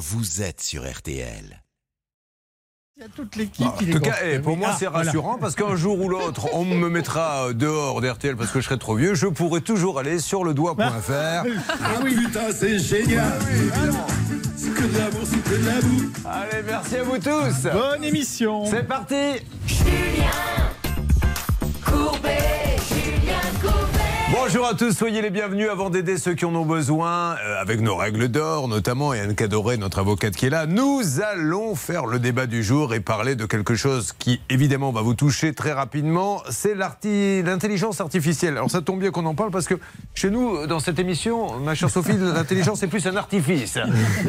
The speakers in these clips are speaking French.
vous êtes sur RTL. Il y a toute l'équipe. En tout cas, eh, pour moi, c'est rassurant parce qu'un jour ou l'autre, on me mettra dehors d'RTL parce que je serai trop vieux. Je pourrai toujours aller sur le doigt.fr. Ah putain, c'est génial C'est que de l'amour, c'est que de l'amour Allez, merci à vous tous. Bonne émission. C'est parti. Bonjour à tous, soyez les bienvenus avant d'aider ceux qui en ont besoin, euh, avec nos règles d'or notamment, et Anne Cadoré, notre avocate qui est là. Nous allons faire le débat du jour et parler de quelque chose qui évidemment va vous toucher très rapidement, c'est l'intelligence artificielle. Alors ça tombe bien qu'on en parle parce que chez nous, dans cette émission, ma chère Sophie, l'intelligence est plus un artifice.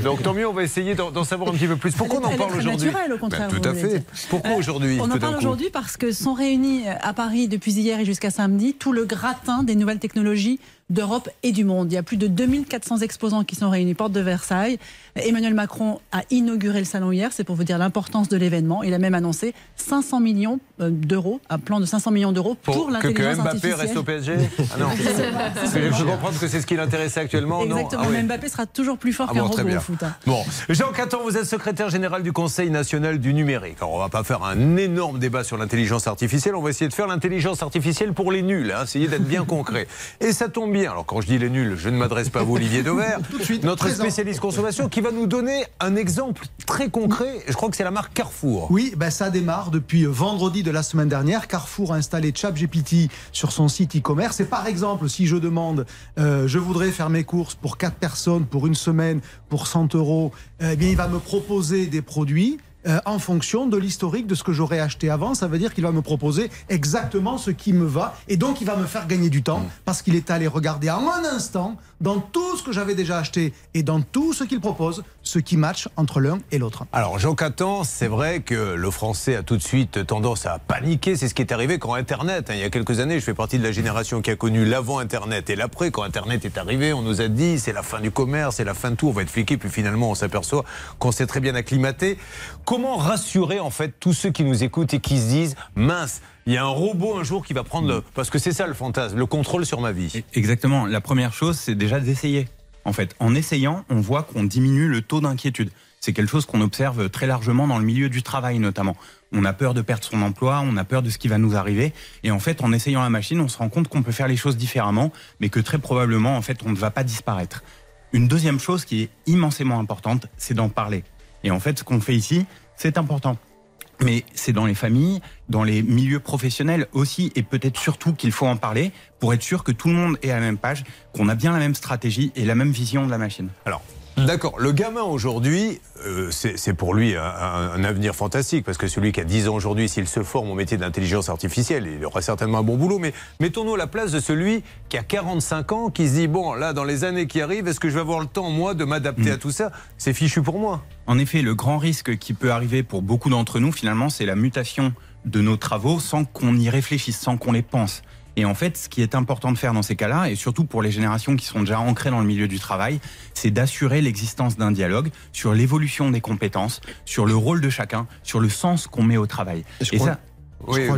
Donc tant mieux, on va essayer d'en savoir un petit peu plus. Pourquoi on en parle aujourd'hui naturelle, au contraire, Ben, Tout vous à fait. Pourquoi Euh, aujourd'hui On tout en parle aujourd'hui parce que sont réunis à Paris depuis hier et jusqu'à samedi tout le gratin des nouvelles technologies d'Europe et du monde. Il y a plus de 2400 exposants qui sont réunis porte de Versailles. Emmanuel Macron a inauguré le salon hier, c'est pour vous dire l'importance de l'événement. Il a même annoncé 500 millions euh, d'euros, un plan de 500 millions d'euros pour, que, que l'intelligence Mbappé reste au PSG Ah non. Que cru comprendre que c'est ce qui l'intéressait actuellement. non? Exactement, Ah oui. Mbappé sera toujours plus fort Ah qu'un bon, très robot bien. au foot. hein. Bon, Jean Caton, vous êtes secrétaire général du Conseil national du numérique. Alors, on va pas faire un énorme débat sur l'intelligence artificielle. On va essayer de faire l'intelligence artificielle pour les nuls. Hein, essayer d'être bien concret. Et ça tombe bien. Alors, quand je dis les nuls, je ne m'adresse pas à vous, Olivier Dauvert, notre spécialiste consommation, qui va nous donner un exemple très concret. Je crois que c'est la marque Carrefour. Oui, ben ça démarre depuis vendredi de la semaine dernière. Carrefour a installé ChatGPT sur son site e-commerce. Et par exemple, si je demande, euh, je voudrais faire mes courses pour 4 personnes, pour une semaine, pour 100 euros, eh bien, il va me proposer des produits. Euh, en fonction de l'historique de ce que j'aurais acheté avant, ça veut dire qu'il va me proposer exactement ce qui me va et donc il va me faire gagner du temps parce qu'il est allé regarder en un instant dans tout ce que j'avais déjà acheté et dans tout ce qu'il propose, ce qui match entre l'un et l'autre. Alors, Jean Catan, c'est vrai que le français a tout de suite tendance à paniquer. C'est ce qui est arrivé quand Internet, hein, il y a quelques années, je fais partie de la génération qui a connu l'avant-Internet et l'après. Quand Internet est arrivé, on nous a dit c'est la fin du commerce, c'est la fin de tout, on va être fliqué. Puis finalement, on s'aperçoit qu'on s'est très bien acclimaté. Comment rassurer en fait tous ceux qui nous écoutent et qui se disent mince, il y a un robot un jour qui va prendre le. Parce que c'est ça le fantasme, le contrôle sur ma vie. Exactement. La première chose, c'est déjà d'essayer. En fait, en essayant, on voit qu'on diminue le taux d'inquiétude. C'est quelque chose qu'on observe très largement dans le milieu du travail notamment. On a peur de perdre son emploi, on a peur de ce qui va nous arriver. Et en fait, en essayant la machine, on se rend compte qu'on peut faire les choses différemment, mais que très probablement, en fait, on ne va pas disparaître. Une deuxième chose qui est immensément importante, c'est d'en parler. Et en fait, ce qu'on fait ici, c'est important. Mais c'est dans les familles, dans les milieux professionnels aussi, et peut-être surtout qu'il faut en parler pour être sûr que tout le monde est à la même page, qu'on a bien la même stratégie et la même vision de la machine. Alors, d'accord, le gamin aujourd'hui, euh, c'est pour lui un, avenir fantastique, parce que celui qui a 10 ans aujourd'hui, s'il se forme au métier d'intelligence artificielle, il aura certainement un bon boulot, mais mettons-nous à la place de celui qui a 45 ans, qui se dit, bon, là, dans les années qui arrivent, est-ce que je vais avoir le temps, moi, de m'adapter à tout ça? C'est fichu pour moi. En effet, le grand risque qui peut arriver pour beaucoup d'entre nous, finalement, c'est la mutation de nos travaux sans qu'on y réfléchisse, sans qu'on les pense. Et en fait, ce qui est important de faire dans ces cas-là, et surtout pour les générations qui sont déjà ancrées dans le milieu du travail, c'est d'assurer l'existence d'un dialogue sur l'évolution des compétences, sur le rôle de chacun, sur le sens qu'on met au travail. Et crois- ça, Je Oui, crois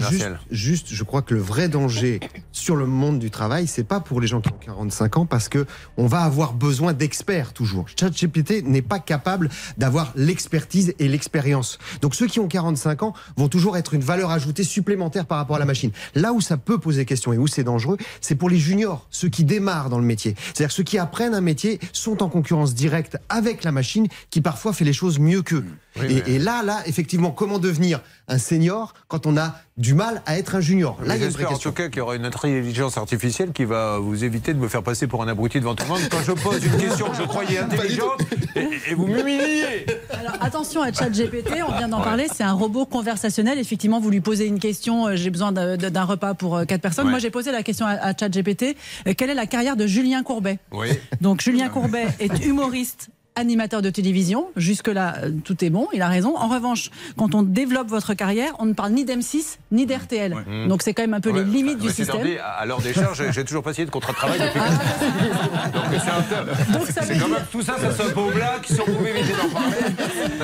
juste, je crois que le vrai danger sur le monde du travail, c'est pas pour les gens qui ont 45 ans, parce que on va avoir besoin d'experts toujours. ChatGPT n'est pas capable d'avoir l'expertise et l'expérience. Donc ceux qui ont 45 ans vont toujours être une valeur ajoutée supplémentaire par rapport à la machine. Là où ça peut poser question et où c'est dangereux, c'est pour les juniors, ceux qui démarrent dans le métier. C'est-à-dire ceux qui apprennent un métier sont en concurrence directe avec la machine, qui parfois fait les choses mieux qu'eux. Oui, et, mais- et là, là, effectivement, comment devenir un senior quand on a du mal à être un junior? Là, il y a une vraie en question. tout cas qu'il y aura une intelligence artificielle qui va vous éviter de me faire passer pour un abruti devant tout le monde quand je pose une question que je croyais intelligente et, et vous m'humiliez. Alors attention à ChatGPT, on vient d'en parler, c'est un robot conversationnel. Effectivement, vous lui posez une question, euh, j'ai besoin d'un repas pour euh, quatre personnes. Ouais. Moi, j'ai posé la question à, à ChatGPT, euh, quelle est la carrière de Julien Courbet? Oui. Donc Julien Courbet est humoriste. Animateur de télévision, jusque-là euh, tout est bon, il a raison. En revanche, quand on développe votre carrière, on ne parle ni d'M6 ni d'RTL. Donc c'est quand même un peu les limites enfin, du système. dit, à à l'heure des charges, j'ai toujours pas signé de contrat de travail depuis. Donc c'est un thème. Donc ça veut C'est quand dire- même tout ça, ça un peu blague. Si on pouvait éviter d'en parler.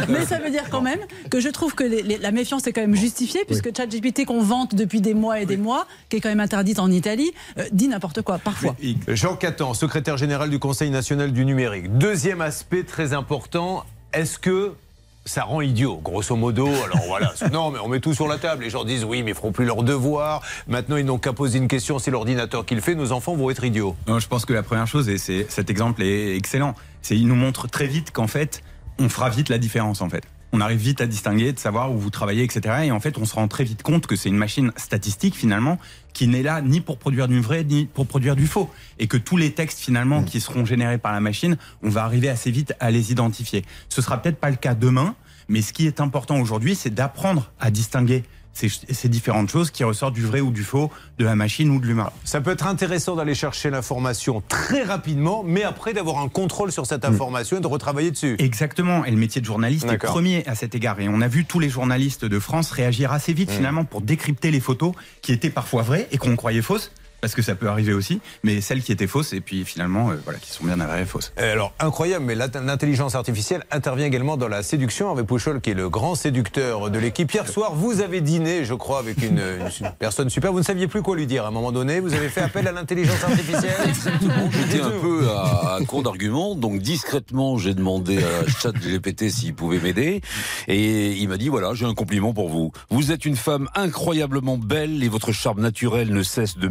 Mais ça veut dire quand même que je trouve que les- les- la méfiance est quand même justifiée, puisque ChatGPT qu'on vante depuis des mois et des mois, qui est quand même interdite en Italie, euh, dit n'importe quoi, parfois. Jean Catan, secrétaire général du Conseil national du numérique. Deuxième aspect très important, est-ce que ça rend idiot, grosso modo? Alors voilà, non, mais on met tout sur la table. Les gens disent oui, mais ils feront plus leur devoir. Maintenant, ils n'ont qu'à poser une question. C'est l'ordinateur qui le fait. Nos enfants vont être idiots. Non, je pense que la première chose, et c'est cet exemple est excellent, c'est il nous montre très vite qu'en fait, on fera vite la différence en fait. On arrive vite à distinguer, de savoir où vous travaillez, etc. Et en fait, on se rend très vite compte que c'est une machine statistique finalement qui n'est là ni pour produire du vrai ni pour produire du faux. Et que tous les textes finalement qui seront générés par la machine, on va arriver assez vite à les identifier. Ce sera peut-être pas le cas demain, mais ce qui est important aujourd'hui, c'est d'apprendre à distinguer ces, différentes choses qui ressortent du vrai ou du faux, de la machine ou de l'humain. Ça peut être intéressant d'aller chercher l'information très rapidement, mais après d'avoir un contrôle sur cette information et de retravailler dessus. Exactement. Et le métier de journaliste est premier à cet égard. Et on a vu tous les journalistes de France réagir assez vite finalement pour décrypter les photos qui étaient parfois vraies et qu'on croyait fausses. Parce que ça peut arriver aussi, mais celles qui étaient fausses et puis finalement, euh, voilà, qui sont bien avérées fausses. Alors, incroyable, mais l'int- l'intelligence artificielle intervient également dans la séduction avec Pouchol, qui est le grand séducteur de l'équipe. Hier soir, vous avez dîné, je crois, avec une, une personne super. Vous ne saviez plus quoi lui dire à un moment donné. Vous avez fait appel à l'intelligence artificielle. J'étais un peu à, à court d'arguments, donc discrètement j'ai demandé à ChatGPT s'il pouvait m'aider, et il m'a dit voilà j'ai un compliment pour vous. Vous êtes une femme incroyablement belle et votre charme naturel ne cesse de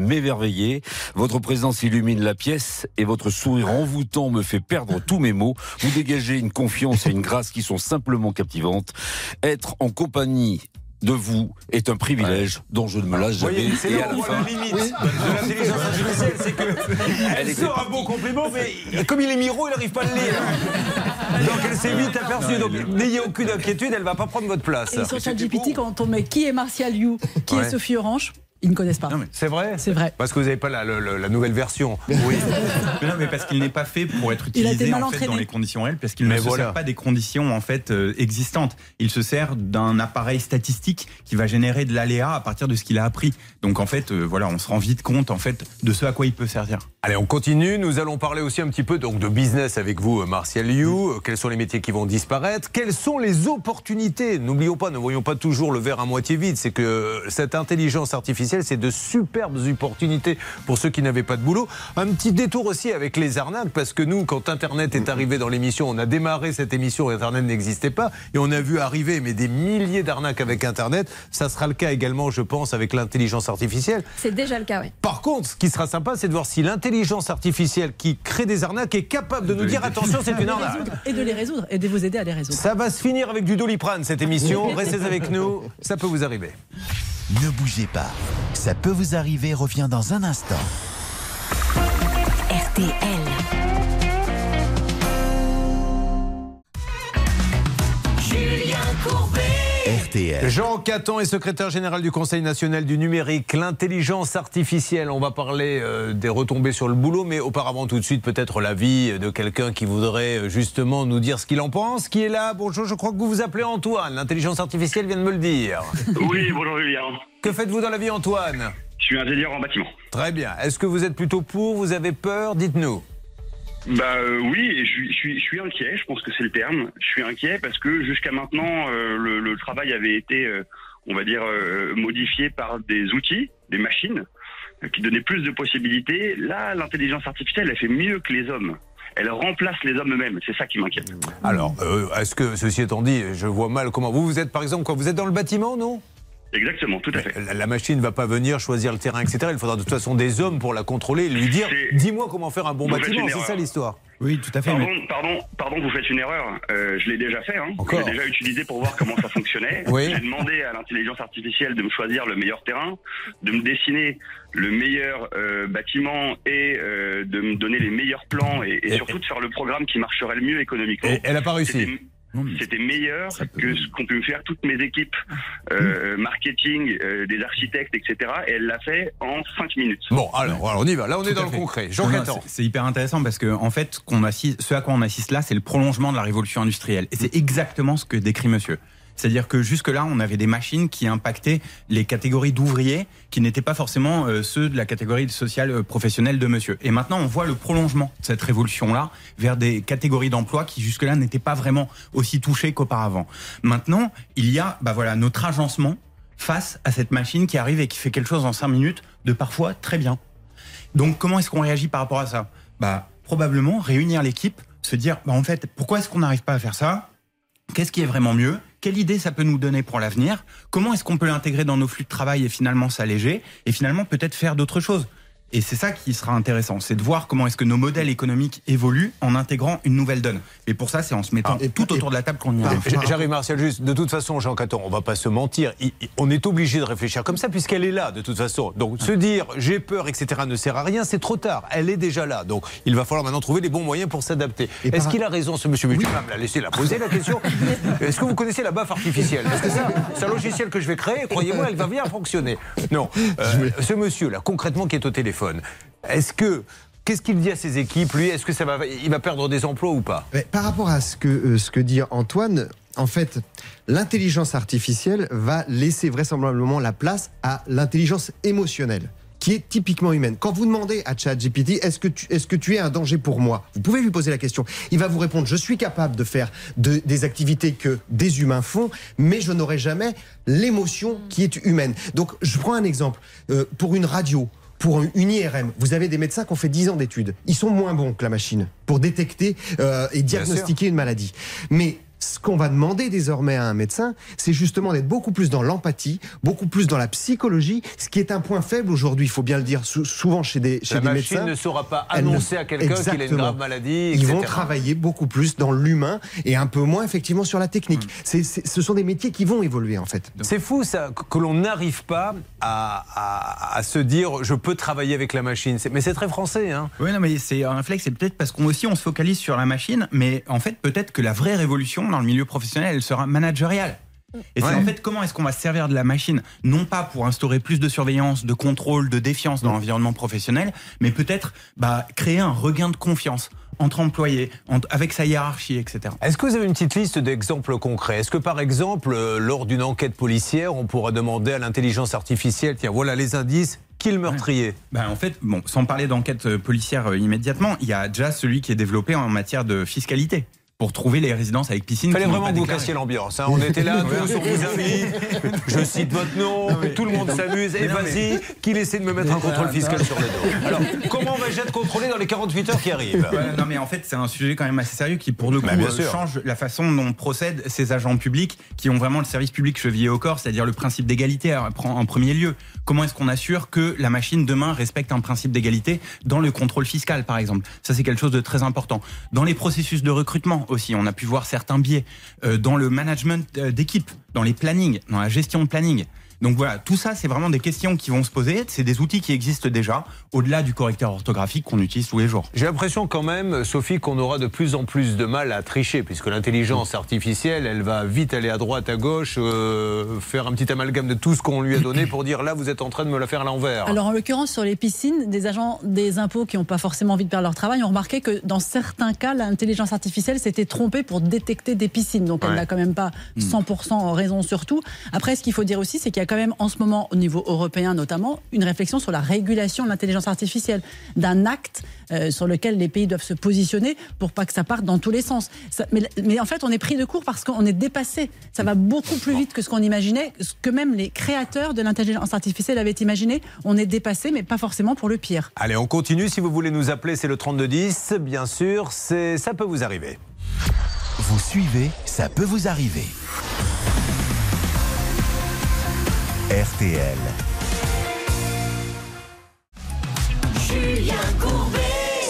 Votre présence illumine la pièce et votre sourire envoûtant me fait perdre tous mes mots. Vous dégagez une confiance et une grâce qui sont simplement captivantes. Être en compagnie de vous est un privilège dont je ne me lasse jamais. c'est là où la limite de l'intelligence artificielle, c'est que elle était sort un bon compliment, mais comme il est miro, il n'arrive pas à le lire. Donc elle s'est vite aperçue. Donc n'ayez aucune inquiétude, elle va pas prendre votre place. Et sur ChatGPT, quand on met qui est Martial You, qui Ouais. est Sophie Orange, ils ne connaissent pas. C'est vrai C'est vrai. Parce que vous n'avez pas la, la- la- la nouvelle version. Oui. Mais non, mais parce qu'il n'est pas fait pour être utilisé en fait dans les conditions réelles, parce qu'il ne se sert pas des conditions en fait euh, existantes. Il se sert d'un appareil statistique qui va générer de l'aléa à partir de ce qu'il a appris. Donc en fait, euh, voilà, on se rend vite compte en fait de ce à quoi il peut servir. Allez, on continue. Nous allons parler aussi un petit peu donc de business avec vous, euh, Martial Liu. Quels sont les métiers qui vont disparaître? Quelles sont les opportunités? N'oublions pas, ne voyons pas toujours le verre à moitié vide. C'est que cette intelligence artificielle, c'est de superbes opportunités pour ceux qui n'avaient pas de boulot. Un petit détour aussi avec les arnaques, parce que nous, quand Internet est arrivé dans l'émission, on a démarré cette émission, Internet n'existait pas, et on a vu arriver mais des milliers d'arnaques avec Internet. Ça sera le cas également, je pense, avec l'intelligence artificielle. C'est déjà le cas, oui. Par contre, ce qui sera sympa, c'est de voir si l'intelligence artificielle qui crée des arnaques est capable de nous dire attention, c'est une arnaque. et de les résoudre et de vous aider à les résoudre. Ça va se finir avec du doliprane cette émission. Restez avec nous, ça peut vous arriver. Ne bougez pas. Ça peut vous arriver revient dans un instant. RTL. Julien Courbet. RTL. Jean Caton est secrétaire général du Conseil national du numérique, l'intelligence artificielle. On va parler euh, des retombées sur le boulot, mais auparavant tout de suite peut-être l'avis de quelqu'un qui voudrait euh, justement nous dire ce qu'il en pense. Qui est là Bonjour, je crois que vous vous appelez Antoine. L'intelligence artificielle vient de me le dire. Oui, bonjour Julien. Que faites-vous dans la vie Antoine? Je suis ingénieur en bâtiment. Très bien. Est-ce que vous êtes plutôt pour Vous avez peur? Dites-nous. Bah euh, oui, je suis, je, suis, inquiet, je pense que c'est le terme. Je suis inquiet parce que jusqu'à maintenant, euh, le, le travail avait été, euh, on va dire, euh, modifié par des outils, des machines, euh, qui donnaient plus de possibilités. Là, l'intelligence artificielle, elle fait mieux que les hommes. Elle remplace les hommes eux-mêmes. C'est ça qui m'inquiète. Alors, euh, est-ce que, ceci étant dit, je vois mal comment vous, vous êtes par exemple, quoi, vous êtes dans le bâtiment, non? Exactement, tout à fait. la, la machine ne va pas venir choisir le terrain, etc. Il faudra de toute façon des hommes pour la contrôler et lui dire dis-moi comment faire un bon Vous bâtiment, c'est ça l'histoire. Oui, tout à fait. Pardon, mais- pardon, pardon, vous faites une erreur. Euh, je l'ai déjà fait. Hein. Encore Je l'ai déjà utilisé pour voir comment ça fonctionnait. Oui. J'ai demandé à l'intelligence artificielle de me choisir le meilleur terrain, de me dessiner le meilleur euh, bâtiment et euh, de me donner les meilleurs plans et, et Et- surtout de faire le programme qui marcherait le mieux économiquement. Et elle n'a pas réussi. C'était- meilleur que ce qu'ont pu faire toutes mes équipes euh, marketing, euh, des architectes, etc. Et elle l'a fait en 5 minutes. Bon, alors, alors, on y va. Là, on est dans le fait. concret. Jean Non, non, Catan. c'est- C'est hyper intéressant parce que en fait, qu'on assiste, ce à quoi on assiste là, c'est le prolongement de la révolution industrielle. Et c'est exactement ce que décrit Monsieur. C'est-à-dire que jusque-là, on avait des machines qui impactaient les catégories d'ouvriers qui n'étaient pas forcément euh, ceux de la catégorie sociale euh, professionnelle de monsieur. Et maintenant, on voit le prolongement de cette révolution-là vers des catégories d'emploi qui jusque-là n'étaient pas vraiment aussi touchées qu'auparavant. Maintenant, il y a bah voilà, notre agencement face à cette machine qui arrive et qui fait quelque chose en cinq minutes de parfois très bien. Donc comment est-ce qu'on réagit par rapport à ça? Bah probablement réunir l'équipe, se dire bah en fait pourquoi est-ce qu'on n'arrive pas à faire ça? Qu'est-ce qui est vraiment mieux? Quelle idée ça peut nous donner pour l'avenir? Comment est-ce qu'on peut l'intégrer dans nos flux de travail et finalement s'alléger? Et finalement peut-être faire d'autres choses? Et c'est ça qui sera intéressant, c'est de voir comment est-ce que nos modèles économiques évoluent en intégrant une nouvelle donne. Et pour ça, c'est en se mettant Ah, tout autour de la table qu'on y arrive. J'arrive, Martial, juste. De toute façon, Jean Caton, on va pas se mentir. on est obligé de réfléchir comme ça, puisqu'elle est là, de toute façon. Donc, se dire j'ai peur, etc., ne sert à rien, c'est trop tard. Elle est déjà là. Donc, il va falloir maintenant trouver les bons moyens pour s'adapter. Est-ce par- qu'il a raison, ce monsieur vas me la laisser la poser, la question? Est-ce que vous connaissez la baffe artificielle? Parce que ça, c'est un logiciel que je vais créer, croyez-moi, elle va bien fonctionner. Non. Euh, ce monsieur-là, concrètement, qui est au téléphone, est-ce que. Qu'est-ce qu'il dit à ses équipes, lui? Est-ce que ça va, il va perdre des emplois ou pas? Par rapport à ce que, euh, ce que dit Antoine, en fait, l'intelligence artificielle va laisser vraisemblablement la place à l'intelligence émotionnelle qui est typiquement humaine. Quand vous demandez à ChatGPT est-ce que est-ce que tu es un danger pour moi? Vous pouvez lui poser la question. Il va vous répondre je suis capable de faire de- des activités que des humains font, mais je n'aurai jamais l'émotion qui est humaine. Donc je prends un exemple Euh, pour une radio pour une IRM, vous avez des médecins qui ont fait 10 ans d'études. Ils sont moins bons que la machine pour détecter euh, et diagnostiquer une maladie. Mais ce qu'on va demander désormais à un médecin, c'est justement d'être beaucoup plus dans l'empathie, beaucoup plus dans la psychologie, ce qui est un point faible aujourd'hui, il faut bien le dire, sou- souvent chez des, chez La des machine médecins. ne saura pas ne- annoncer à quelqu'un qu'il a une grave maladie. Ils vont travailler beaucoup plus dans l'humain et un peu moins effectivement sur la technique. C'est- ce sont des métiers qui vont évoluer en fait. C'est fou ça, que l'on n'arrive pas à, à- à se dire je peux travailler avec la machine. Mais c'est très français. Hein. Oui, non, mais c'est un réflexe, c'est peut-être parce qu'on aussi on se focalise sur la machine, mais en fait peut-être que la vraie révolution dans le milieu professionnel, elle sera managériale. Et c'est en fait comment est-ce qu'on va se servir de la machine, non pas pour instaurer plus de surveillance, de contrôle, de défiance dans l'environnement professionnel, mais peut-être bah, créer un regain de confiance entre employés, entre- avec sa hiérarchie, etc. Est-ce que vous avez une petite liste d'exemples concrets? Est-ce que par exemple, euh, lors d'une enquête policière, on pourra demander à l'intelligence artificielle, tiens voilà les indices, qui est le meurtrier? Ben, en fait, bon, sans parler d'enquête euh, policière euh, immédiatement, il y a déjà celui qui est développé en matière de fiscalité pour trouver les résidences avec piscine. Il fallait vraiment que vous cassiez l'ambiance. hein. On était là, tous, on vous invite. Je cite votre nom, tout le monde s'amuse. Et Non, vas-y, qu'il essaie de me mettre un contrôle fiscal sur le dos? Alors, comment on va déjà te contrôler dans les 48 heures qui arrivent? Ouais, non mais en fait c'est un sujet quand même assez sérieux qui pour le coup Bah, bien euh, sûr. change la façon dont procèdent ces agents publics qui ont vraiment le service public chevillé au corps, c'est-à-dire le principe d'égalité en en premier lieu. Comment est-ce qu'on assure que la machine demain respecte un principe d'égalité dans le contrôle fiscal par exemple? Ça c'est quelque chose de très important. Dans les processus de recrutement aussi, on a pu voir certains biais Euh, dans le management euh, d'équipe, dans les plannings, dans la gestion de planning. Donc voilà, tout ça, c'est vraiment des questions qui vont se poser. C'est des outils qui existent déjà, au-delà du correcteur orthographique qu'on utilise tous les jours. J'ai l'impression quand même, Sophie, qu'on aura de plus en plus de mal à tricher, puisque l'intelligence artificielle, elle va vite aller à droite, à gauche, euh, faire un petit amalgame de tout ce qu'on lui a donné pour dire là, vous êtes en train de me la faire à l'envers. Alors en l'occurrence sur les piscines, des agents des impôts qui n'ont pas forcément envie de perdre leur travail ont remarqué que dans certains cas, l'intelligence artificielle s'était trompée pour détecter des piscines. Donc elle n'a quand même pas 100% raison sur tout. Après, ce qu'il faut dire aussi, c'est qu'il y a quand même en ce moment, au niveau européen notamment, une réflexion sur la régulation de l'intelligence artificielle, d'un acte euh, sur lequel les pays doivent se positionner pour pas que ça parte dans tous les sens. Ça- mais, mais en fait, on est pris de court parce qu'on est dépassé. Ça va beaucoup plus vite que ce qu'on imaginait, ce que même les créateurs de l'intelligence artificielle avaient imaginé. On est dépassé, mais pas forcément pour le pire. Allez, on continue. Si vous voulez nous appeler, c'est le 3210. Bien sûr, c'est ça peut vous arriver. Vous suivez, ça peut vous arriver. RTL. Julien Courbet.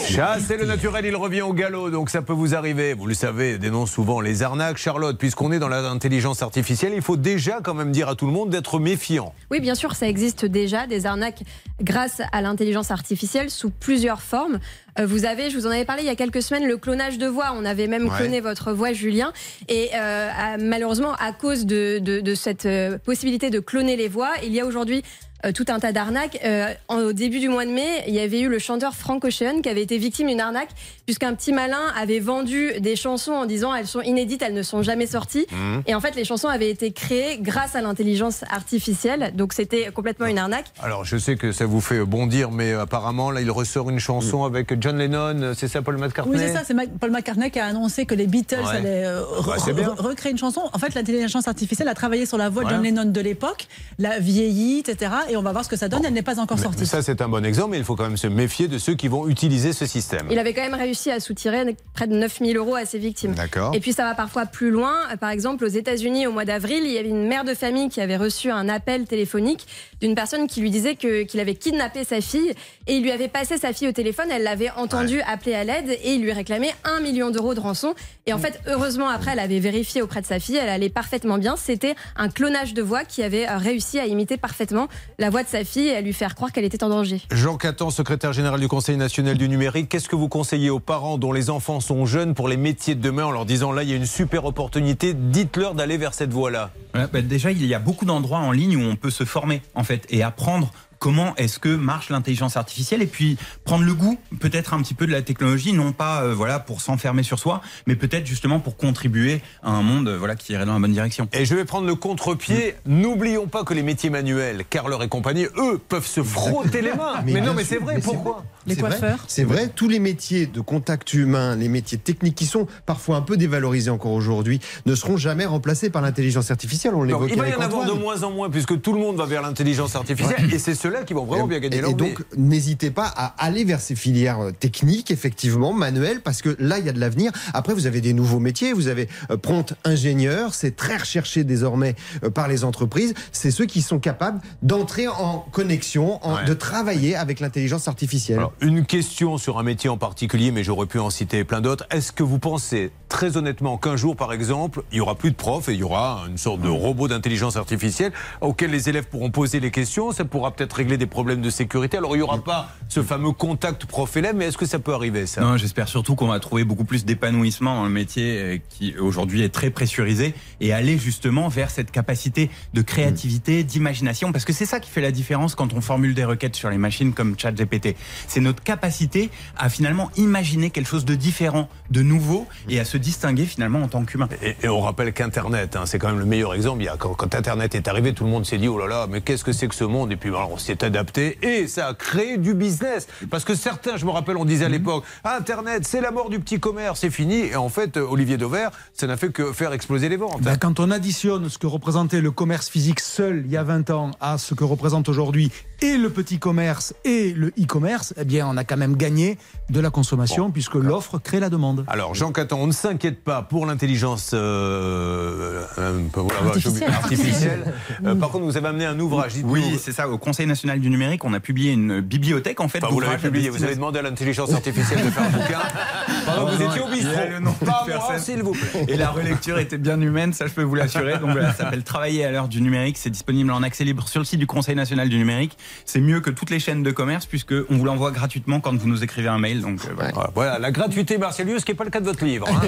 Chasser le naturel, il revient au galop, donc ça peut vous arriver. Vous le savez, dénonce souvent les arnaques. Charlotte, puisqu'on est dans l'intelligence artificielle, il faut déjà quand même dire à tout le monde d'être méfiant. Oui, bien sûr, ça existe déjà, des arnaques grâce à l'intelligence artificielle sous plusieurs formes. Euh, vous avez, je vous en avais parlé il y a quelques semaines, le clonage de voix. On avait même Ouais. cloné votre voix, Julien. Et euh, malheureusement, à cause de, de- de cette euh, possibilité de cloner les voix, il y a aujourd'hui euh, tout un tas d'arnaques. Euh, en- au début du mois de mai, il y avait eu le chanteur Frank Ocean qui avait été victime d'une arnaque puisqu'un petit malin avait vendu des chansons en disant elles sont inédites, elles ne sont jamais sorties. Mhm. Et en fait, les chansons avaient été créées grâce à l'intelligence artificielle. Donc c'était complètement une arnaque. Alors, je sais que ça vous fait bondir, mais apparemment, là, il ressort une chanson avec John Lennon, c'est ça Paul McCartney? Oui, c'est ça. C'est Ma- Paul McCartney qui a annoncé que les Beatles Ouais. allaient euh, Bah, re- re- recréer une chanson. En fait, l'intelligence artificielle a travaillé sur la voix de John. Lennon de l'époque, l'a vieilli, etc. Et on va voir ce que ça donne. Elle n'est pas encore Mais sortie. ça, c'est un bon exemple, mais il faut quand même se méfier de ceux qui vont utiliser ce système. Il avait quand même réussi à soutirer près de 9000 euros à ses victimes. D'accord. Et puis ça va parfois plus loin. Par exemple, aux États-Unis, au mois d'avril, il y avait une mère de famille qui avait reçu un appel téléphonique d'une personne qui lui disait qu'il avait kidnappé sa fille et il lui avait passé sa fille au téléphone. Elle l'avait entendu appeler à l'aide et il lui réclamait un million d'euros de rançon. Et en fait, heureusement, après, elle avait vérifié auprès de sa fille. Elle allait parfaitement bien. C'était un clonage de voix qui avait euh, réussi à imiter parfaitement la voix de sa fille et à lui faire croire qu'elle était en danger. Jean Catan, secrétaire général du Conseil national du numérique, qu'est-ce que vous conseillez aux parents dont les enfants sont jeunes pour les métiers de demain en leur disant là, il y a une super opportunité, dites-leur d'aller vers cette voie-là? Bah, déjà, il y a beaucoup d'endroits en ligne où on peut se former, en fait, et apprendre comment est-ce que marche l'intelligence artificielle et puis prendre le goût peut-être un petit peu de la technologie non pas euh, voilà pour s'enfermer sur soi mais peut-être justement pour contribuer à un monde euh, voilà qui irait dans la bonne direction. Et je vais prendre le contre-pied. N'oublions pas que les métiers manuels, Carleur et compagnie, eux, peuvent se frotter les mains. Mais, non, mais c'est vrai, mais pourquoi Les C'est vrai, coiffeurs. C'est vrai, tous les métiers de contact humain, les métiers techniques qui sont parfois un peu dévalorisés encore aujourd'hui, ne seront jamais remplacés par l'intelligence artificielle. On l'évoquait il va y en avoir de moins en moins puisque tout le monde va vers l'intelligence artificielle et c'est ceux-là qui vont vraiment bien gagner leur et donc, n'hésitez pas à aller vers ces filières euh, techniques, effectivement, manuelles, parce que là, il y a de l'avenir. Après, vous avez des nouveaux métiers. Vous avez euh, prompt ingénieur. C'est très recherché désormais euh, par les entreprises. C'est ceux qui sont capables d'entrer en connexion, en- Ouais. de travailler avec l'intelligence artificielle. Alors, une question sur un métier en particulier, mais j'aurais pu en citer plein d'autres. Est-ce que vous pensez très honnêtement qu'un jour, par exemple, il y aura plus de profs et il y aura une sorte de robot d'intelligence artificielle auquel les élèves pourront poser les questions? Ça pourra peut-être régler des problèmes de sécurité. Alors, il n'y aura pas ce fameux contact prof-élève, mais est-ce que ça peut arriver, ça? Non, j'espère surtout qu'on va trouver beaucoup plus d'épanouissement dans le métier euh, qui aujourd'hui est très pressurisé et aller justement vers cette capacité de créativité, d'imagination, parce que c'est ça qui fait la différence quand on formule des requêtes sur les machines comme ChatGPT. C'est notre capacité à finalement imaginer quelque chose de différent, de nouveau et à se distinguer finalement en tant qu'humain. Et, et on rappelle qu'Internet, hein, c'est quand même le meilleur exemple. Il y a, quand, quand Internet est arrivé, tout le monde s'est dit oh là là, mais qu'est-ce que c'est que ce monde? Et puis alors, on s'est adapté et ça a créé du business. Parce que certains, je me rappelle, on disait à l'époque Internet, c'est la mort du petit commerce, c'est fini. Et en fait, euh, Olivier Dauvert, ça n'a fait que faire exploser les ventes. Ben, quand on additionne ce que représentait le commerce physique seul il y a 20 ans à ce que représente aujourd'hui et le petit commerce et le e-commerce, eh bien, on a quand même gagné de la consommation puisque l'offre crée la demande. Alors, Jean Catan, on ne s'inquiète pas pour l'intelligence euh, euh, Artificielle. artificielle. Euh, par contre, vous avez amené un ouvrage. Oui, c'est ça. Au Conseil national du numérique, on a publié une bibliothèque en fait. Enfin, vous l'avez publié, vous avez demandé à l'intelligence artificielle de faire un bouquin. Pendant que vous étiez au bistrot. Pas moi, personne. s'il vous plaît. Et la relecture était bien humaine, ça je peux vous l'assurer. Donc voilà, ça s'appelle Travailler à l'heure du numérique. C'est disponible en accès libre sur le site du Conseil national du numérique. C'est mieux que toutes les chaînes de commerce puisque on vous l'envoie gratuitement quand vous nous écrivez un mail. Donc euh, voilà. Voilà, Voilà, la gratuité Marcelius, ce qui n'est pas le cas de votre livre. hein.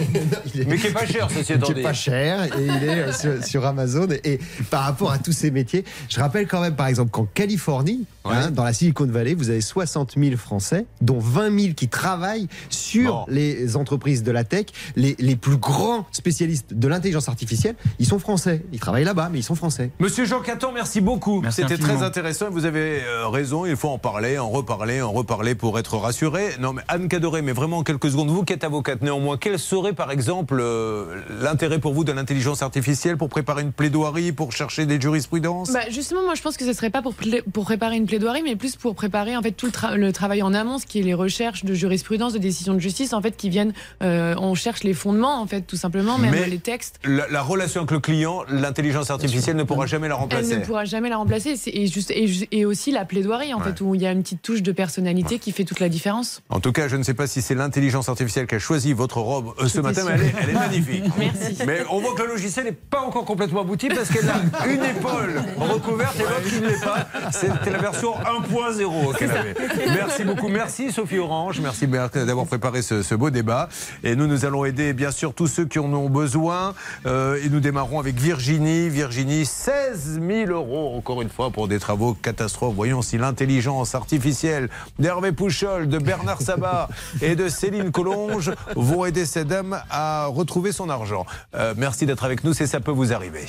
Mais qui est pas cher, ceci étant qui est pas cher et il est euh, sur, sur Amazon. Et, et par rapport à tous ces métiers, je rappelle quand même, par exemple, qu'en Californie, Californie hein, dans la Silicon Valley, vous avez 60 000 Français, dont 20 000 qui travaillent sur les entreprises de la tech. Les, les plus grands spécialistes de l'intelligence artificielle, ils sont français. Ils travaillent là-bas, mais ils sont français. Monsieur Jean Caton, merci beaucoup. C'était très intéressant. Vous avez euh, raison. Il faut en parler, en reparler, en reparler pour être rassuré. Non, mais Anne Cadoré, mais vraiment en quelques secondes, vous qui êtes avocate néanmoins, quel serait par exemple euh, l'intérêt pour vous de l'intelligence artificielle pour préparer une plaidoirie, pour chercher des jurisprudences? Bah, justement, moi je pense que ce serait pas pour, pour préparer une plaidoirie, mais plus pour préparer en fait tout le, tra- le travail en amont, ce qui est les recherches de jurisprudence, de décision de justice, en fait, qui viennent. euh, on cherche les fondements, en fait, tout simplement, même Mais les textes. la, la relation avec le client, l'intelligence artificielle ne pourra jamais la Elle remplacer. ne pourra jamais la remplacer. Et, juste, et, aussi la plaidoirie, en Ouais. fait, où il y a une petite touche de personnalité qui fait toute la différence. En tout cas, je ne sais pas si c'est l'intelligence artificielle qui a choisi votre robe euh, ce matin, mais elle est, elle est magnifique. Merci. Mais on voit que le logiciel n'est pas encore complètement abouti parce qu'elle a une épaule recouverte et l'autre qui ne l'est pas. C'était la version 1.0 qu'elle avait. Merci beaucoup. Merci Sophie Orange. Merci d'avoir préparé ce, ce beau débat. Et nous, nous allons aider bien sûr tous ceux qui en ont besoin. Euh, et nous démarrons avec Virginie. Virginie, 16 000 euros encore une fois pour des travaux catastrophes. Voyons si l'intelligence artificielle d'Hervé Pouchol, de Bernard Sabat et de Céline Collonge vont aider cette dame à retrouver son argent. Euh, merci d'être avec nous, c'est ça peut vous arriver.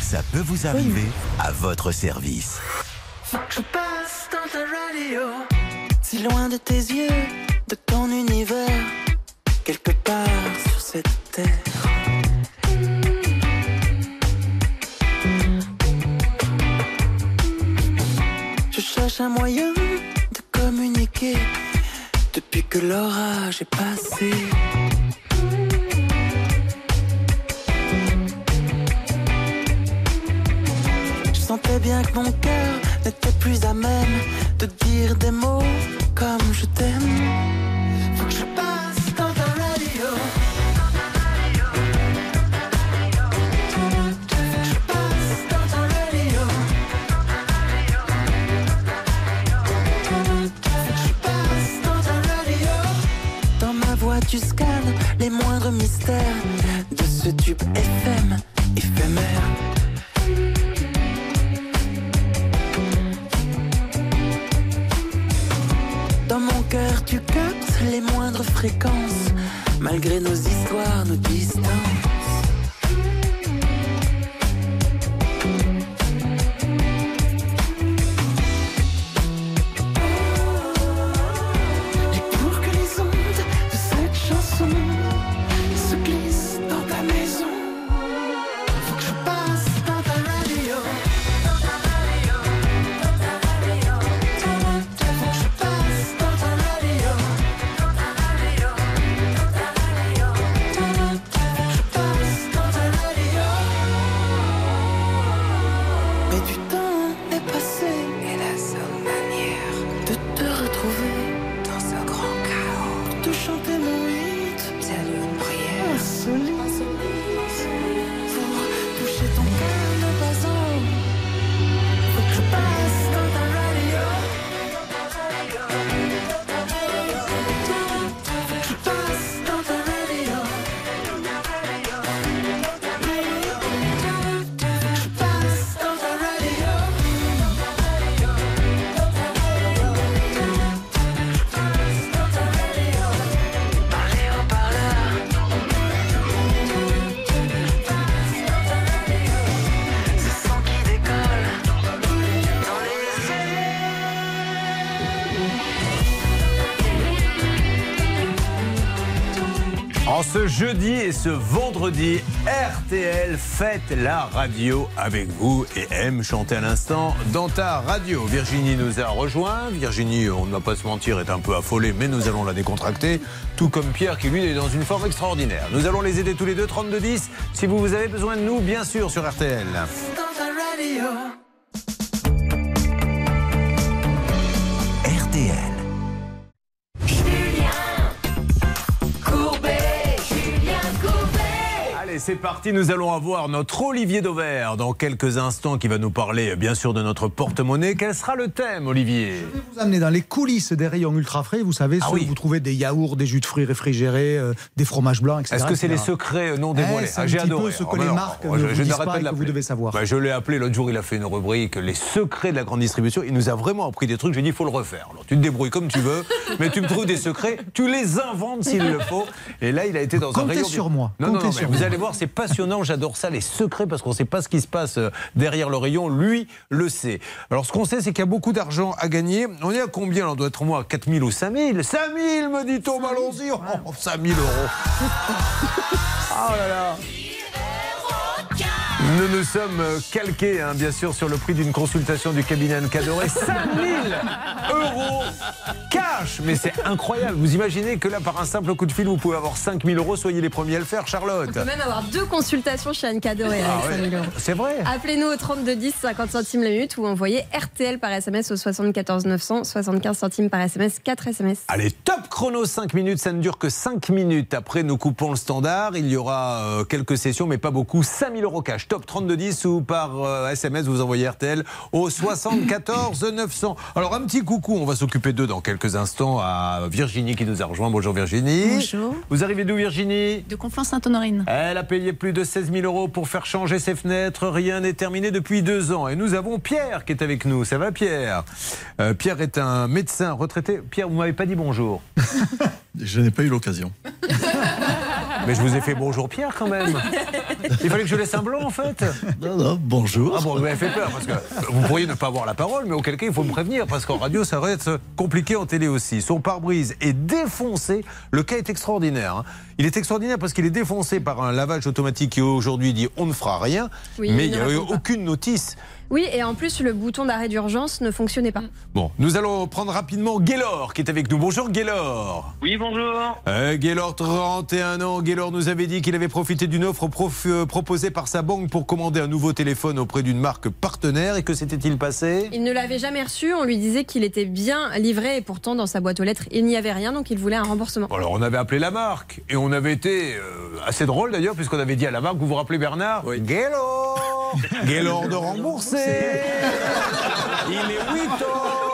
Ça peut vous arriver à votre service. Je passe dans ta radio, si loin de tes yeux, de ton univers, quelque part sur cette terre. Je cherche un moyen de communiquer depuis que l'orage est passé. Je sentais bien que mon cœur n'était plus à même de dire des mots comme je t'aime. Que je passe dans ta radio. Dans ma voix, tu scannes les moindres mystères de ce tube FM éphémère. Les moindres fréquences, malgré nos histoires, nos distances. Jeudi et ce vendredi, RTL fête la radio avec vous et aime chanter à l'instant dans ta radio. Virginie nous a rejoint. Virginie, on ne va pas se mentir, est un peu affolée, mais nous allons la décontracter. Tout comme Pierre qui, lui, est dans une forme extraordinaire. Nous allons les aider tous les deux, 32-10. Si vous avez besoin de nous, bien sûr, sur RTL. C'est parti. Nous allons avoir notre Olivier Dauvert dans quelques instants qui va nous parler, bien sûr, de notre porte-monnaie. Quel sera le thème, Olivier? Vous amener dans les coulisses des rayons ultra frais. Vous savez, Ah ceux oui. où vous trouvez des yaourts, des jus de fruits réfrigérés, euh, des fromages blancs, etc. Est-ce que c'est les secrets non Eh, dévoilés un Ah, J'ai adoré. peu ce que bah les non, marques moi, ne je, vous je pas pas de et que vous devez savoir. Bah, je l'ai appelé l'autre jour, il a fait une rubrique Les secrets de la grande distribution. Il nous a vraiment appris des trucs. J'ai dit, il faut le refaire. Alors, tu te débrouilles comme tu veux, mais tu me trouves des secrets, tu les inventes s'il le faut. Et là, il a été dans un Comptez rayon. sur moi. Non, non, Comptez non, mais sur vous allez voir, c'est passionnant. J'adore ça, les secrets, parce qu'on ne sait pas ce qui se passe euh, derrière le rayon. Lui le sait. Alors, ce qu'on sait, c'est qu'il y a beaucoup d'argent à gagner. On est à combien On doit être au moins à 4 000 ou 5 000 5 000, me dit-on, bah, allons-y. Oh, 5 000 euros. Oh là là. Nous nous sommes euh, calqués, hein, bien sûr, sur le prix d'une consultation du cabinet Anne Cadoré. 5000 euros cash Mais c'est incroyable. Vous imaginez que là, par un simple coup de fil, vous pouvez avoir 5000 euros. Soyez les premiers à le faire, Charlotte. On peut même avoir deux consultations chez Anne Cadoré Ah avec ouais. 5000 euros. C'est vrai Appelez-nous au 3210, 50 centimes la minute ou envoyez RTL par SMS au 74 900, 75 centimes par SMS, 4 SMS. Allez, top chrono 5 minutes, ça ne dure que 5 minutes. Après, nous coupons le standard. Il y aura euh, quelques sessions, mais pas beaucoup. 5000 euros cash. Top 3210 ou par euh, SMS, vous envoyez RTL au 74 900. Alors, un petit coucou, on va s'occuper d'eux dans quelques instants à Virginie qui nous a rejoint. Bonjour Virginie. Bonjour. Vous arrivez d'où Virginie? De Conflans-Sainte-Honorine. Elle a payé plus de 16 000 euros pour faire changer ses fenêtres. Rien n'est terminé depuis deux ans. Et nous avons Pierre qui est avec nous. Ça va Pierre? Euh, Pierre est un médecin retraité. Pierre, vous m'avez pas dit bonjour. Je n'ai pas eu l'occasion. Mais je vous ai fait bonjour Pierre quand même. Il fallait que je laisse un blanc en fait Non, non, bonjour. Ah bon, vous m'avez fait peur parce que vous pourriez ne pas avoir la parole, mais auquel cas il faut me prévenir parce qu'en radio ça va être compliqué en télé aussi. Son pare-brise est défoncé. Le cas est extraordinaire. hein. Il est extraordinaire parce qu'il est défoncé par un lavage automatique qui aujourd'hui dit on ne fera rien, Oui, mais il n'y a eu aucune notice. Oui, et en plus, le bouton d'arrêt d'urgence ne fonctionnait pas. Bon, nous allons prendre rapidement Gaylor qui est avec nous. Bonjour Gaylor. Oui, bonjour. Euh, Gaylor, 31 ans. Gaylor nous avait dit qu'il avait profité d'une offre prof- euh, proposée par sa banque pour commander un nouveau téléphone auprès d'une marque partenaire. Et que s'était-il passé? Il ne l'avait jamais reçu, on lui disait qu'il était bien livré et pourtant dans sa boîte aux lettres, il n'y avait rien, donc il voulait un remboursement. Alors on avait appelé la marque et on avait été euh, assez drôle d'ailleurs puisqu'on avait dit à la marque, vous vous rappelez Bernard? Oui. Gaylor Gaylor de rembourser Il est 8 ans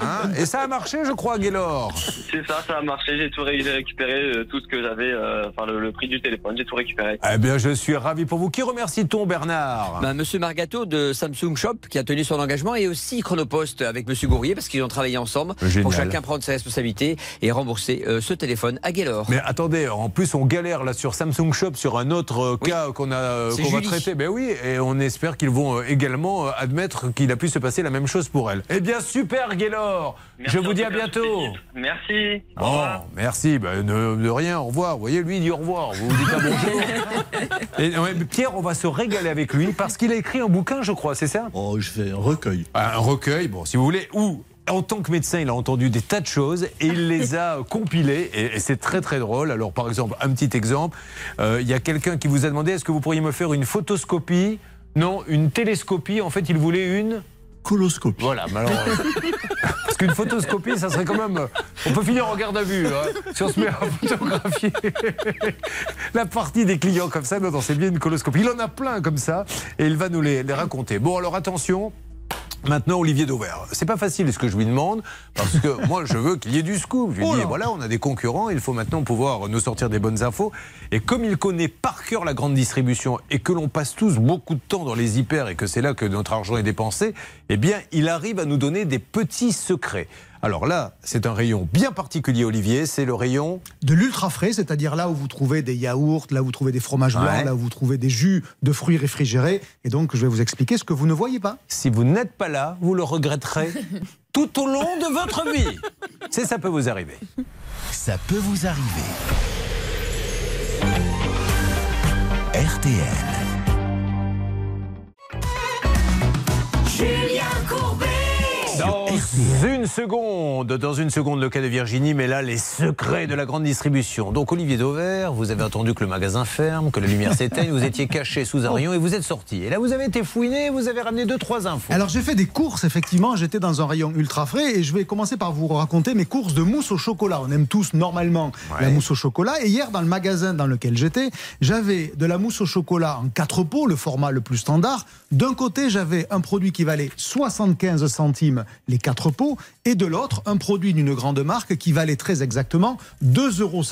Hein Et ça a marché je crois Gaylor C'est ça, ça a marché. J'ai tout ré- récupéré, euh, tout ce que j'avais, euh, enfin le, le prix du téléphone, j'ai tout récupéré. Eh bien je suis ravi pour vous. Qui remercie-t-on Bernard? Ben, Monsieur Margato de Samsung Shop qui a tenu son engagement et aussi Chronopost avec Monsieur Gourrier parce qu'ils ont travaillé ensemble Génial. pour chacun prendre ses responsabilités et rembourser euh, ce téléphone à Gaylor. Mais attendez, en plus on galère là sur Samsung Shop sur un autre euh, cas qu'on a qu'on va traiter. Ben oui, et on espère qu'ils vont également euh, admettre qu'il a pu se passer la même chose pour elle. Eh bien super Gaylor Merci Je vous dis à bientôt Merci. Au Bon, revoir. merci, ben, de, de rien, au revoir. Vous voyez, lui il dit au revoir, vous vous dites pas bonjour. Et, ouais, Pierre, on va se régaler avec lui parce qu'il a écrit un bouquin, je crois, c'est ça? Oh, je fais un recueil. Un recueil, bon, si vous voulez, où en tant que médecin, il a entendu des tas de choses et il les a compilées et, c'est très très drôle. Alors par exemple, un petit exemple, euh, il y a quelqu'un qui vous a demandé est-ce que vous pourriez me faire une photoscopie? Non, une télescopie. En fait, il voulait une coloscopie. Voilà, parce qu'une photoscopie, ça serait quand même. On peut finir en garde à vue hein, si on se met à photographier la partie des clients comme ça. Non, non, c'est bien une coloscopie. Il en a plein comme ça et il va nous les, les raconter. Bon, alors attention. Maintenant, Olivier Dauvert. C'est pas facile ce que je lui demande, parce que moi, je veux qu'il y ait du scoop. Je lui Oh dis, là. voilà, on a des concurrents, il faut maintenant pouvoir nous sortir des bonnes infos. Et comme il connaît par cœur la grande distribution et que l'on passe tous beaucoup de temps dans les hyper et que c'est là que notre argent est dépensé, eh bien, il arrive à nous donner des petits secrets. Alors là, c'est un rayon bien particulier, Olivier, c'est le rayon de l'ultra frais, c'est-à-dire là où vous trouvez des yaourts, là où vous trouvez des fromages blancs, Ouais. là où vous trouvez des jus de fruits réfrigérés. Et donc, je vais vous expliquer ce que vous ne voyez pas. Si vous n'êtes pas là, vous le regretterez tout au long de votre vie. C'est ça peut vous arriver. Ça peut vous arriver. RTL. Julien Courbet. Dans une seconde, dans une seconde, le cas de Virginie, mais là, les secrets de la grande distribution. Donc, Olivier Dauvert, vous avez entendu que le magasin ferme, que la lumière s'éteigne, vous étiez caché sous un rayon et vous êtes sorti. Et là, vous avez été fouiné, vous avez ramené deux, trois infos. Alors j'ai fait des courses, effectivement, j'étais dans un rayon ultra frais et je vais commencer par vous raconter mes courses de mousse au chocolat. On aime tous normalement la mousse au chocolat. Et hier, dans le magasin dans lequel j'étais, j'avais de la mousse au chocolat en quatre pots, le format le plus standard. D'un côté, j'avais un produit qui valait 75 centimes les quatre pots et de l'autre, un produit d'une grande marque qui valait très exactement 2,56 euros.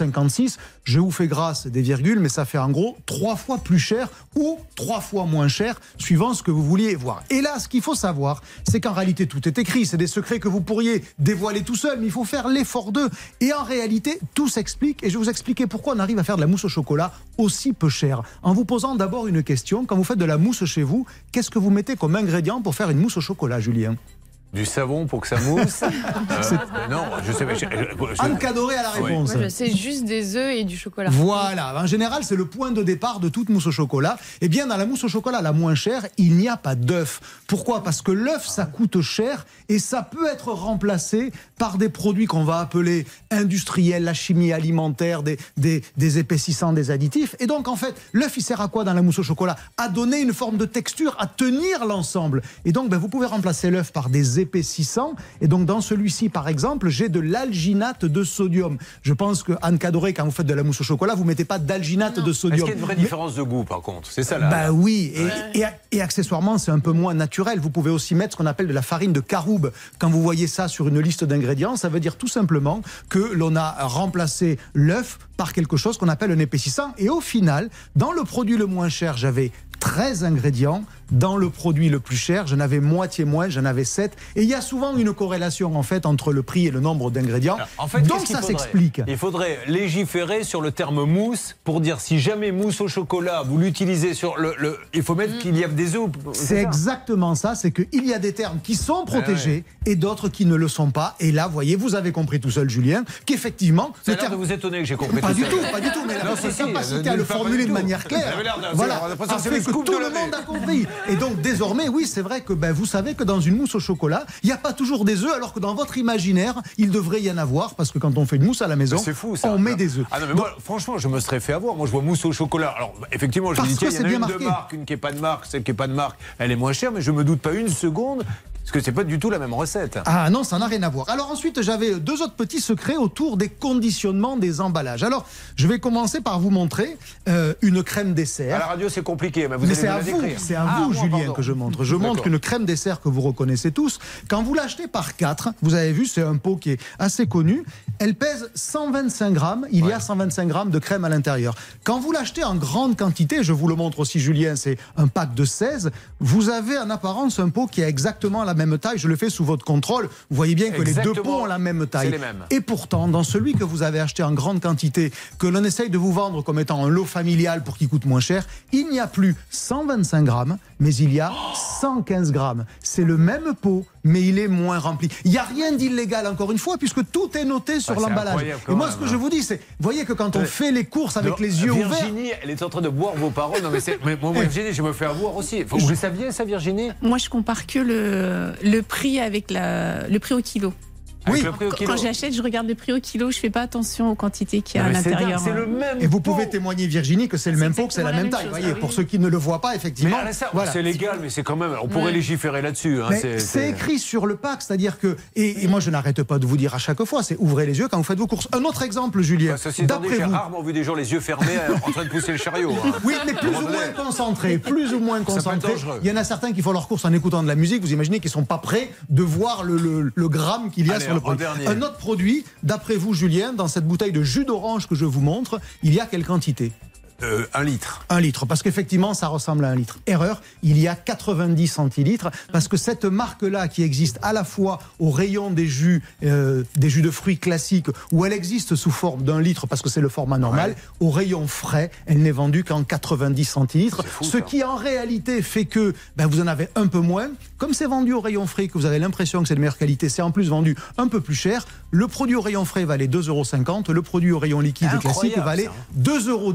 Je vous fais grâce des virgules, mais ça fait en gros trois fois plus cher ou trois fois moins cher, suivant ce que vous vouliez voir. Et là, ce qu'il faut savoir, c'est qu'en réalité, tout est écrit. C'est des secrets que vous pourriez dévoiler tout seul, mais il faut faire l'effort d'eux. Et en réalité, tout s'explique. Et je vais vous expliquer pourquoi on arrive à faire de la mousse au chocolat aussi peu cher. En vous posant d'abord une question. Quand vous faites de la mousse chez vous, qu'est-ce que vous mettez comme ingrédient pour faire une mousse au chocolat, Julien? Du savon pour que ça mousse Euh, Non, je sais pas. je- Anne Cadoré à la réponse. Sais juste des œufs et du chocolat. Voilà, en général, c'est le point de départ de toute mousse au chocolat. Eh bien, dans la mousse au chocolat la moins chère, il n'y a pas d'œuf. Pourquoi? Parce que l'œuf, ça coûte cher et ça peut être remplacé par des produits qu'on va appeler industriels, la chimie alimentaire, des, des, des épaississants, des additifs. Et donc, en fait, l'œuf, il sert à quoi dans la mousse au chocolat? À donner une forme de texture, à tenir l'ensemble. Et donc, ben, vous pouvez remplacer l'œuf par des épaississants. Et donc, dans celui-ci, par exemple, j'ai de l'alginate de sodium. Je pense que Anne Cadoré, quand vous faites de la mousse au chocolat, vous mettez pas d'alginate de Est-ce sodium. qu'il y a une vraie Mais- différence de goût, par contre? C'est ça là. bah oui, et, et- et accessoirement, c'est un peu moins naturel. Vous pouvez aussi mettre ce qu'on appelle de la farine de caroube. Quand vous voyez ça sur une liste d'ingrédients, ça veut dire tout simplement que l'on a remplacé l'œuf par quelque chose qu'on appelle un épaississant. Et au final, dans le produit le moins cher, j'avais 13 ingrédients. Dans le produit le plus cher, j'en avais moitié moins, j'en avais 7. Et il y a souvent une corrélation en fait entre le prix et le nombre d'ingrédients. En fait, Donc ça s'explique. Il faudrait légiférer sur le terme mousse pour dire si jamais mousse au chocolat, vous l'utilisez sur le, le- Il faut mettre qu'il y a des œufs. C'est exactement ça, c'est qu'il y a des termes qui sont Ah protégés et d'autres qui ne le sont pas. Et là, voyez, vous avez compris tout seul, Julien, qu'effectivement, le l'air terme- de vous étonner que j'ai compris Pas tout du tout, pas du tout, mais la Non, votre si, si, capacité euh, à le formuler de manière claire, voilà, c'est fait que tout le monde a compris. Et donc désormais, oui, c'est vrai que ben, vous savez que dans une mousse au chocolat, il n'y a pas toujours des œufs, alors que dans votre imaginaire, il devrait y en avoir, parce que quand on fait une mousse à la maison, fou ça. on met des œufs. Ah non, mais moi, franchement, je me serais fait avoir. Moi, je vois mousse au chocolat. Alors, effectivement, je me dis, tiens, il y en a c'est une de marque, une qui n'est pas de marque. Celle qui n'est pas de marque, elle est moins chère, mais je me doute pas une seconde. Parce que c'est pas du tout la même recette. Ah non, ça n'a rien à voir. Alors ensuite, j'avais deux autres petits secrets autour des conditionnements des emballages. Alors, je vais commencer par vous montrer euh, une crème À dessert. la radio, c'est compliqué, mais vous Mais c'est nous à la vous, c'est à Ah, vous, Julien, pardon. que je montre. Je montre une crème dessert que vous reconnaissez tous. Quand vous l'achetez par 4, vous avez vu, c'est un pot qui est assez connu. Elle pèse 125 grammes. Il y a 125 grammes de crème à l'intérieur. Quand vous l'achetez en grande quantité, je vous le montre aussi, Julien, c'est un pack de 16. Vous avez en apparence un pot qui a exactement la même taille. Je le fais sous votre contrôle. Vous voyez bien que les deux pots ont la même taille. Les mêmes. Et pourtant, dans celui que vous avez acheté en grande quantité, que l'on essaye de vous vendre comme étant un lot familial pour qu'il coûte moins cher, il n'y a plus 125 grammes, mais il y a 115 grammes. C'est le même pot, mais il est moins rempli. Il n'y a rien d'illégal, encore une fois, puisque tout est noté sur Ah, l'emballage. Et moi, ce que hein. je vous dis, c'est, voyez que quand on Ouais. fait les courses avec Non, les yeux ouverts, Virginie, elle est en train de boire vos paroles. Non, mais, c'est- mais moi, moi, Virginie, je me fais avoir aussi. Faut- Vous le saviez, ça, Virginie Moi, je compare que le, le prix avec la, le prix au kilo. Avec le prix au Quand- kilo. Quand j'achète, je regarde le prix au kilo, je fais pas attention aux quantités qu'il y a Non, à l'intérieur. C'est le même. Et vous pouvez témoigner, Virginie, que c'est le même pot, que c'est la même taille. voyez, pour oui. ceux qui ne le voient pas, effectivement. voilà. c'est légal, mais c'est quand même. On pourrait Ouais. légiférer là-dessus. hein, c'est- écrit sur le pack, c'est-à-dire que, et, et moi je n'arrête pas de vous dire à chaque fois, c'est ouvrez les yeux quand vous faites vos courses. Un autre exemple, Julien, Bah, d'après vous. rarement vu des gens les yeux fermés euh, en train de pousser le chariot. hein. Oui, mais plus ou moins concentrés, plus ou moins concentrés. Il y en a certains qui font leurs courses en écoutant de la musique. Vous imaginez qu'ils sont pas prêts de voir le, gramme qu'il y a sur le. Un autre produit, d'après vous, Julien, dans cette bouteille de jus d'orange que je vous montre, il y a quelle quantité? Euh, un litre. Un litre, parce qu'effectivement, ça ressemble à un litre. Erreur, il y a 90 centilitres, parce que cette marque-là, qui existe à la fois au rayon des jus, euh, des jus de fruits classiques, où elle existe sous forme d'un litre, parce que c'est le format normal, au rayon frais, elle n'est vendue qu'en 90 centilitres, ce ça. qui en réalité fait que ben, vous en avez un peu moins. Comme c'est vendu au rayon frais, que vous avez l'impression que c'est de meilleure qualité, c'est en plus vendu un peu plus cher. Le produit au rayon frais valait 2,50 euros, le produit au rayon liquide classique valait ça. 2,17 euros.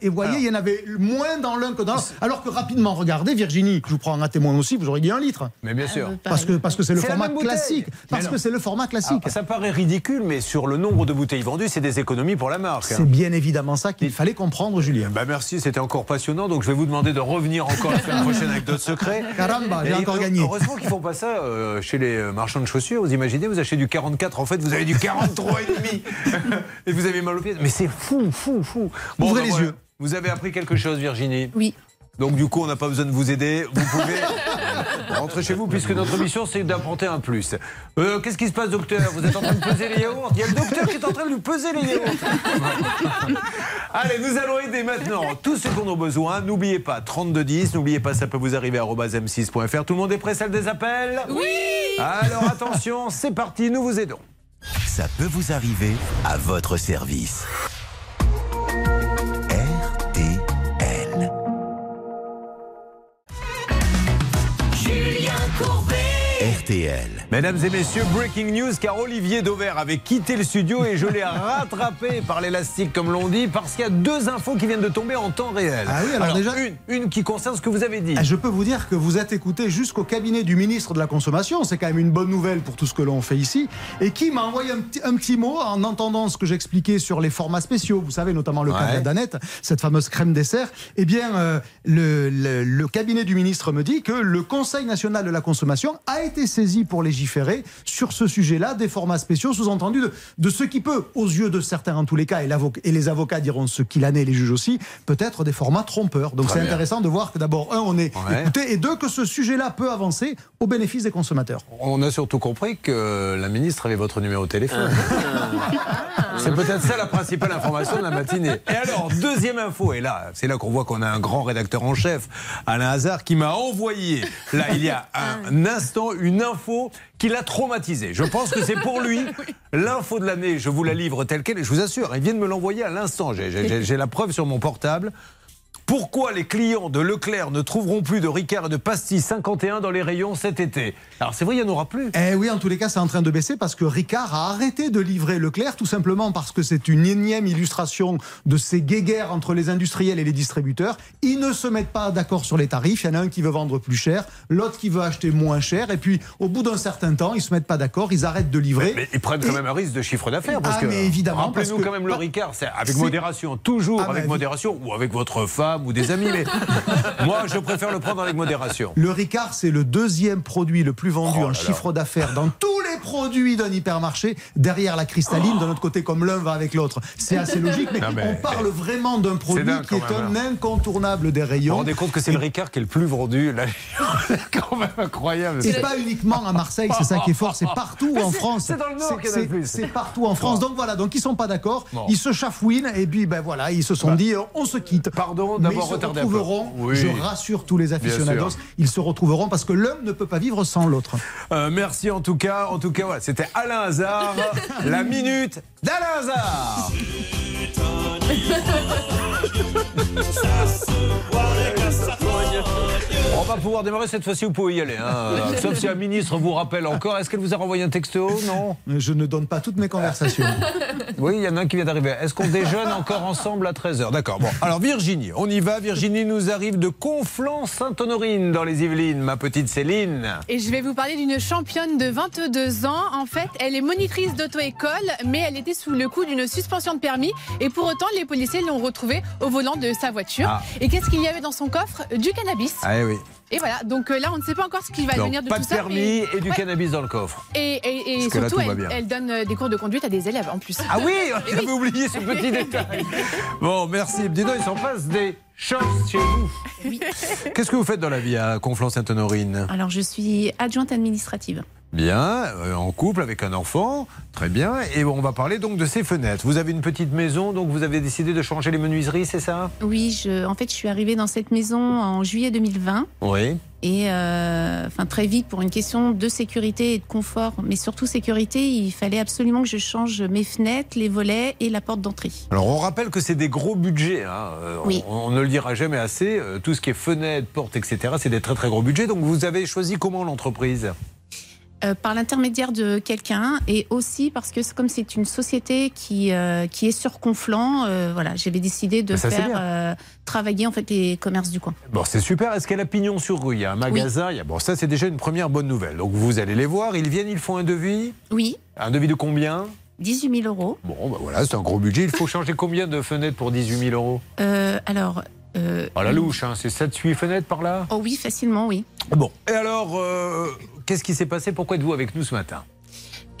Et vous voyez, il y en avait moins dans l'un que dans l'autre. Alors que rapidement, regardez, Virginie, je vous prends un témoin aussi, vous aurez dit un litre. Mais bien sûr. Parce que parce que c'est le C'est format classique. Parce que c'est le format classique. Ah, ça paraît ridicule, mais sur le nombre de bouteilles vendues, c'est des économies pour la marque. hein. C'est bien évidemment ça qu'il fallait comprendre, Julien. Bah merci, c'était encore passionnant. Donc je vais vous demander de revenir encore la semaine prochaine avec d'autres secrets. Caramba, j'ai encore gagné. Heureusement qu'ils font pas ça euh, chez les marchands de chaussures. Vous imaginez, vous achetez du 44, en fait, vous avez du 43 et demi. et vous avez mal aux pieds. Mais c'est fou, fou, fou. Ouvrez bah, les voilà. yeux. Vous avez appris quelque chose, Virginie Oui. Donc du coup, on n'a pas besoin de vous aider. Vous pouvez rentrer chez vous puisque notre mission, c'est d'apporter un plus. Euh, Qu'est-ce qui se passe, docteur? Vous êtes en train de peser les yaourts? Il y a le docteur qui est en train de lui peser les yaourts. Allez, nous allons aider maintenant tous ceux qui en ont besoin. N'oubliez pas 3210. N'oubliez pas, ça peut vous arriver à m6.fr. Tout le monde est prêt, salle des appels? Oui Alors attention, c'est parti, nous vous aidons. Ça peut vous arriver à votre service. RTL. Mesdames et messieurs, breaking news car Olivier Dauvert avait quitté le studio et je l'ai rattrapé par l'élastique comme l'on dit parce qu'il y a deux infos qui viennent de tomber en temps réel. Ah oui, alors déjà- une, une qui concerne ce que vous avez dit. Ah, Je peux vous dire que vous êtes écouté jusqu'au cabinet du ministre de la Consommation. C'est quand même une bonne nouvelle pour tout ce que l'on fait ici. Et qui m'a envoyé un petit, un petit mot en entendant ce que j'expliquais sur les formats spéciaux. Vous savez, notamment le cas Ouais. de la Danette, cette fameuse crème dessert. Eh bien, euh, le, le- le cabinet du ministre me dit que le Conseil national de la consommation a été saisi pour légiférer sur ce sujet-là, des formats spéciaux, sous-entendu de, de ce qui peut, aux yeux de certains en tous les cas, et, les avocats diront ce qu'il en est, les juges aussi, peut-être des formats trompeurs. Donc c'est intéressant de voir que d'abord, un, on est Ouais. écouté, et deux, que ce sujet-là peut avancer au bénéfice des consommateurs. On a surtout compris que la ministre avait votre numéro de téléphone. C'est peut-être ça la principale information de la matinée. Et alors, deuxième info, et là, c'est là qu'on voit qu'on a un grand rédacteur en chef, Alain Hazard, qui m'a envoyé, là, il y a un instant, une info qui l'a traumatisé. Je pense que c'est pour lui l'info de l'année. Je vous la livre telle qu'elle, et je vous assure, il vient de me l'envoyer à l'instant. J'ai- la preuve sur mon portable. Pourquoi les clients de Leclerc ne trouveront plus de Ricard et de pastilles 51 dans les rayons cet été? Alors c'est vrai, il n'y en aura plus. Eh oui, en tous les cas, c'est en train de baisser parce que Ricard a arrêté de livrer Leclerc, tout simplement parce que c'est une énième illustration de ces guéguerres entre les industriels et les distributeurs. Ils ne se mettent pas d'accord sur les tarifs. Il y en a un qui veut vendre plus cher, l'autre qui veut acheter moins cher. Et puis, au bout d'un certain temps, ils se mettent pas d'accord, ils arrêtent de livrer. Mais ils prennent quand même un risque de chiffre d'affaires. Parce Ah, que, mais évidemment, Rappelez-nous parce que- quand même le Ricard, c'est avec modération, toujours Ah, avec modération, ou avec votre femme ou des amis. Mais moi, je préfère le prendre avec modération. Le Ricard, c'est le deuxième produit le plus vendu Oh en chiffre d'affaires dans tous les produits d'un hypermarché, derrière la cristalline, de notre côté, comme l'un va avec l'autre. C'est assez logique, mais, Non, mais- on parle vraiment d'un produit qui est même, hein. un incontournable des Vous vous rayons. rendez compte que c'est le Ricard qui est le plus vendu là C'est quand même incroyable. Et pas uniquement à Marseille, c'est ça qui est fort, c'est partout en C'est- France. c'est dans le Nord C'est- qu'il y en a le c'est- plus. C'est partout en France. Donc voilà, donc ils sont pas d'accord, ils se chafouinent et puis ben voilà, ils se sont Bah. dit euh, on se quitte. Pardon Ils se retrouveront, Oui. je rassure tous les aficionados, ils se retrouveront parce que l'un ne peut pas vivre sans l'autre. Euh, merci en tout cas. En tout cas, voilà, c'était Alain Hazard, la minute d'Alain Hazard. On va pouvoir démarrer cette fois-ci, vous pouvez y aller. hein. Sauf si un ministre vous rappelle encore. Est-ce qu'elle vous a renvoyé un texto? Non? Je ne donne pas toutes mes conversations. Oui, il y en a un qui vient d'arriver. Est-ce qu'on déjeune encore ensemble à 13h D'accord. Bon, alors Virginie, on y va. Virginie nous arrive de Conflans-Sainte-Honorine dans les Yvelines, ma petite Céline. Et je vais vous parler d'une championne de 22 ans. En fait, elle est monitrice d'auto-école, mais elle était sous le coup d'une suspension de permis. Et pour autant, les policiers l'ont retrouvée au volant de sa voiture. Ah. Et qu'est-ce qu'il y avait dans son coffre? Du cannabis. Ah oui. Et voilà, donc euh, là, on ne sait pas encore ce qui va Donc, devenir de pas tout de ça. permis mais- et du Ouais. cannabis dans le coffre. Et, et- surtout, tout va elle, bien. elle donne euh, des cours de conduite à des élèves en plus. Ah oui, j'avais oublié ce petit détail. Bon, merci. Dis donc, il s'en passe des choses chez vous. Qu'est-ce que vous faites dans la vie à Conflans-Sainte-Honorine? Alors, je suis adjointe administrative. Bien, euh, en couple avec un enfant, très bien. Et on va parler donc de ces fenêtres. Vous avez une petite maison, donc vous avez décidé de changer les menuiseries, c'est ça? Oui, je, en fait, je suis arrivée dans cette maison en juillet 2020. Oui. Et euh, enfin, très vite, pour une question de sécurité et de confort, mais surtout sécurité, il fallait absolument que je change mes fenêtres, les volets et la porte d'entrée. Alors on rappelle que c'est des gros budgets. hein. Euh, Oui. on, on ne le dira jamais assez. Tout ce qui est fenêtres, portes, etc., c'est des très très gros budgets. Donc vous avez choisi comment l'entreprise? Euh, par l'intermédiaire de quelqu'un et aussi parce que c'est- comme c'est une société qui, euh, qui est sur Conflans, euh, voilà, j'avais décidé de ça, c'est faire euh, travailler en fait les commerces du coin. Bon, c'est super. Est-ce qu'elle a pignon sur rue? Il y a un magasin. il y a... Bon, ça, c'est déjà une première bonne nouvelle. Donc, vous allez les voir. Ils viennent, ils font un devis? Oui, Un devis de combien? 18 000 euros. Bon, bah voilà, c'est un gros budget. Il faut changer combien de fenêtres pour 18 000 euros? Alors. Euh, À la louche, hein, c'est 7-8 fenêtres par là? Oh oui, facilement, oui. Bon, et alors, euh, qu'est-ce qui s'est passé? Pourquoi êtes-vous avec nous ce matin?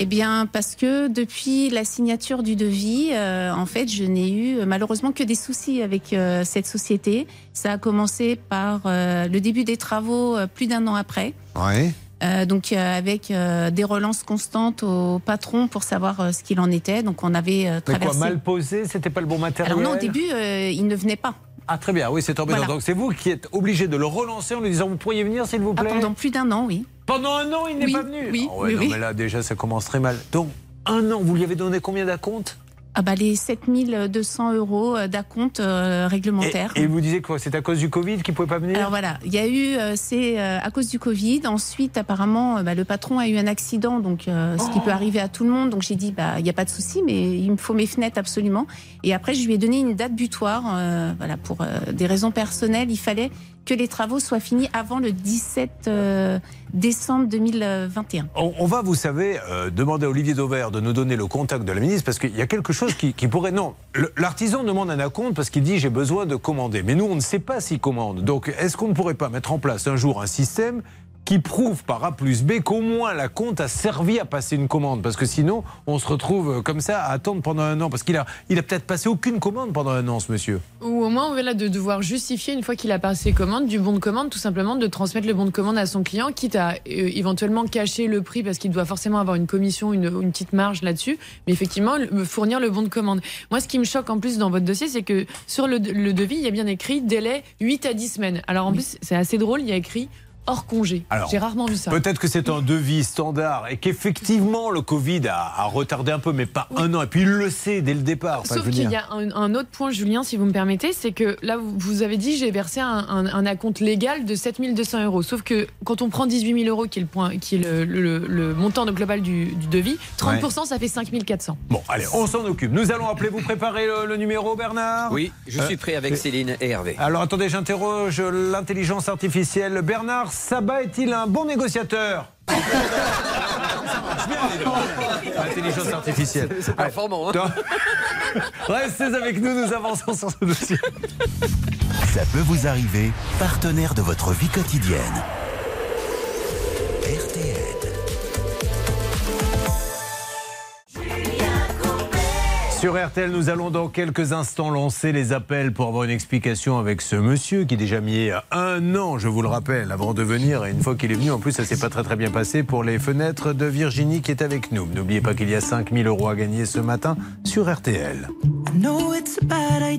Eh bien, parce que depuis la signature du devis, euh, en fait, je n'ai eu euh, malheureusement que des soucis avec euh, cette société. Ça a commencé par euh, le début des travaux euh, plus d'un an après. Oui. Euh, donc euh, avec euh, des relances constantes au patron pour savoir euh, ce qu'il en était. Donc on avait euh, Mais traversé. quoi, mal posé? C'était pas le bon matériel Alors non, au début, euh, il ne venait pas. Ah, très bien, oui, c'est embêtant. Voilà. Donc, c'est vous qui êtes obligé de le relancer en lui disant Vous pourriez venir, s'il vous Ah, plaît pendant plus d'un an, oui. Pendant un an, il n'est Oui, pas venu oui, Ah ouais, oui, non, mais là, déjà, ça commence très mal. Donc, un an, vous lui avez donné combien d'acompte Ah bah les 7200 euros euh, d'acompte euh, réglementaire. Et vous disiez quoi? C'est à cause du Covid qu'il ne pouvait pas venir? Alors voilà, il y a eu, euh, c'est euh, à cause du Covid. Ensuite, apparemment, bah, le patron a eu un accident, donc euh, ce Oh. qui peut arriver à tout le monde. Donc j'ai dit, bah il n'y a pas de souci, mais il me faut mes fenêtres absolument. Et après, je lui ai donné une date butoir, euh, voilà, pour euh, des raisons personnelles. Il fallait que les travaux soient finis avant le 17 euh, décembre 2021. On, va, vous savez, euh, demander à Olivier Dauvert de nous donner le contact de la ministre parce qu'il y a quelque chose qui, pourrait. Non, l'artisan demande un acompte parce qu'il dit j'ai besoin de commander. Mais nous, on ne sait pas s'il commande. Donc, est-ce qu'on ne pourrait pas mettre en place un jour un système qui prouve par A plus B qu'au moins la compte a servi à passer une commande. Parce que sinon, on se retrouve euh, comme ça à attendre pendant un an. Parce qu'il a, il a peut-être passé aucune commande pendant un an, ce monsieur. Ou au moins, voilà, de devoir justifier une fois qu'il a passé commande du bon de commande, tout simplement de transmettre le bon de commande à son client, quitte à euh, éventuellement cacher le prix parce qu'il doit forcément avoir une commission, une, une petite marge là-dessus, mais effectivement le- fournir le bon de commande. Moi, ce qui me choque en plus dans votre dossier, c'est que sur le, le devis, il y a bien écrit délai 8 à 10 semaines. Alors en plus, c'est assez drôle, il y a écrit hors congé. Alors, J'ai rarement vu ça. Peut-être que c'est un devis standard et qu'effectivement le Covid a, a retardé un peu, mais pas un an. Et puis il le sait dès le départ. Sauf qu'il y a un, un autre point, Julien, si vous me permettez, c'est que là, vous- avez dit j'ai versé un, un, un acompte légal de 7200 euros. Sauf que quand on prend 18 000 euros, qui est le, point, qui est le, le- le montant global du, du devis, 30%, ça fait 5400. Bon, allez, on s'en occupe. Nous allons appeler, vous préparez le, le numéro, Bernard? Oui, je suis prêt avec euh, Céline et Hervé. Alors attendez, j'interroge l'intelligence artificielle. Bernard Sabat est-il un bon négociateur Intelligence artificielle. C'est performant, hein Restez avec nous, nous avançons sur ce dossier. Ça peut vous arriver, partenaire de votre vie quotidienne. Sur RTL, nous allons dans quelques instants lancer les appels pour avoir une explication avec ce monsieur qui est déjà mis un an, je vous le rappelle, avant de venir. Et une fois qu'il est venu, en plus, ça s'est pas très très bien passé pour les fenêtres de Virginie qui est avec nous. N'oubliez pas qu'il y a 5000 euros à gagner ce matin sur RTL. I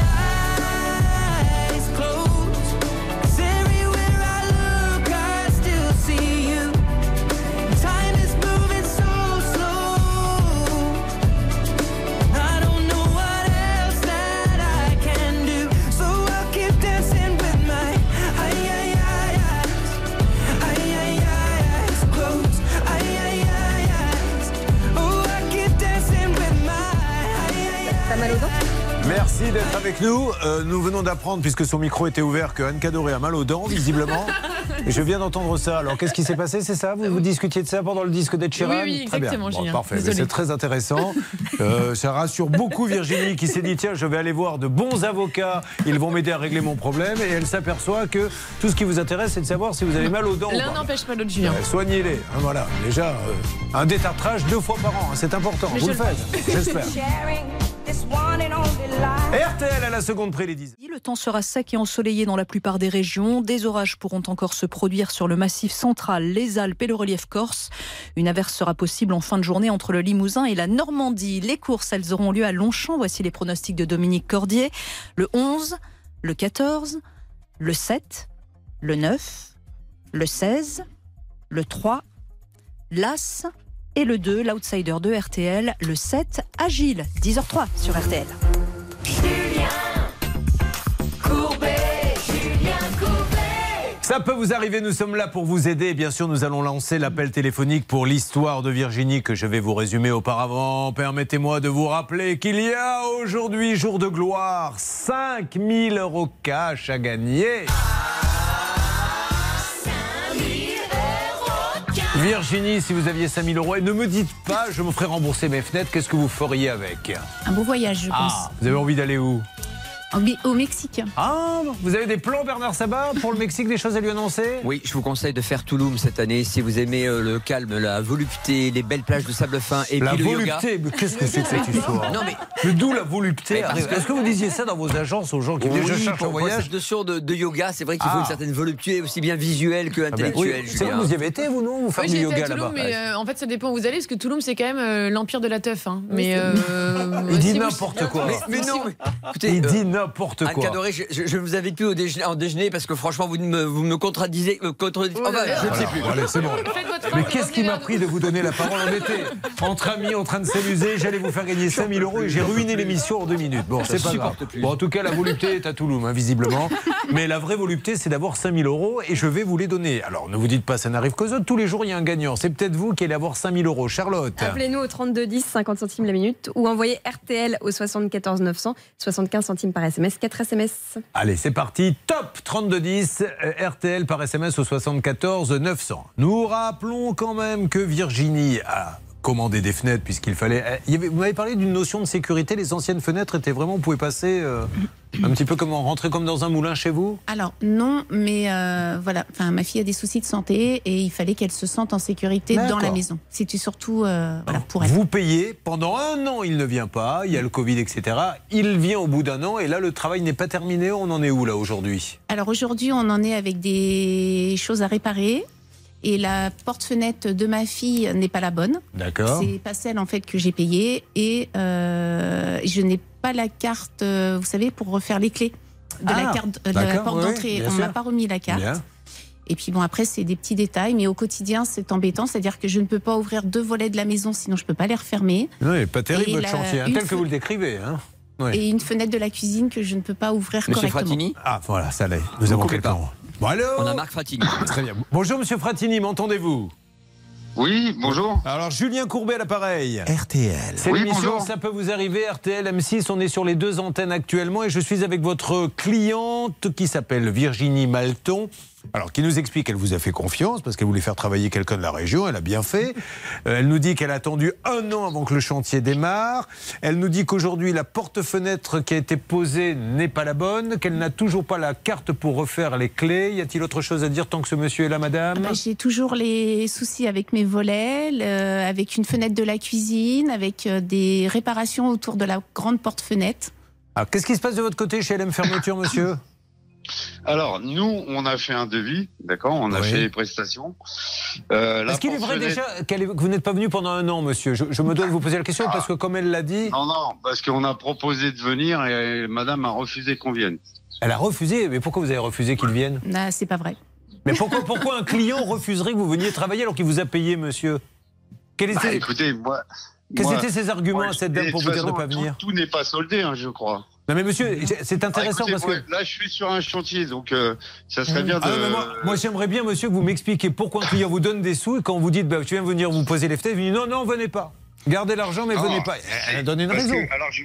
Merci d'être avec nous. Euh, nous venons d'apprendre, puisque son micro était ouvert, que Anne Cadoré a mal aux dents, visiblement. Et je viens d'entendre ça. Alors, qu'est-ce qui s'est passé C'est ça? Vous, vous discutiez de ça pendant le disque d'Ed Sheeran? Oui, oui, Très bien. exactement, Bon, Julien. parfait. C'est très intéressant. Euh, ça rassure beaucoup Virginie qui s'est dit tiens, je vais aller voir de bons avocats. Ils vont m'aider à régler mon problème. Et elle s'aperçoit que tout ce qui vous intéresse, c'est de savoir si vous avez mal aux dents. L'un n'empêche pas l'autre, Julien. Soignez-les. Hein, voilà. Déjà, euh, un détartrage deux fois par an. hein, C'est important. Mais vous le faites. J'espère. RTL à la seconde près les 10. Le temps sera sec et ensoleillé dans la plupart des régions. Des orages pourront encore se produire sur le massif central, les Alpes et le relief corse. Une averse sera possible en fin de journée entre le Limousin et la Normandie. Les courses, elles auront lieu à Longchamp. Voici les pronostics de Dominique Cordier. Le 11, le 14, le 7, le 9, le 16, le 3, l'As et le 2, l'outsider de RTL, le 7, Agile, 10h03 sur RTL. Ça peut vous arriver, nous sommes là pour vous aider. Bien sûr, nous allons lancer l'appel téléphonique pour l'histoire de Virginie que je vais vous résumer auparavant. Permettez-moi de vous rappeler qu'il y a aujourd'hui, jour de gloire, 5000 euros cash à gagner. Virginie, si vous aviez 5000 euros, et ne me dites pas, je me ferai rembourser mes fenêtres, qu'est-ce que vous feriez avec? Un beau voyage, je pense. Ah, vous avez envie d'aller où? Au, Mexique. Ah, vous avez des plans, Bernard Sabat, pour le Mexique, des choses à lui annoncer? Oui, je vous conseille de faire Touloum cette année si vous aimez euh, le calme, la volupté, les belles plages de sable fin et La puis le yoga. volupté, mais qu'est-ce que c'est que cette histoire? Non mais Mais d'où la volupté? Que- Est-ce que vous disiez ça dans vos agences aux gens qui oui, cherche pour un voyage cette notion de, de yoga, c'est vrai qu'il faut Ah. une certaine volupté, aussi bien visuelle que Ah ben, intellectuelle. oui, vrai, vous y avez été, vous, non? Vous faire Oui, du yoga là-bas mais euh, en fait, ça dépend où vous allez, parce que Toulouse, c'est quand même euh, l'empire de la teuf. Hein. Mais, euh, Il dit n'importe quoi. Mais, non, mais, écoutez, Il dit n'importe Anne quoi. Cadoré, je, je, je ne vous invite plus au déjeuner, en déjeuner parce que franchement, vous me, vous me contredisez. euh, contredisez- enfin, je ne sais plus. bon, allez, c'est bon. Mais qu'est-ce qui m'a pris de vous donner la parole On était entre amis en train de s'amuser. J'allais vous faire gagner 5000 euros et j'ai ruiné l'émission en deux minutes. Bon, c'est pas grave. Bon, en tout cas, la volupté est à Toulouse, hein, visiblement. Mais la vraie volupté, c'est d'avoir 5000 euros et je vais vous les donner. Alors, ne vous dites pas, ça n'arrive qu'aux autres. Tous les jours, il y a un gagnant. C'est peut-être vous qui allez avoir 5000 euros. Charlotte. Appelez-nous au 32 10, 50 centimes la minute ou envoyez RTL au 74 900, 75 centimes par SMS, 4 SMS. Allez, c'est parti. Top 3210 euh, RTL par SMS au 74 900. Nous rappelons quand même que Virginie a commandé des fenêtres puisqu'il fallait. euh, il y avait- vous m'avez parlé d'une notion de sécurité. Les anciennes fenêtres étaient vraiment. Vous pouvez passer euh, un petit peu comme rentrer comme dans un moulin chez vous? Alors non, mais euh, voilà. Enfin, ma fille a des soucis de santé et il fallait qu'elle se sente en sécurité dans la maison. C'était surtout euh, voilà pour elle. Vous payez pendant un an, il ne vient pas. Il y a le Covid, etc. Il vient au bout d'un an et là, le travail n'est pas terminé. On en est où là aujourd'hui? Alors aujourd'hui, on en est avec des choses à réparer. Et la porte-fenêtre de ma fille n'est pas la bonne. D'accord. C'est pas celle en fait que j'ai payée. Et euh, je n'ai pas la carte, euh, vous savez, pour refaire les clés de Ah, la carte de la d'accord, porte oui, d'entrée. On m'a pas remis la carte. Bien. Et puis bon, après, c'est des petits détails, mais au quotidien, c'est embêtant. C'est-à-dire que je ne peux pas ouvrir deux volets de la maison, sinon je peux pas les refermer. N'est pas terrible Et votre la- chantier, hein, tel que vous le décrivez. Hein. Et une fenêtre de la cuisine que je ne peux pas ouvrir correctement. Ah, voilà, ça l'est. Nous avons quelqu'un. Bon, alors On a Marc Fratini. Très bien. Bonjour, monsieur Fratini, m'entendez-vous Oui, bonjour. Alors, Julien Courbet à l'appareil. RTL. C'est Oui, l'émission bonjour. Ça peut vous arriver, RTL M6. On est sur les deux antennes actuellement et je suis avec votre cliente qui s'appelle Virginie Malton. Alors, qui nous explique qu'elle vous a fait confiance parce qu'elle voulait faire travailler quelqu'un de la région. Elle a bien fait. Euh, elle nous dit qu'elle a attendu un an avant que le chantier démarre. Elle nous dit qu'aujourd'hui, la porte-fenêtre qui a été posée n'est pas la bonne, qu'elle n'a toujours pas la carte pour refaire les clés. Y a-t-il autre chose à dire tant que ce monsieur est là, madame Bah, J'ai toujours les soucis avec mes volets, le- avec une fenêtre de la cuisine, avec euh, des réparations autour de la grande porte-fenêtre. Alors, qu'est-ce qui se passe de votre côté chez LM Fermeture, monsieur? Alors, nous, on a fait un devis, d'accord On a Oui. fait les prestations. Euh, Est-ce qu'il est vrai déjà est- que vous n'êtes pas venu pendant un an, monsieur? Je, je me dois de vous poser la question parce que, comme elle l'a dit, Non, non, parce qu'on a proposé de venir et madame a refusé qu'on vienne. elle a refusé. Mais pourquoi vous avez refusé qu'il vienne? Ah, c'est pas vrai. Mais pourquoi, pourquoi un client refuserait que vous veniez travailler alors qu'il vous a payé, monsieur? Quels Bah, étaient, écoutez, moi. quels étaient ses arguments moi, à cette et dame pour vous dire de ne pas venir? Tout, tout n'est pas soldé, hein, je crois. Non, mais monsieur, c'est intéressant Ah, écoutez, parce que. Là, je suis sur un chantier, donc euh, ça serait bien de. Ah mais moi, moi, j'aimerais bien, monsieur, que vous m'expliquiez pourquoi un client vous donne des sous et quand vous dites, bah, tu viens venir vous poser les fenêtres, vous dites, non, non, venez pas. Gardez l'argent, mais Non, venez pas. Elle a donné une raison. que, alors, je-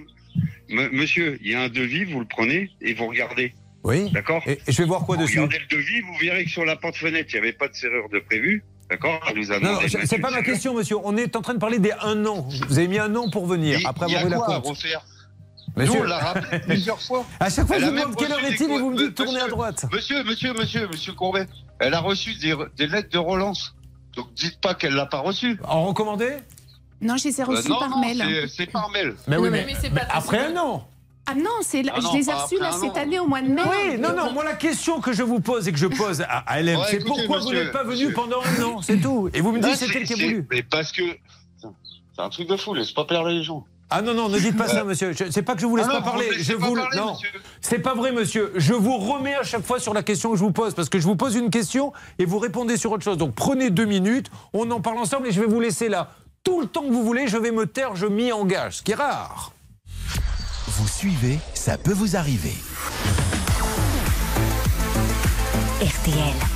monsieur, il y a un devis, vous le prenez et vous regardez. Oui. D'accord Et, et je vais voir quoi Vous dessus regardez le devis, vous verrez que sur la porte-fenêtre, il n'y avait pas de serrure de prévu. D'accord Non, de c'est pas ma question, monsieur. On est en train de parler des un an. Vous avez mis un an pour venir, Il- après il avoir eu la compte. Monsieur- Nous, on l'a rappelé plusieurs fois. À chaque fois, Elle je vous demande quelle heure est-il et vous me dites tournez à Monsieur- droite. Monsieur, monsieur, monsieur, monsieur Courbet, elle a reçu des, des lettres de relance. Donc dites pas qu'elle l'a pas reçu. En recommandé? Non, je les ai Euh, reçus non, par non, mail. c'est- par mail. Mais oui, mais, mais pas après un an. Ah non, c'est Ah je les ai pas reçus là cette an. année au mois de mai. Oui, non, non, moi la question que je vous pose et que je pose à, à LM, Ouais, c'est pourquoi vous n'êtes pas venu monsieur. pendant un an, c'est tout. Et vous me dites c'est elle qui a voulu. Mais parce que. C'est un truc de fou, laisse pas perdre les gens. Ah non, non, ne dites pas ça, monsieur. C'est pas que je vous laisse Ah non, pas parler. vous Je pas vous... parler, non, c'est pas vrai, monsieur. Je vous remets à chaque fois sur la question que je vous pose parce que je vous pose une question et vous répondez sur autre chose. Donc prenez deux minutes, on en parle ensemble et je vais vous laisser là. Tout le temps que vous voulez, je vais me taire, je m'y engage, ce qui est rare. Vous suivez, ça peut vous arriver. RTL.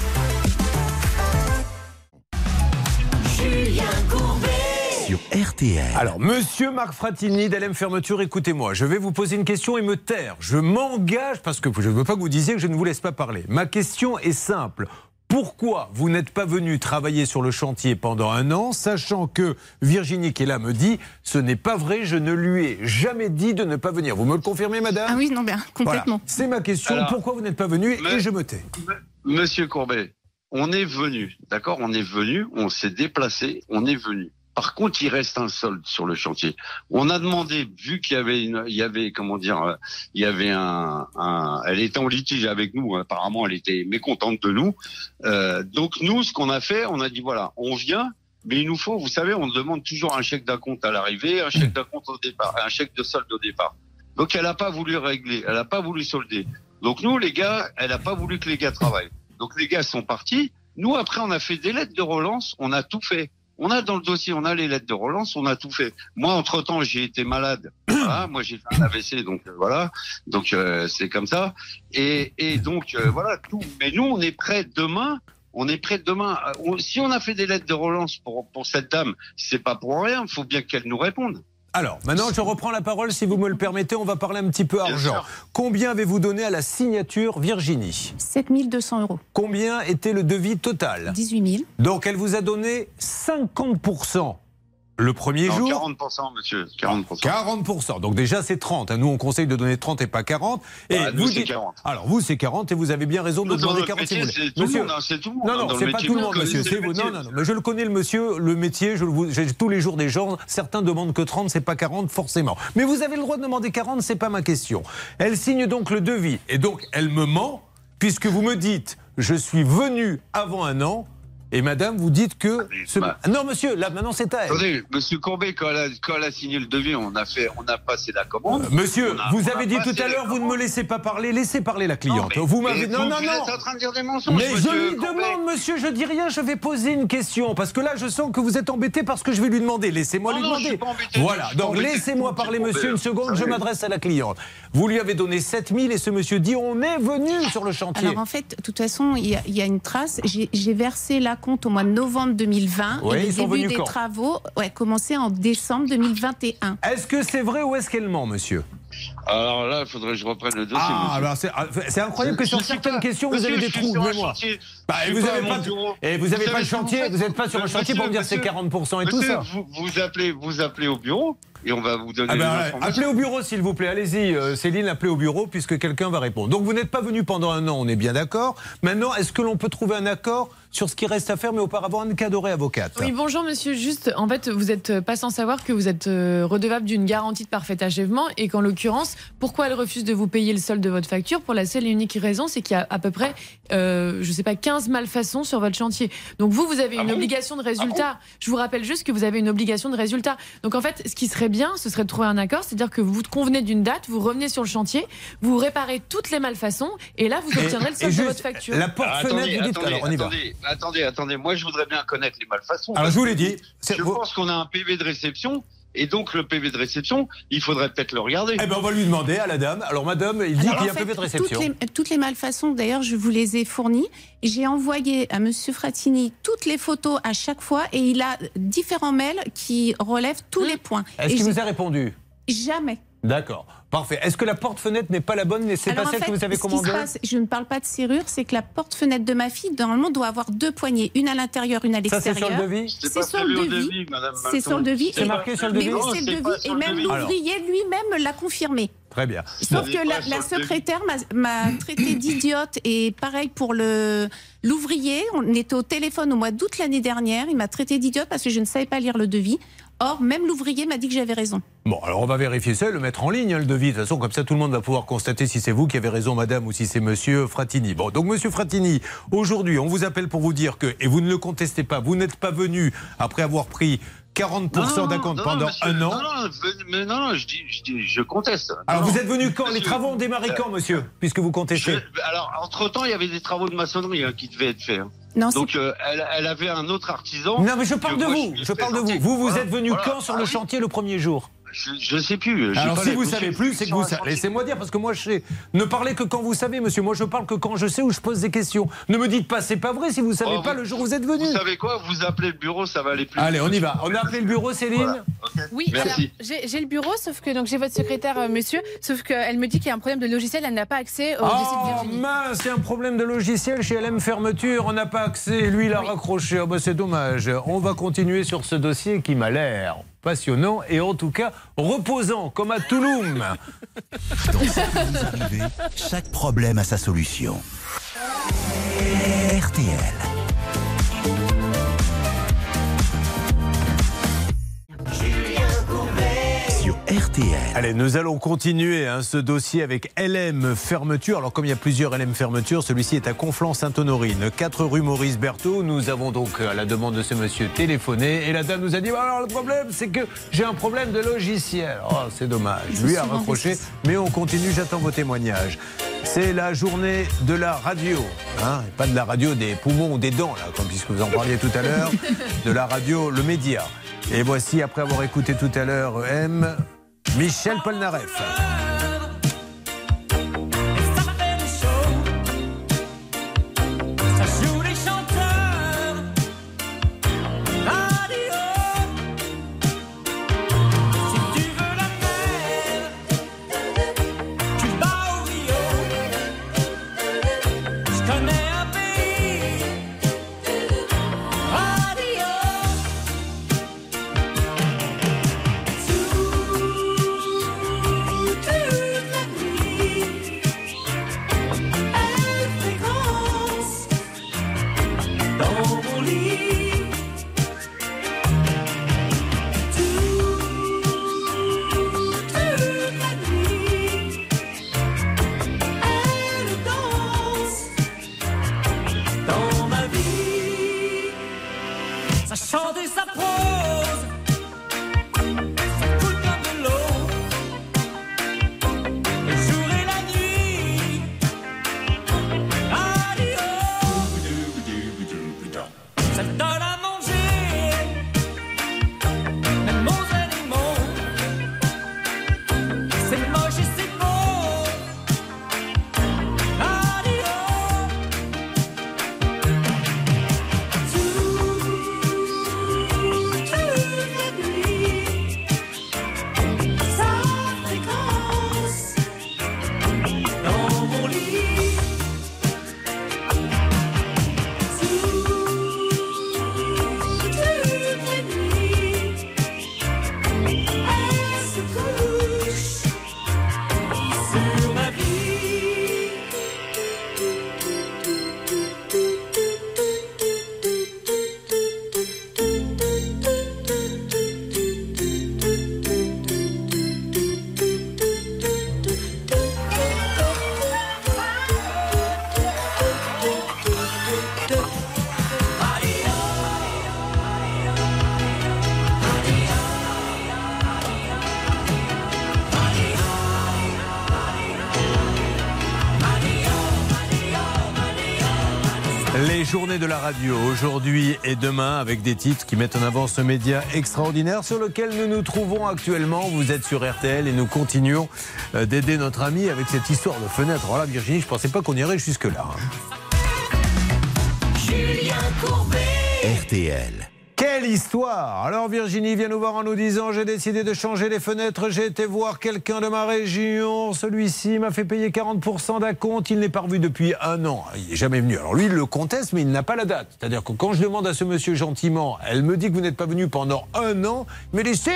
Sur RTL. Alors, monsieur Marc Fratini d'LM Fermeture, écoutez-moi. Je vais vous poser une question et me taire. Je m'engage parce que je ne veux pas que vous disiez que je ne vous laisse pas parler. Ma question est simple. Pourquoi vous n'êtes pas venu travailler sur le chantier pendant un an, sachant que Virginie qui est là me dit ce n'est pas vrai, je ne lui ai jamais dit de ne pas venir. Vous me le confirmez, madame? Ah oui, non, bien, Voilà. complètement. C'est ma question. Alors, Pourquoi vous n'êtes pas venu Et je me tais? Monsieur Courbet, on est venu, d'accord? On est venu, on s'est déplacé, on est venu. Par contre, il reste un solde sur le chantier. On a demandé, vu qu'il y avait, une, il y avait, comment dire, euh, il y avait un, un- elle était en litige avec nous. Apparemment, elle était mécontente de nous. Euh, donc nous, ce qu'on a fait, on a dit voilà, on vient, mais il nous faut, vous savez, on demande toujours un chèque d'acompte à l'arrivée, un chèque d'acompte au départ, un chèque de solde au départ. Donc elle n'a pas voulu régler, elle n'a pas voulu solder. Donc nous, les gars, elle n'a pas voulu que les gars travaillent. Donc les gars sont partis. Nous, après, on a fait des lettres de relance, on a tout fait. On a dans le dossier, on a les lettres de relance, on a tout fait. Moi, entre-temps, j'ai été malade. Voilà, moi, j'ai fait un AVC, donc euh, voilà. Donc euh, c'est comme ça. Et, et donc euh, voilà tout. Mais nous, on est prêts demain. On est prêts demain. On- si on a fait des lettres de relance pour pour cette dame, c'est pas pour rien. Il faut bien qu'elle nous réponde. Alors, maintenant, je reprends la parole, si vous me le permettez. On va parler un petit peu argent. Combien avez-vous donné à la signature, Virginie 7200 euros. Combien était le devis total? 18 000. Donc, elle vous a donné 50% le premier Non, jour. 40%, monsieur. 40%. 40%. Donc déjà, c'est 30. Nous, on conseille de donner 30 et pas 40. Et Bah, nous, vous c'est dites- 40. Alors, vous, c'est 40 et vous avez bien raison de Nous, demander notre 40 si vous métier, voulez. c'est tout le monde, hein, c'est tout le monde, Non, hein, non, c'est pas tout le monde, monsieur. le C'est vous. Non, non, non. Mais je le connais, le monsieur, le métier. Je le j'ai tous les jours des gens. Certains demandent que 30, c'est pas 40, forcément. Mais vous avez le droit de demander 40, c'est pas ma question. Elle signe donc le devis. Et donc, elle me ment, puisque vous me dites, je suis venu avant un an. Et madame, vous dites que. ce- Non, monsieur, là, maintenant, c'est à elle. Attendez, Monsieur Courbet, quand elle, a, quand elle a signé le devis, on a fait, on a passé la commande. Monsieur, On a- vous avez dit tout à l'heure, vous ne me laissez pas parler, laissez parler la cliente. mais- vous m'avez non vous- non vous non. êtes en train de dire des mensonges, Mais je monsieur lui Courbet. demande, monsieur, je dis rien, je vais poser une question parce que là, je sens que vous êtes embêté parce que je vais lui demander. Laissez-moi Non, lui non, je demander. suis pas embêté, je voilà. suis Donc laissez-moi Monsieur parler, Courbet, monsieur, une seconde. Je m'adresse à la cliente. Vous lui avez donné 7000 et ce monsieur dit on est venu sur le chantier. Alors en fait, de toute façon, il y a, il y a une trace. J'ai j'ai versé la compte au mois de novembre 2020 Oui, et le début des travaux ouais, commencé en décembre 2021. Est-ce que c'est vrai ou est-ce qu'elle ment, monsieur? Alors là, il faudrait que je reprenne le dossier. Ah, c'est ah, c'est incroyable que sur certaines pas. questions, vous avez des trous de un mémoire. chantier. Bah, et vous pas avez à pas, et vous avez vous chantier, vous n'êtes pas sur le Monsieur, chantier pour me dire c'est monsieur, 40% et tout ça. Vous, vous appelez, vous appelez au bureau et on va vous donner Ah les informations. appelez au bureau s'il vous plaît, allez-y euh, Céline, appelez au bureau puisque quelqu'un va répondre. Donc vous n'êtes pas venu pendant un an, on est bien d'accord. Maintenant, est-ce que l'on peut trouver un accord sur ce qui reste à faire, mais auparavant Anne Cadoré, avocate Oui, bonjour monsieur. Juste, en fait, vous n'êtes pas sans savoir que vous êtes euh, redevable d'une garantie de parfait achèvement et qu'en l'occurrence, pourquoi elle refuse de vous payer le solde de votre facture Pour la seule et unique raison, c'est qu'il y a à peu près, euh, je sais pas, 15 malfaçons sur votre chantier. Donc vous, vous avez Ah une bon obligation de résultat. je vous rappelle juste que vous avez une obligation de résultat. Donc en fait, ce qui serait bien, ce serait de trouver un accord, c'est-à-dire que vous convenez d'une date, vous revenez sur le chantier, vous réparez toutes les malfaçons et là, vous Et- obtiendrez le solde de votre facture. la porte-fenêtre, Attendez, vous dites attendez, alors on y va. attendez, attendez. Moi, je voudrais bien connaître les malfaçons. Alors je vous l'ai dit. c'est- Je vous- pense qu'on a un PV de réception. Et donc, le PV de réception, il faudrait peut-être le regarder. Eh ben on va lui demander à la dame. Alors madame, il dit qu'il y a un PV de réception. Toutes les, toutes les malfaçons, d'ailleurs, je vous les ai fournies. J'ai envoyé à Monsieur Fratini toutes les photos à chaque fois et il a différents mails qui relèvent tous les points. Est-ce Et qu'il vous a répondu? Jamais. D'accord, parfait. Est-ce que la porte-fenêtre n'est pas la bonne et c'est pas celle fait, que vous avez commandée sera- je ne parle pas de serrure, c'est que la porte-fenêtre de ma fille, normalement, doit avoir deux poignées, une à l'intérieur, une à Ça, c'est sur l'extérieur. le devis C'est sur le devis. C'est sur le devis. C'est marqué sur le mais devis oui, Non, c'est le c'est devis. Et même l'ouvrier lui-même l'a confirmé. Très bien. Sauf que la, secrétaire m'a- m'a traité d'idiote et pareil pour le l'ouvrier. On était au téléphone au mois d'août l'année dernière. Il m'a traité d'idiote parce que je ne savais pas lire le devis. Or, même l'ouvrier m'a dit que j'avais raison. Bon, alors on va vérifier ça et le mettre en ligne, hein, le devis. De toute façon, comme ça, tout le monde va pouvoir constater si c'est vous qui avez raison, madame, ou si c'est monsieur Fratini. Bon, donc monsieur Fratini, aujourd'hui, on vous appelle pour vous dire que, et vous ne le contestez pas, vous n'êtes pas venu après avoir pris 40% d'acompte pendant monsieur, un an. Non, non, mais non, je dis, je, dis, je conteste. Alors Non, vous êtes venu quand? Les travaux ont démarré euh, quand, monsieur Puisque vous contestez? je- alors, entre-temps, il y avait des travaux de maçonnerie hein, qui devaient être faits. hein. Non, Donc, euh, elle, elle avait un autre artisan. Non, mais je parle de vous. Je parle de vous. Vous, vous Voilà, êtes venu voilà. quand sur Ah le oui. chantier le premier jour? Je ne sais plus. j'ai Alors pas si vous savez plus, c'est que vous savez. Laissez-moi dire parce que moi je sais. Ne parlez que quand vous savez, monsieur. Moi je parle que quand je sais ou je pose des questions. Ne me dites pas c'est pas vrai si vous savez Oh, pas vous- le jour où vous êtes venu. Vous savez quoi Vous appelez le bureau, ça va aller plus Allez, on y va. On a appelé le bureau, Céline. Voilà. Oui, Merci. alors j'ai le bureau, sauf que donc j'ai votre secrétaire, euh, monsieur, sauf qu'elle me dit qu'il y a un problème de logiciel, elle n'a pas accès au dossier de Oh Virginie. mince, c'est un problème de logiciel chez LM Fermeture, on n'a pas accès, lui il a raccroché, oh, bah, c'est dommage. On va continuer sur ce dossier qui m'a l'air passionnant et en tout cas reposant comme à Touloum. Dans arrivez, chaque problème a sa solution. RTL. RTL. Allez, nous allons continuer hein, ce dossier avec LM Fermeture. Alors, comme il y a plusieurs LM Fermeture, celui-ci est à Conflans-Sainte-Honorine, 4 rue Maurice Berthaud. Nous avons donc, à la demande de ce monsieur, téléphoné. Et la dame nous a dit Alors, le problème, c'est que j'ai un problème de logiciel. Oh, c'est dommage. Lui a raccroché. Mais on continue, j'attends vos témoignages. C'est la journée de la radio. Hein, et pas de la radio des poumons ou des dents, là, comme puisque vous en parliez tout à l'heure. De la radio, le média. Et voici, après avoir écouté tout à l'heure M, Michel Polnareff. Journées de la radio, aujourd'hui et demain, avec des titres qui mettent en avant ce média extraordinaire sur lequel nous nous trouvons actuellement. Vous êtes sur RTL et nous continuons euh, d'aider notre ami avec cette histoire de fenêtre. Voilà, Virginie, je pensais pas qu'on irait jusque-là. hein. Julien Courbet. RTL. Histoire Alors Virginie vient nous voir en nous disant j'ai décidé de changer les fenêtres, j'ai été voir quelqu'un de ma région, celui-ci m'a fait payer 40% d'acompte, il n'est pas revu depuis un an, il n'est jamais venu. Alors lui il le conteste mais il n'a pas la date. C'est-à-dire que quand je demande à ce monsieur gentiment, elle me dit que vous n'êtes pas venu pendant un an, mais si.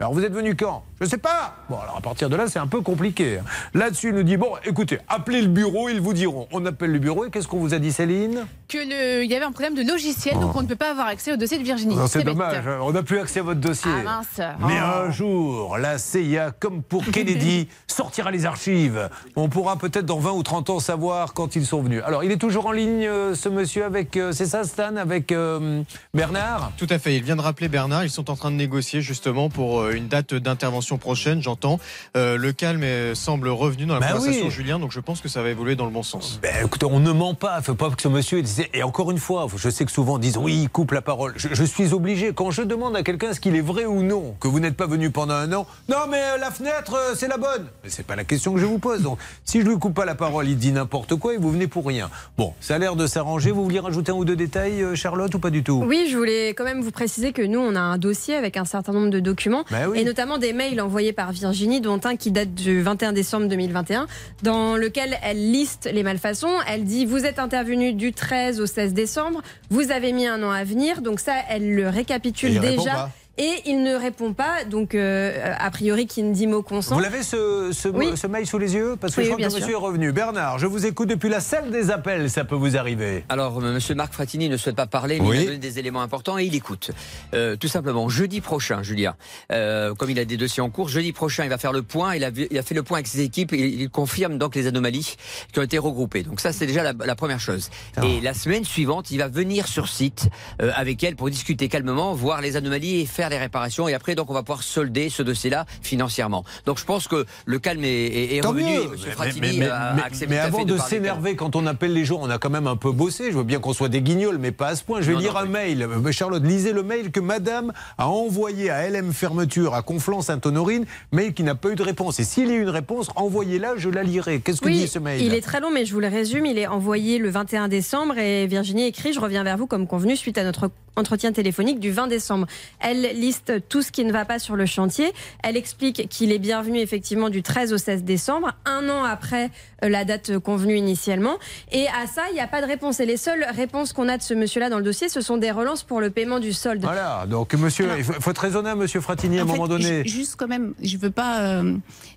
Alors vous êtes venu quand? Je sais pas. Bon, alors à partir de là, c'est un peu compliqué. Là-dessus, il nous dit bon, écoutez, appelez le bureau, ils vous diront. On appelle le bureau et qu'est-ce qu'on vous a dit, Céline? Que le, il y avait un problème de logiciel, donc on ne peut pas avoir accès au dossier de Virginie. Oh. Non, C'est dommage, hein, on n'a plus accès à votre dossier. Ah mince. Mais Oh. un jour, la CIA, comme pour Kennedy, sortira les archives. On pourra peut-être dans 20 ou 30 ans savoir quand ils sont venus. Alors, il est toujours en ligne, euh, ce monsieur, avec. euh, c'est ça, Stan, avec euh, Bernard? Tout à fait. Il vient de rappeler Bernard. Ils sont en train de négocier justement pour une date d'intervention prochaine. J'entends. Euh, le calme semble revenu dans la Bah conversation, oui. Julien. Donc je pense que ça va évoluer dans le bon sens. Ben, écoutez, on ne ment pas. Il faut pas que ce monsieur dise. Et encore une fois, je sais que souvent on dit oui, il coupe la parole. Je, je suis obligé. Quand je demande à quelqu'un est-ce qu'il est vrai ou non que vous n'êtes pas venu pendant un an, non, mais euh, la fenêtre, euh, c'est la bonne. Mais c'est pas la question que je vous pose. Donc, si je lui coupe pas la parole, il dit n'importe quoi et vous venez pour rien. Bon, ça a l'air de s'arranger. Vous vouliez rajouter un ou deux détails, Charlotte, ou pas du tout? Oui, je voulais quand même vous préciser que nous, on a un dossier avec un certain nombre de documents, Bah oui. et notamment des mails envoyés par Virginie, dont un qui date du 21 décembre 2021, dans lequel elle liste les malfaçons. Elle dit Vous êtes intervenu du 13 au 16 décembre, vous avez mis un an à venir, donc ça, elle le récapitule déjà. Et il ne répond pas, donc euh, a priori, qui ne dit mot consent. Vous l'avez ce, ce, Oui. ce mail sous les yeux? Parce que Oui, je crois que le monsieur sûr. est revenu. Bernard, je vous écoute depuis la salle des appels. Ça peut vous arriver. Alors, euh, Monsieur Marc Fratini ne souhaite pas parler, mais Oui. il a donné des éléments importants et il écoute. Euh, tout simplement, jeudi prochain, Julien, euh, comme il a des dossiers en cours, jeudi prochain, il va faire le point. Il a, vu- il a fait le point avec ses équipes et il confirme donc les anomalies qui ont été regroupées. Donc ça, c'est déjà la, la première chose. Et la semaine suivante, il va venir sur site euh, avec elle pour discuter calmement, voir les anomalies et faire les réparations. Et après, donc, on va pouvoir solder ce dossier-là financièrement. Donc, je pense que le calme est, est- est Tant revenu. mieux. et Monsieur Mais- Fratini mais, mais- a mais- avant de, s'énerver quand on appelle les gens, on a quand même un peu bossé. Je veux bien qu'on soit des guignols, mais pas à ce point. Je vais Non, lire non, un mail. Euh, Charlotte, lisez le mail que Madame a envoyé à LM Fermeture à Conflans-Sainte-Honorine, mail qui n'a pas eu de réponse. Et s'il y a eu une réponse, envoyez-la, je la lirai. Qu'est-ce que Oui, dit ce mail il est très long, mais je vous le résume. Il est envoyé le 21 décembre et Virginie écrit Je reviens vers vous comme convenu suite à notre entretien téléphonique du 20 décembre. Elle liste tout ce qui ne va pas sur le chantier. Elle explique qu'il est bienvenu effectivement du 13 au 16 décembre, un an après euh, la date convenue initialement. Et à ça, il n'y a pas de réponse. Et les seules réponses qu'on a de ce monsieur-là dans le dossier, ce sont des relances pour le paiement du solde. Voilà, donc monsieur, il faut, faut être raisonnable, monsieur Fratini, à un fait, moment donné. ju- Juste quand même, je veux pas. euh,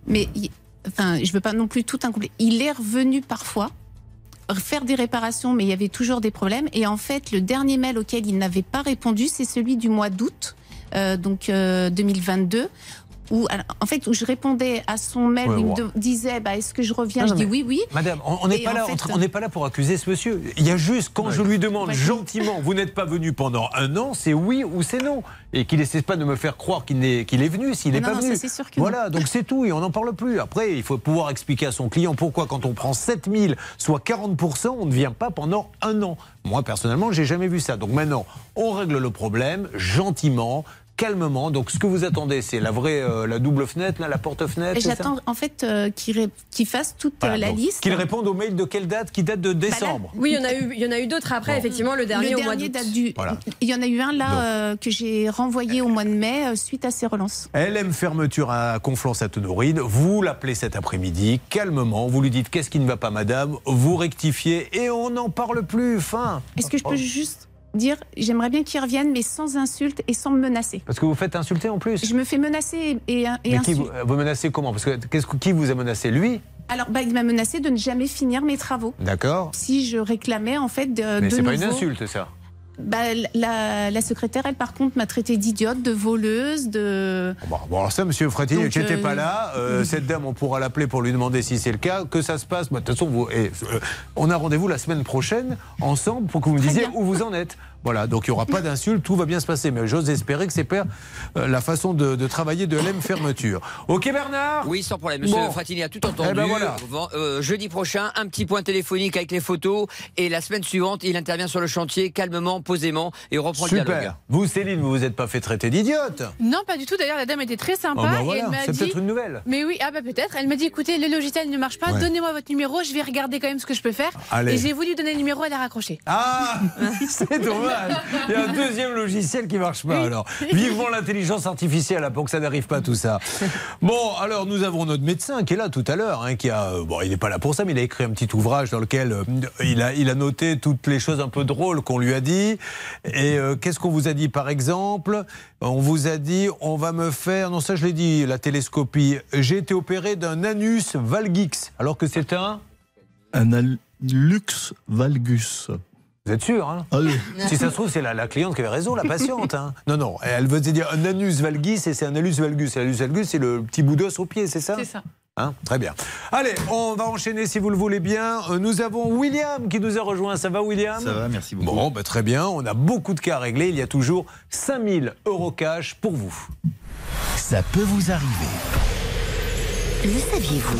mais y- enfin, je veux pas non plus tout incomplet. Il est revenu parfois faire des réparations, mais il y avait toujours des problèmes. Et en fait, le dernier mail auquel il n'avait pas répondu, c'est celui du mois d'août, euh, donc euh, 2022. Où, en fait, où je répondais à son mail, Ouais, où il me ouais. disait bah, Est-ce que je reviens? Non, Je non, dis mais- oui, oui. Madame, on n'est pas, là, fait, train- on n'est pas là pour accuser ce monsieur. Il y a juste, quand je lui demande gentiment, vous n'êtes pas venu pendant un an, c'est oui ou c'est non. Et qu'il n'essaie pas de me faire croire qu'il est venu s'il n'est pas non, venu. ça, sûr que voilà, donc c'est tout et on n'en parle plus. Après, il faut pouvoir expliquer à son client pourquoi, quand on prend 7000, soit 40%, on ne vient pas pendant un an. Moi, personnellement, j'ai jamais vu ça. Donc maintenant, on règle le problème gentiment. Calmement. Donc, ce que vous attendez, c'est la vraie, euh, la double fenêtre, là, la porte-fenêtre. J'attends en fait euh, qu'il ré- fasse toute Voilà, euh, la donc, liste. Qu'il réponde au mail de quelle date? Qui date de décembre? Oui, il y en a eu, il y en a eu d'autres après, effectivement, le dernier le au mois dernier date du. Voilà. Il y en a eu un là euh, que j'ai renvoyé au mois de mai euh, suite à ces relances. LM Fermeture à Conflans-Sainte-Honorine, vous l'appelez cet après-midi, calmement, vous lui dites qu'est-ce qui ne va pas madame, vous rectifiez et on n'en parle plus, fin. Est-ce que je peux juste dire, j'aimerais bien qu'il revienne, mais sans insulte et sans me menacer Parce que vous faites insulter en plus. Je me fais menacer et, et, qui vous, vous menacez comment? Parce que qui vous a menacé? Lui? Alors, bah, il m'a menacé de ne jamais finir mes travaux. D'accord. Si je réclamais, en fait, de, Mais c'est pas une insulte ça. Bah, la, la secrétaire, elle, par contre, m'a traité d'idiote, de voleuse, de. Bon, bon, alors ça, monsieur Fratini, Donc, j'étais euh, pas là. Euh, Cette dame, on pourra l'appeler pour lui demander si c'est le cas. Que ça se passe. Bah, De toute façon, vous, et, euh, on a rendez-vous la semaine prochaine ensemble pour que vous me disiez où vous en êtes. Voilà, donc il n'y aura pas d'insulte, tout va bien se passer. Mais j'ose espérer que c'est pas euh, la façon de, de travailler de l'M Fermeture. Ok, Bernard? Oui, sans problème. Monsieur Bon. Fratini a tout entendu. Eh ben voilà. Euh, jeudi prochain, un petit point téléphonique avec les photos. Et la semaine suivante, il intervient sur le chantier calmement, posément et reprend le dialogue. Super. Vous, Céline, vous vous êtes pas fait traiter d'idiote. Non, pas du tout. D'ailleurs, la dame était très sympa. Oh, et voilà, elle m'a c'est dit. peut-être une nouvelle. Mais oui, ah bah peut-être. Elle m'a dit écoutez, le logiciel ne marche pas. Ouais. Donnez-moi votre numéro. Je vais regarder quand même ce que je peux faire. Allez. Et j'ai voulu donner le numéro. Elle a raccroché. Ah C'est dommage. Dommage. Il y a un deuxième logiciel qui marche pas. Alors, vivement l'intelligence artificielle là, pour que ça n'arrive pas tout ça. Bon, alors nous avons notre médecin qui est là tout à l'heure, hein, qui a, euh, bon, il n'est pas là pour ça, mais il a écrit un petit ouvrage dans lequel euh, il a, il a noté toutes les choses un peu drôles qu'on lui a dit. Et euh, qu'est-ce qu'on vous a dit, par exemple? On vous a dit, on va me faire, non ça je l'ai dit, la télescopie. J'ai été opéré d'un anus valgix, alors que c'est un? Un lux valgus. Vous êtes sûr hein Allez. Si ça se trouve, c'est la, la cliente qui avait raison, la patiente. hein. Non, non, elle veut dire un anus valgus et c'est un anus valgus. Et L'anus valgus, c'est le petit bout d'os au pied, c'est ça C'est ça. Hein Très bien. Allez, on va enchaîner si vous le voulez bien. Euh, Nous avons William qui nous a rejoint. Ça va, William? Ça va, merci beaucoup. Bon, bah, très bien. On a beaucoup de cas à régler. Il y a toujours 5000 euros cash pour vous. Ça peut vous arriver. Le saviez-vous?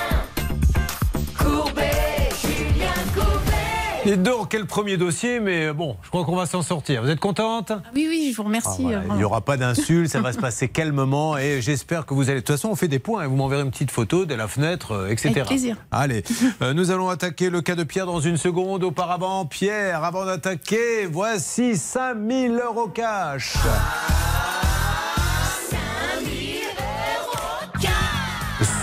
Et donc, quel premier dossier Mais bon, je crois qu'on va s'en sortir. Vous êtes contente? Oui, oui, je vous remercie. Ah, voilà, Il n'y aura pas d'insultes, ça va se passer calmement et j'espère que vous allez. De toute façon, on fait des points et vous m'enverrez une petite photo de la fenêtre, euh, etc. Avec plaisir. Allez, euh, nous allons attaquer le cas de Pierre dans une seconde. Auparavant, Pierre, avant d'attaquer, voici 5000 euros cash.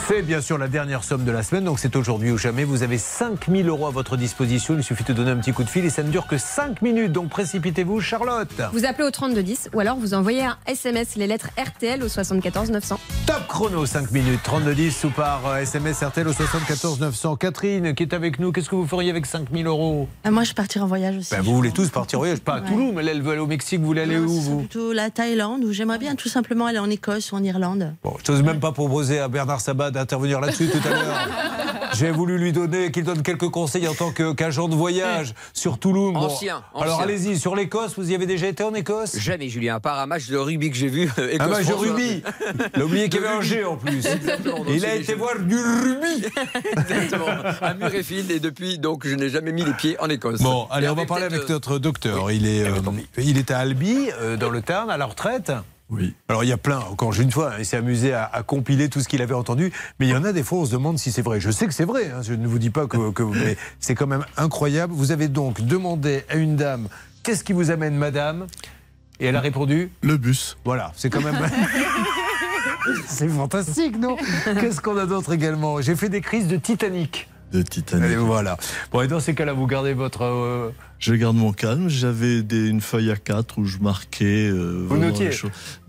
C'est bien sûr la dernière somme de la semaine, donc c'est aujourd'hui ou jamais. Vous avez 5000 euros à votre disposition. Il suffit de donner un petit coup de fil et ça ne dure que 5 minutes. Donc précipitez-vous, Charlotte. Vous appelez au 3210 ou alors vous envoyez un SMS, les lettres RTL au 74 900. Top chrono, 5 minutes, 3210 ou par euh, SMS RTL au 74 900. Catherine qui est avec nous, qu'est-ce que vous feriez avec 5000 euros? Ah, moi, je partirai en voyage aussi. Ben, Vous voulez tous partir au voyage, pas à Toulouse, mais là, elle veut aller au Mexique, vous voulez aller où vous? Plutôt la Thaïlande, où j'aimerais bien tout simplement aller en Écosse ou en Irlande. Bon, je n'ose même pas proposer à Bernard Sabat d'intervenir là-dessus tout à l'heure. J'ai voulu lui donner, qu'il donne quelques conseils en tant qu'agent de voyage sur Toulouse. Bon, Ancien, Alors ancien. allez-y, sur l'Écosse, vous y avez déjà été en Écosse? Jamais, Julien, à part un match de rugby que j'ai vu. euh, Un match de rugby? Il a oublié qu'il y avait un G en plus. Il a été voir du rugby. Exactement. À Murrayfield et depuis, donc, je n'ai jamais mis les pieds en Écosse. Bon, allez, on va parler avec euh, notre docteur. Il est, euh, il est à Albi, euh, dans le Tarn, à la retraite. Oui. Alors il y a plein, encore une fois, hein, il s'est amusé à, à compiler tout ce qu'il avait entendu, mais il y en a des fois, on se demande si c'est vrai. Je sais que c'est vrai, hein, je ne vous dis pas que, que mais c'est quand même incroyable. Vous avez donc demandé à une dame, qu'est-ce qui vous amène, madame? Et elle a répondu Le bus. Voilà, c'est quand même... c'est fantastique, non? Qu'est-ce qu'on a d'autre également? J'ai fait des crises de Titanic. De Titanic. Et voilà. Bon, et dans ces cas-là, vous gardez votre... euh, Je garde mon calme. J'avais une feuille à 4 où je marquais. euh, vraiment notiez.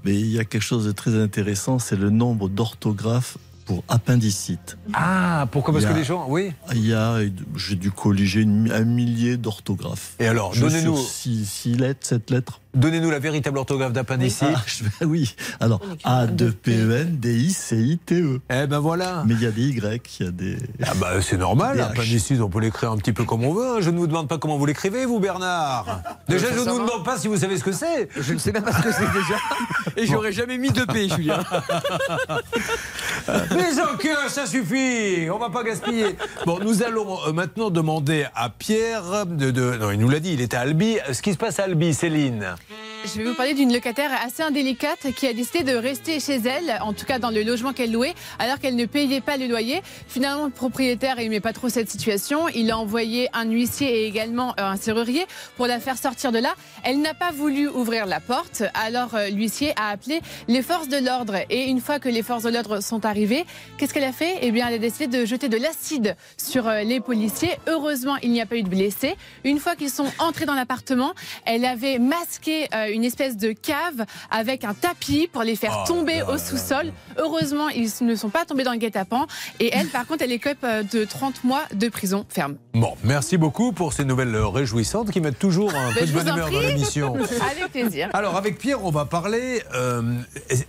Mais il y a quelque chose de très intéressant, c'est le nombre d'orthographes pour appendicite. Ah, pourquoi? Parce que les gens... Oui Il y a, j'ai dû colliger un millier d'orthographes. Et alors, donnez-nous- sur Six, six lettres, sept lettres. Donnez-nous la véritable orthographe d'appendicite. Ah, je- oui. Alors, A, 2, P, E, N, D, I, C, I, T, E. Eh ben voilà. Mais il y a des Y, il y a des. Ah bah c'est normal, appendicite, on peut l'écrire un petit peu comme on veut. hein. Je ne vous demande pas comment vous l'écrivez, vous Bernard. Déjà, je ne vous demande pas si vous savez ce que c'est. Je ne sais même pas ce que c'est déjà. Et j'aurais jamais mis de P, Julien. Mais en cœur, ça suffit. On va pas gaspiller. Bon, nous allons euh, maintenant demander à Pierre de, de- non, il nous l'a dit, il était à Albi. Ce qui se passe à Albi, Céline? Je vais vous parler d'une locataire assez indélicate qui a décidé de rester chez elle, en tout cas dans le logement qu'elle louait, alors qu'elle ne payait pas le loyer. Finalement, le propriétaire n'aimait pas trop cette situation. Il a envoyé un huissier et également euh, un serrurier pour la faire sortir de là. Elle n'a pas voulu ouvrir la porte, alors euh, l'huissier a appelé les forces de l'ordre. Et une fois que les forces de l'ordre sont arrivées, qu'est-ce qu'elle a fait? Eh bien, elle a décidé de jeter de l'acide sur euh, les policiers. Heureusement, il n'y a pas eu de blessés. Une fois qu'ils sont entrés dans l'appartement, elle avait masqué une espèce de cave avec un tapis pour les faire Oh tomber au sous-sol. Heureusement, ils ne sont pas tombés dans le guet-apens. Et elle, par contre, elle écope euh, de 30 mois de prison ferme. Bon, merci beaucoup pour ces nouvelles euh, réjouissantes qui mettent toujours un peu Ben, de je vous bonne humeur dans l'émission. Avec plaisir. Alors avec Pierre, on va parler. euh,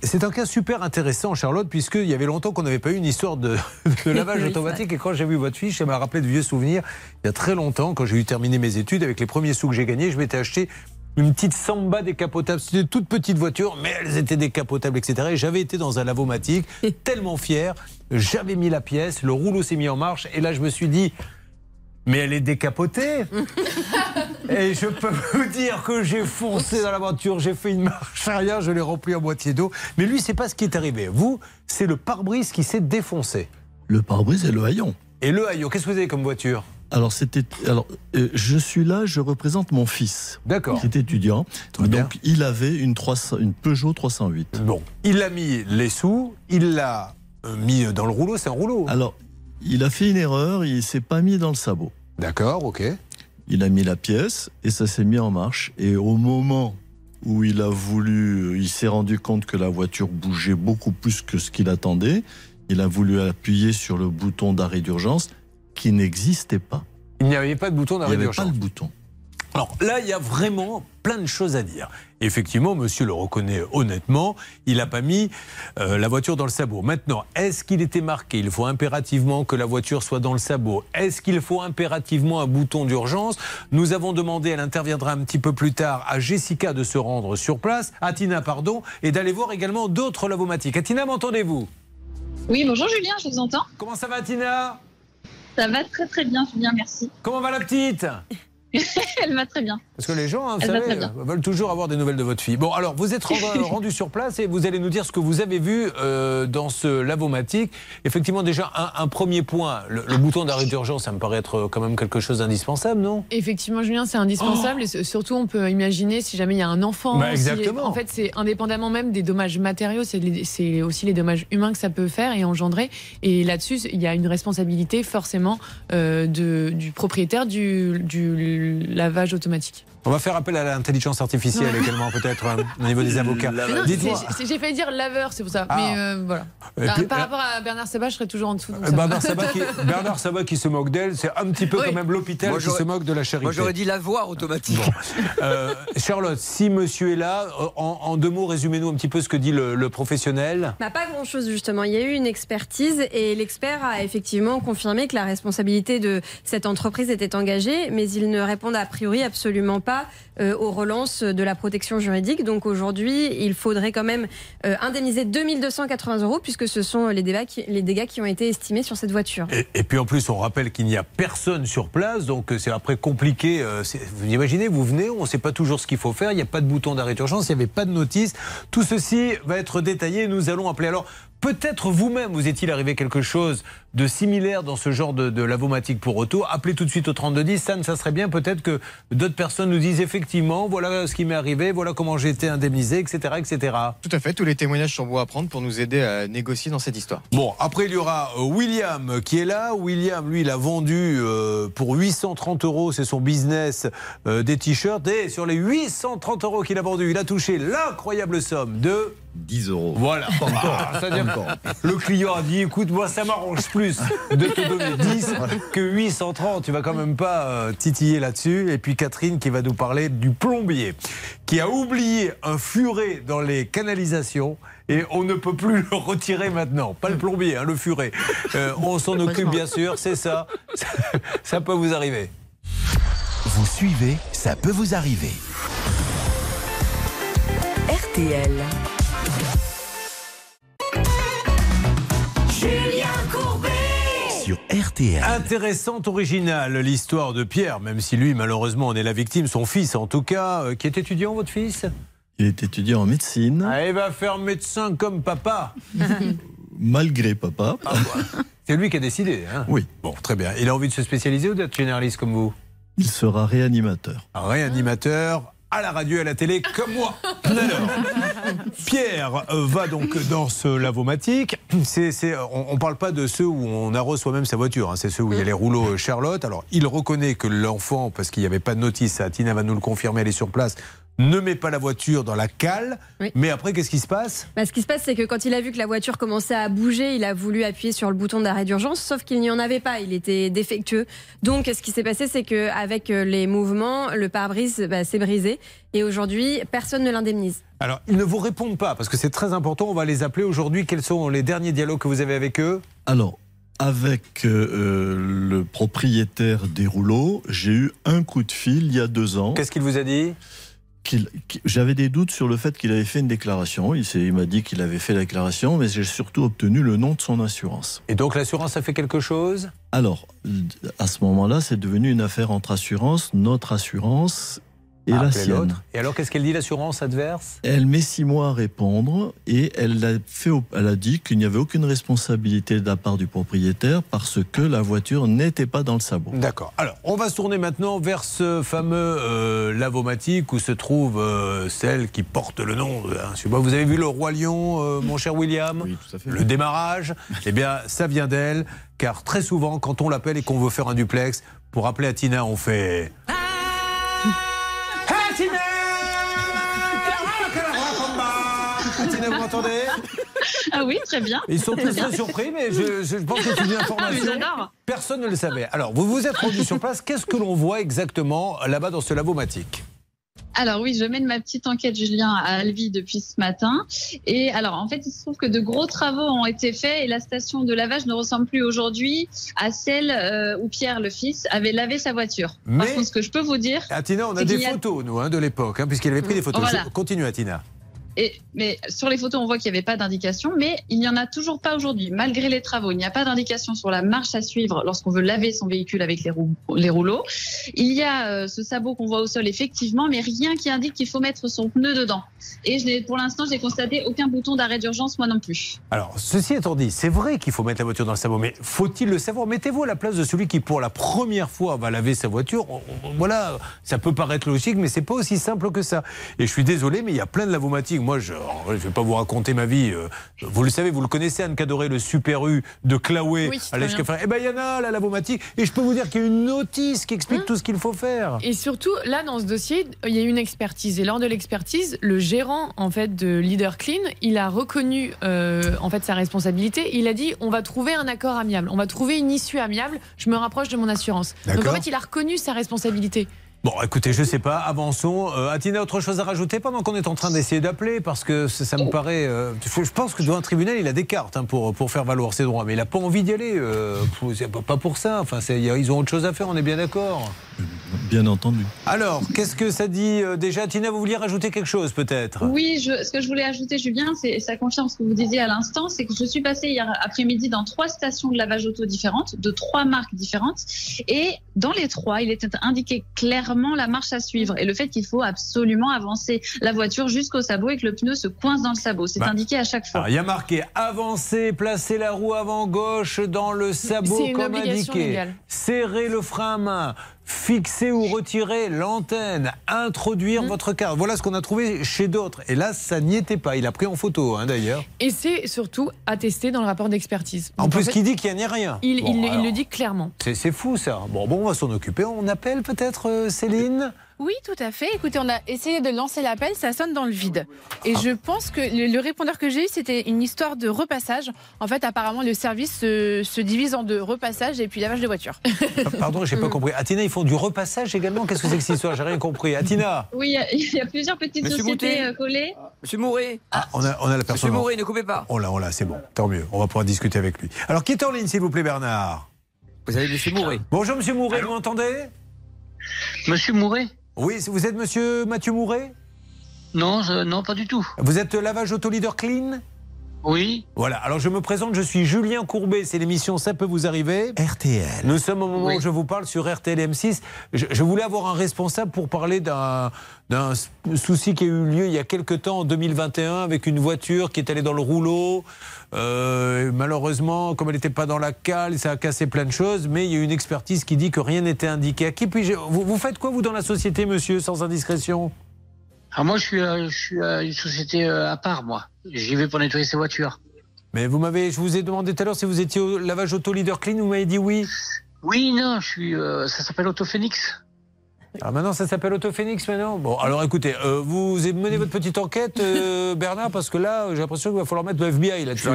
c'est un cas super intéressant, Charlotte, puisqu'il y avait longtemps qu'on n'avait pas eu une histoire de, de lavage automatique. Et quand j'ai vu votre fiche, ça m'a rappelé de vieux souvenirs. Il y a très longtemps, quand j'ai eu terminé mes études, avec les premiers sous que j'ai gagnés, je m'étais acheté une petite Samba décapotable. C'était une toute petite voiture, mais elles étaient décapotables, etc. Et j'avais été dans un lavomatique, tellement fier. J'avais mis la pièce, le rouleau s'est mis en marche, et là je me suis dit. Mais elle est décapotée. Et je peux vous dire que j'ai foncé dans la voiture, j'ai fait une marche arrière, je l'ai rempli à moitié d'eau. Mais lui, c'est pas ce qui est arrivé. Vous, c'est le pare-brise qui s'est défoncé. Le pare-brise et le haillon. Et le haillon, qu'est-ce que vous avez comme voiture? Alors, c'était. Alors, euh, je suis là, je représente mon fils. D'accord. Qui est étudiant. Donc, il avait une, 300 une Peugeot 308. Bon, il a mis les sous, il l'a euh, mis dans le rouleau, c'est un rouleau. Alors, il a fait une erreur, il s'est pas mis dans le sabot. D'accord, ok. Il a mis la pièce et ça s'est mis en marche. Et au moment où il a voulu, il s'est rendu compte que la voiture bougeait beaucoup plus que ce qu'il attendait. Il a voulu appuyer sur le bouton d'arrêt d'urgence qui n'existait pas. Il n'y avait pas de bouton Il d'arrêt n'y avait d'urgence. pas le bouton. Alors là, il y a vraiment plein de choses à dire. Effectivement, monsieur le reconnaît honnêtement, il n'a pas mis euh, la voiture dans le sabot. Maintenant, est-ce qu'il était marqué? Il faut impérativement que la voiture soit dans le sabot. Est-ce qu'il faut impérativement un bouton d'urgence? Nous avons demandé, elle interviendra un petit peu plus tard, à Jessica de se rendre sur place, à Tina, pardon, et d'aller voir également d'autres lavomatiques. À Tina, m'entendez-vous? Oui, bonjour Julien, je vous entends. Comment ça va, Tina? Ça va très très bien, Julien, merci. Comment va la petite? Elle va très bien. Parce que les gens, hein, vous savez, veulent toujours avoir des nouvelles de votre fille. Bon, alors, vous êtes rendu, sur place et vous allez nous dire ce que vous avez vu euh, dans ce lavomatique. Effectivement, déjà, un, un premier point, le, le bouton d'arrêt d'urgence, ça me paraît être euh, quand même quelque chose d'indispensable, non? Effectivement, Julien, c'est indispensable. Et s- surtout, on peut imaginer si jamais il y a un enfant. Bah, si- exactement. en fait, c'est indépendamment même des dommages matériaux, c'est aussi les dommages humains que ça peut faire et engendrer. Et là-dessus, il y a une responsabilité forcément euh, de, du propriétaire du, du lavage automatique. On va faire appel à l'intelligence artificielle également, peut-être, euh, au niveau des avocats. J'ai failli dire laveur, c'est pour ça. Ah. Mais euh, voilà. Et Par, puis, par euh, rapport à Bernard Sabat, je serais toujours en dessous. donc Euh. Bernard Sabat, qui, Bernard Sabat qui se moque d'elle, c'est un petit peu Oui. quand même l'hôpital Moi, qui se moque de la charité. Moi, j'aurais dit lavoir automatique. Euh, Charlotte, si monsieur est là, en, en deux mots, résumez-nous un petit peu ce que dit le, le professionnel. Bah, pas grand-chose justement. Il y a eu une expertise et l'expert a effectivement confirmé que la responsabilité de cette entreprise était engagée, mais il ne répond a priori absolument pas euh, aux relances de la protection juridique. Donc aujourd'hui, il faudrait quand même euh, indemniser 2280 euros puisque ce sont les les dégâts qui ont été estimés sur cette voiture. Et, et puis en plus, on rappelle qu'il n'y a personne sur place, donc euh, c'est après compliqué. euh, Vous imaginez, vous venez, on ne sait pas toujours ce qu'il faut faire, il n'y a pas de bouton d'arrêt d'urgence, il n'y avait pas de notice. Tout ceci va être détaillé, nous allons appeler. Alors, peut-être vous-même, vous est-il arrivé quelque chose de similaire dans ce genre de, de lavomatique pour auto Appelez tout de suite au 3210, ça, ça serait bien peut-être que d'autres personnes nous disent effectivement, voilà ce qui m'est arrivé, voilà comment j'ai été indemnisé, etc. etc. Tout à fait, tous les témoignages sont bons à prendre pour nous aider à négocier dans cette histoire. Bon, après il y aura euh, William qui est là. William, lui, il a vendu euh, pour 830 euros, c'est son business, euh, des t-shirts. Et sur les 830 euros qu'il a vendus, il a touché l'incroyable somme de 10 euros. Voilà. Ah, C'est-à-dire le client a dit écoute, moi ça m'arrange plus de te donner 10 que 830. Tu vas quand même pas euh, titiller là-dessus. Et puis Catherine qui va nous parler du plombier qui a oublié un furet dans les canalisations. Et on ne peut plus le retirer maintenant. Pas le plombier, hein, le furet. Euh, on s'en occupe bien sûr, c'est ça. ça. Ça peut vous arriver. Vous suivez, ça peut vous arriver. RTL. Sur RTL. Intéressante, originale l'histoire de Pierre, même si lui, malheureusement, en est la victime, son fils en tout cas, euh, qui est étudiant, votre fils? Il est étudiant en médecine, ah, Il va faire médecin comme papa. malgré papa. C'est lui qui a décidé. Hein? Oui. Bon, très bien. Il a envie de se spécialiser ou d'être généraliste comme vous? Il sera réanimateur. Un réanimateur à la radio et à la télé comme moi. Alors, Pierre va donc dans ce lavomatique. On ne parle pas de ceux où on arrose soi-même sa voiture. hein. C'est ceux où il y a les rouleaux Charlotte. Alors, il reconnaît que l'enfant, parce qu'il n'y avait pas de notice, Tina va nous le confirmer, elle est sur place, ne met pas la voiture dans la cale. Oui. Mais après, qu'est-ce qui se passe? Bah, ce qui se passe, c'est que quand il a vu que la voiture commençait à bouger, il a voulu appuyer sur le bouton d'arrêt d'urgence, sauf qu'il n'y en avait pas, il était défectueux. Donc, ce qui s'est passé, c'est qu'avec les mouvements, le pare-brise bah, s'est brisé. Et aujourd'hui, personne ne l'indemnise. Alors, ils ne vous répondent pas, parce que c'est très important. On va les appeler aujourd'hui. Quels sont les derniers dialogues que vous avez avec eux? Alors, avec euh, le propriétaire des rouleaux, j'ai eu un coup de fil il y a deux ans. Qu'est-ce qu'il vous a dit? Qu'il- qu'il- J'avais des doutes sur le fait qu'il avait fait une déclaration. Il, s'est- il m'a dit qu'il avait fait la déclaration, mais j'ai surtout obtenu le nom de son assurance. Et donc l'assurance a fait quelque chose? Alors, à ce moment-là, c'est devenu une affaire entre assurance, notre assurance et Ah, la sienne. Et alors qu'est-ce qu'elle dit l'assurance adverse? Elle met six mois à répondre et elle a, fait, elle a dit qu'il n'y avait aucune responsabilité de la part du propriétaire parce que la voiture n'était pas dans le sabot. D'accord. Alors, on va se tourner maintenant vers ce fameux euh, lavomatique où se trouve euh, celle qui porte le nom. hein, vous avez vu le Roi Lion, euh, mon cher William? Le démarrage Eh bien, ça vient d'elle, car très souvent, quand on l'appelle et qu'on veut faire un duplex, pour appeler à Tina, on fait. Tina, vous m'entendez Ah oui, très bien. Ils sont tous très surpris, mais je, je pense que c'est une Ah, information. Personne ne le savait. Alors, vous vous êtes rendu sur place. Qu'est-ce que l'on voit exactement là-bas dans ce lavomatique Alors oui, je mène ma petite enquête, Julien, à Albi depuis ce matin. Et alors, en fait, il se trouve que de gros travaux ont été faits et la station de lavage ne ressemble plus aujourd'hui à celle euh, où Pierre, le fils, avait lavé sa voiture. Par Mais- contre, ce que je peux vous dire... Atina, on a des a- photos, nous, hein, de l'époque, hein, puisqu'il avait pris des photos. Voilà. Je- Continue, Atina. Mais sur les photos, on voit qu'il n'y avait pas d'indication, mais il n'y en a toujours pas aujourd'hui. Malgré les travaux, il n'y a pas d'indication sur la marche à suivre lorsqu'on veut laver son véhicule avec les, rou- les rouleaux. Il y a euh, ce sabot qu'on voit au sol, effectivement, mais rien qui indique qu'il faut mettre son pneu dedans. Et pour l'instant, j'ai constaté aucun bouton d'arrêt d'urgence, moi non plus. Alors, ceci étant dit, c'est vrai qu'il faut mettre la voiture dans le sabot, mais faut-il le savoir? Mettez-vous à la place de celui qui, pour la première fois, va laver sa voiture. Voilà, ça peut paraître logique, mais c'est pas aussi simple que ça. Et je suis désolé, mais il y a plein de lavomatiques. Moi, je ne vais pas vous raconter ma vie. euh, Vous le savez, vous le connaissez, Anne Cadoré, le Super U de Claoué Oui, à bien. Eh ben, il y en a, la lavomatique. Et je peux vous dire qu'il y a une notice qui explique tout ce qu'il faut faire. Et surtout, là, dans ce dossier, il y a eu une expertise. Et lors de l'expertise, le gérant en fait de Leader Clean, il a reconnu euh, en fait sa responsabilité. Il a dit on va trouver un accord amiable, on va trouver une issue amiable. Je me rapproche de mon assurance. Donc en fait, il a reconnu sa responsabilité. Bon, écoutez, je sais pas, avançons. Euh, Atina, autre chose à rajouter pendant qu'on est en train d'essayer d'appeler? Parce que ça, ça me paraît. euh, je pense que devant un tribunal, il a des cartes hein, pour, pour faire valoir ses droits, mais il n'a pas envie d'y aller. euh, pas- pour ça. Enfin, ils ont autre chose à faire, on est bien d'accord. Bien entendu. Alors, qu'est-ce que ça dit euh, déjà? Tina, vous vouliez rajouter quelque chose peut-être? Oui, je, ce que je voulais ajouter, Julien, c'est ça confirme ce que vous disiez à l'instant, c'est que je suis passée hier après-midi dans trois stations de lavage auto différentes, de trois marques différentes, et dans les trois, il était indiqué clairement la marche à suivre et le fait qu'il faut absolument avancer la voiture jusqu'au sabot et que le pneu se coince dans le sabot. C'est Bah, indiqué à chaque fois. Il y a marqué avancer, placer la roue avant gauche dans le sabot comme indiqué. légale. Serrer le frein à main, fixer ou retirer l'antenne, introduire votre carte. Voilà ce qu'on a trouvé chez d'autres. Et là, ça n'y était pas. Il a pris en photo, hein, d'ailleurs. Et c'est surtout attesté dans le rapport d'expertise. En plus, fait, qui dit qu'il n'y a rien. il, Bon, il- il alors, le dit clairement. C'est c'est fou, ça. Bon, bon, on va s'en occuper. On appelle peut-être euh, Céline? Oui, tout à fait. Écoutez, on a essayé de lancer l'appel, ça sonne dans le vide. Et je pense que le, le répondeur que j'ai eu, c'était une histoire de repassage. En fait, apparemment, le service se, se divise en deux, repassage et puis lavage de voiture. Ah, Pardon, j'ai pas compris. Atina, ils font du repassage également? Qu'est-ce que c'est que cette histoire? J'ai rien compris. Atina Oui, il y a- il y, a plusieurs petites Monsieur sociétés Moutet. euh, collées. Monsieur Mouré. Ah, on a, on a la personne. Monsieur Mouré, ne coupez pas. On l'a, on l'a, c'est bon. Tant mieux. On va pouvoir discuter avec lui. Alors, qui est en ligne, s'il vous plaît, Bernard? Vous avez Monsieur Mouré. Bonjour, monsieur Mouret, vous m'entendez? Monsieur Mouret Oui, vous êtes monsieur Mathieu Mouret Non, je- non, pas du tout. Vous êtes lavage auto leader clean Oui. Voilà, alors je me présente, je suis Julien Courbet, c'est l'émission Ça peut vous arriver. RTL. Nous sommes au moment où je vous parle sur RTL M6. Je, je voulais avoir un responsable pour parler d'un souci qui a eu lieu il y a quelque temps, en 2021, avec une voiture qui est allée dans le rouleau. Euh, malheureusement, comme elle n'était pas dans la cale, ça a cassé plein de choses, mais il y a eu une expertise qui dit que rien n'était indiqué. À qui puis-je- vous, vous faites quoi, vous, dans la société, monsieur, sans indiscrétion? Ah, moi, je suis, euh, je suis à une société euh, à part, moi. J'y vais pour nettoyer ces voitures. Mais vous m'avez, je vous ai demandé tout à l'heure si vous étiez au lavage auto leader clean, vous m'avez dit oui. Oui, non, je suis. euh, ça s'appelle Autophénix. Alors maintenant, ça s'appelle Autophénix maintenant Bon, alors écoutez, euh, vous menez votre petite enquête, euh, Bernard, parce que là, j'ai l'impression qu'il va falloir mettre le FBI là-dessus.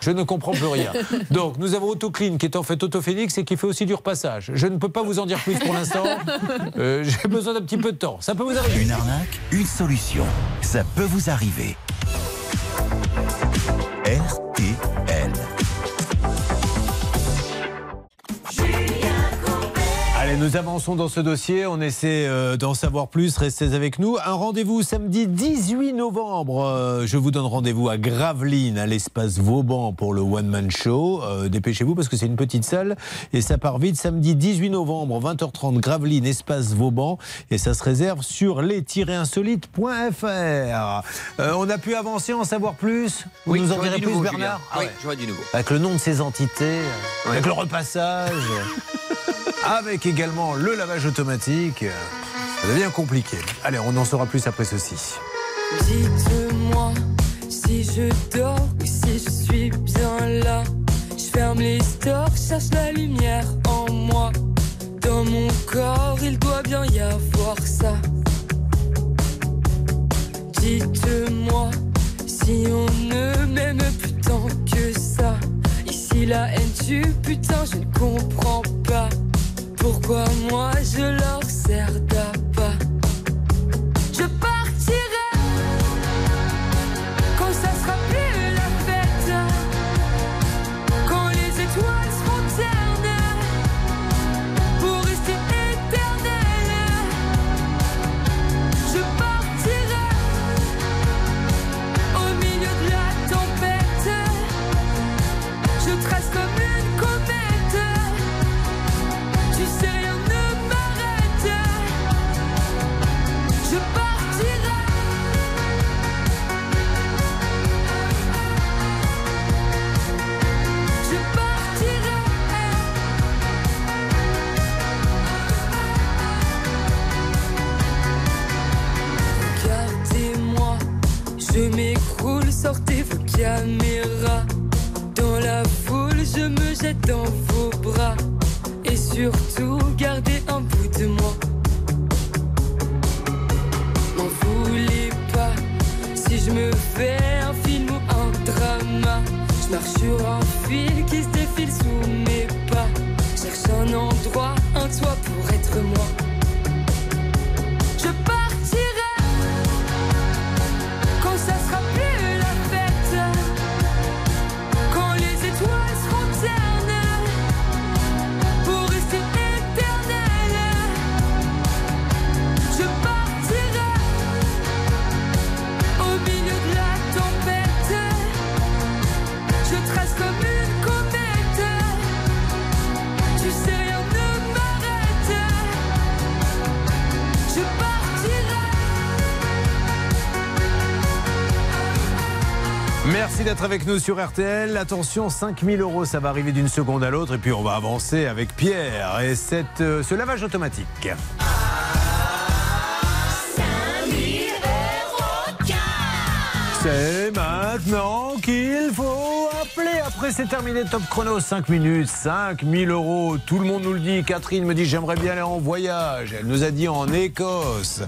Je ne comprends plus rien. Donc, nous avons Autoclean qui est en fait Autophénix et qui fait aussi du repassage. Je ne peux pas vous en dire plus pour l'instant. Euh, j'ai besoin d'un petit peu de temps. Ça peut vous arriver. Une arnaque, une solution. Ça peut vous arriver. RTL. Allez, nous avançons dans ce dossier, on essaie euh, d'en savoir plus, restez avec nous. Un rendez-vous samedi 18 novembre, Euh, je vous donne rendez-vous à Gravelines, à l'espace Vauban pour le One Man Show. Euh, Dépêchez-vous parce que c'est une petite salle et ça part vite. Samedi 18 novembre, 20h30, Gravelines, espace Vauban et ça se réserve sur les-insolites.fr. On a pu avancer, en savoir plus? Vous Oui, nous en direz plus, nouveau, Bernard? Ah Oui, ouais. du nouveau. Avec le nom de ces entités, avec le repassage, avec également le lavage automatique. Ça devient compliqué. Allez, on en saura plus après ceci. Dites-moi si je dors si je suis bien là. Je ferme les stores, cherche la lumière en moi. Dans mon corps, il doit bien y avoir ça. Dites-moi si on ne m'aime plus tant que ça. Ici la haine tue, putain, je ne comprends pas. Pourquoi moi je leur sers d'appât? Je partirai quand ça sera plus la fête, quand les étoiles seront ternes pour rester éternelles. Je partirai au milieu de la tempête. Je trace comme avec nous sur RTL. Attention, 5000 euros, ça va arriver d'une seconde à l'autre. Et puis on va avancer avec Pierre et cette, euh, ce lavage automatique. C'est maintenant qu'il faut appeler. Après, c'est terminé. Top chrono, 5 minutes, 5000 euros. Tout le monde nous le dit. Catherine me dit j'aimerais bien aller en voyage. Elle nous a dit en Écosse.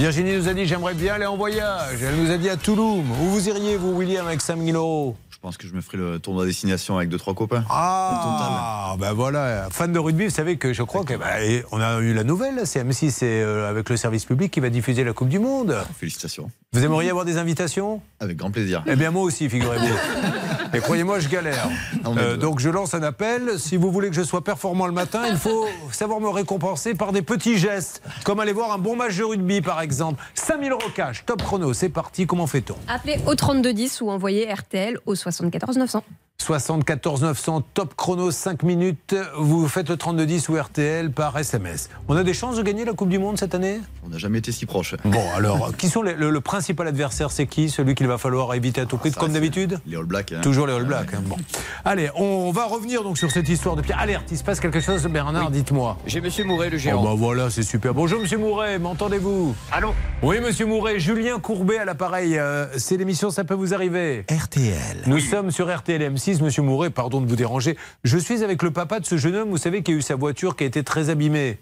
Virginie nous a dit j'aimerais bien aller en voyage. Elle nous a dit à Toulouse. Où vous iriez, vous, William, avec 5000 euros pense que je me ferai le tournoi destination avec deux trois copains. Ah, ben voilà. Fan de rugby, vous savez que je crois qu'on a eu la nouvelle, c'est M6, c'est euh, avec le service public qui va diffuser la Coupe du Monde. Félicitations. Vous aimeriez avoir des invitations? Avec grand plaisir. Eh bien, moi aussi, figurez-vous. Et croyez-moi, je galère. Euh, donc, je lance un appel. Si vous voulez que je sois performant le matin, il faut savoir me récompenser par des petits gestes, comme aller voir un bon match de rugby, par exemple. 5000 euros cash, top chrono, c'est parti. Comment fait-on? Appelez au 3210 ou envoyez RTL au 74 900. 74 900, top chrono, 5 minutes. Vous faites le 3210 ou RTL par SMS. On a des chances de gagner la Coupe du Monde cette année? On n'a jamais été si proche. Bon, alors, qui sont les- le, le principal adversaire C'est qui? Celui qu'il va falloir éviter à tout prix, comme d'habitude? Les All Blacks. hein. Toujours les All Blacks. hein, Bon. Allez, on va revenir donc sur cette histoire de Pierre. Alerte, il se passe quelque chose, Bernard, dites-moi. J'ai Monsieur Mouret, le Oh gérant. bah voilà, c'est super. Bonjour Monsieur Mouret, m'entendez-vous? Allô? Oui Monsieur Mouret, Julien Courbet à l'appareil. Euh, c'est l'émission Ça peut vous arriver? RTL. Nous sommes sur RTL M6, Monsieur Mouret, pardon de vous déranger. Je suis avec le papa de ce jeune homme, vous savez, qui a eu sa voiture qui a été très abîmée.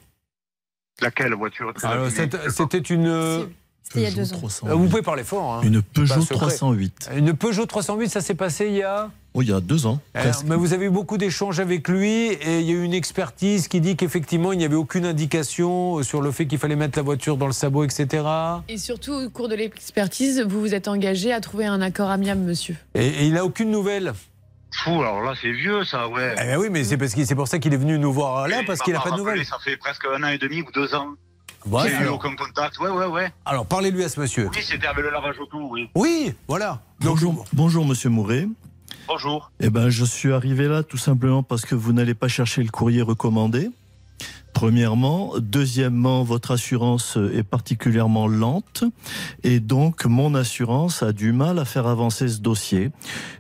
Laquelle voiture très Alors, abîmée c'était une... euh, C'était il y a deux ans. euh, Vous pouvez parler fort. hein. Une Peugeot Pas secret. 308. Une Peugeot 308, ça s'est passé il y a Oh, il y a deux ans. Alors, mais vous avez eu beaucoup d'échanges avec lui et il y a eu une expertise qui dit qu'effectivement il n'y avait aucune indication sur le fait qu'il fallait mettre la voiture dans le sabot, etc. Et surtout, au cours de l'expertise, vous vous êtes engagé à trouver un accord amiable, monsieur. Et, et il n'a aucune nouvelle. Fou, alors là, c'est vieux, ça, ouais. Eh ben oui, mais c'est parce qu'il- c'est pour ça qu'il est venu nous voir là, Il parce qu'il n'a pas de nouvelles. Ça fait presque un an et demi ou deux ans. Bon, J'ai eu aucun contact. Ouais, ouais, ouais. Alors, parlez-lui à ce monsieur. Oui, c'était avec le lavage auto, oui. Oui, voilà. Bonjour, bonjour Monsieur Mouret. Bonjour. Eh ben, je suis arrivé là tout simplement parce que vous n'allez pas chercher le courrier recommandé. Premièrement, deuxièmement, votre assurance est particulièrement lente et donc mon assurance a du mal à faire avancer ce dossier.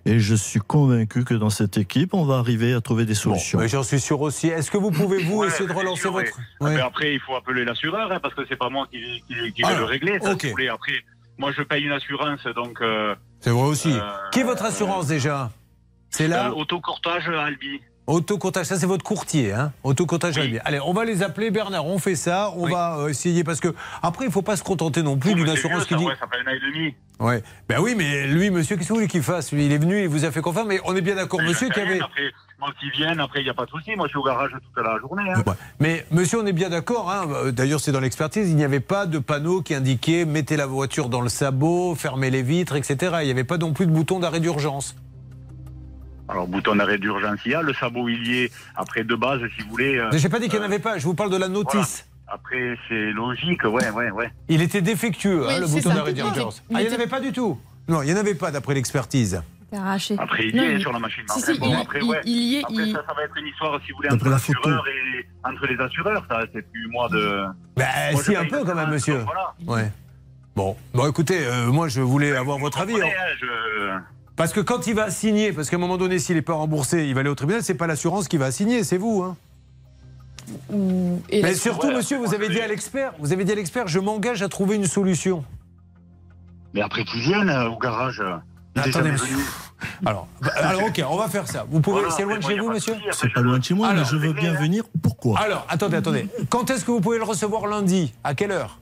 Et je suis convaincu que dans cette équipe, on va arriver à trouver des solutions. Mais j'en suis sûr aussi. Est-ce que vous pouvez, vous, Ouais, essayer de relancer sûr, votre. ouais. Ouais. Mais après, il faut appeler l'assureur, hein, parce que c'est pas moi qui, qui, qui vais Alors, le régler. Ça, si. Après, moi, je paye une assurance, donc. euh, C'est vrai aussi. Euh, Qui est votre assurance déjà? C'est là? euh, autocourtage Albi. Autocourtage, ça c'est votre courtier, hein Autocourtage Albi. Allez, on va les appeler Bernard, on fait ça, on va euh, essayer parce que après il faut pas se contenter non plus d'une assurance vieux, qui dit ouais, ça fait un an et demi. Ouais. Ben oui, mais lui monsieur, qu'est-ce que vous voulez qu'il fasse Lui, il est venu, il vous a fait confiance mais on est bien d'accord monsieur je qui sais rien, avait Après, moi qui vienne, après, il n'y a pas de souci. Moi, je suis au garage toute la journée. Hein. Ouais. Mais monsieur, on est bien d'accord. Hein euh, D'ailleurs, c'est dans l'expertise. Il n'y avait pas de panneau qui indiquait mettez la voiture dans le sabot, fermez les vitres, etc. Il n'y avait pas non plus de bouton d'arrêt d'urgence. Alors, bouton d'arrêt d'urgence, il y a. Le sabot, il y est. Après, de base, si vous voulez. euh, J'ai pas dit qu'il n'y en euh, avait pas. Je vous parle de la notice. Après, c'est logique, ouais, ouais, ouais. Il était défectueux, Oui, hein, le bouton d'arrêt d'urgence. Ah, il n'y en avait pas du tout. Non, il n'y en avait pas d'après l'expertise. C'est arraché. Après, il y Non, est sur la machine. Si, Après, si, bon, il- après, il- ouais. il y est, Après, il- ça, ça va être une histoire, si vous voulez, entre la photo. l'assureur et entre les assureurs. Ça, c'est plus moi de. Ben, Moi, si, un peu quand même, monsieur. Voilà. Ouais. Bon, bon, écoutez, euh, moi, je voulais avoir votre avis. Hein. hein, je... Parce que quand il va signer, parce qu'à un moment donné, s'il n'est pas remboursé, il va aller au tribunal, c'est pas l'assurance qui va signer, c'est vous. Hein. Et Mais surtout, ouais, monsieur, vous avez dit à l'expert, vous avez dit à l'expert, je m'engage à trouver une solution. Mais après qu'ils viennent euh, au garage. euh, Attendez, monsieur. Alors, bah, alors, ok, on va faire ça. Vous pouvez, Voilà, c'est loin de chez vous, monsieur C'est pas loin de chez moi, Alors, mais je veux bien venir. Pourquoi? Alors, attendez, attendez. Quand est-ce que vous pouvez le recevoir lundi? À quelle heure?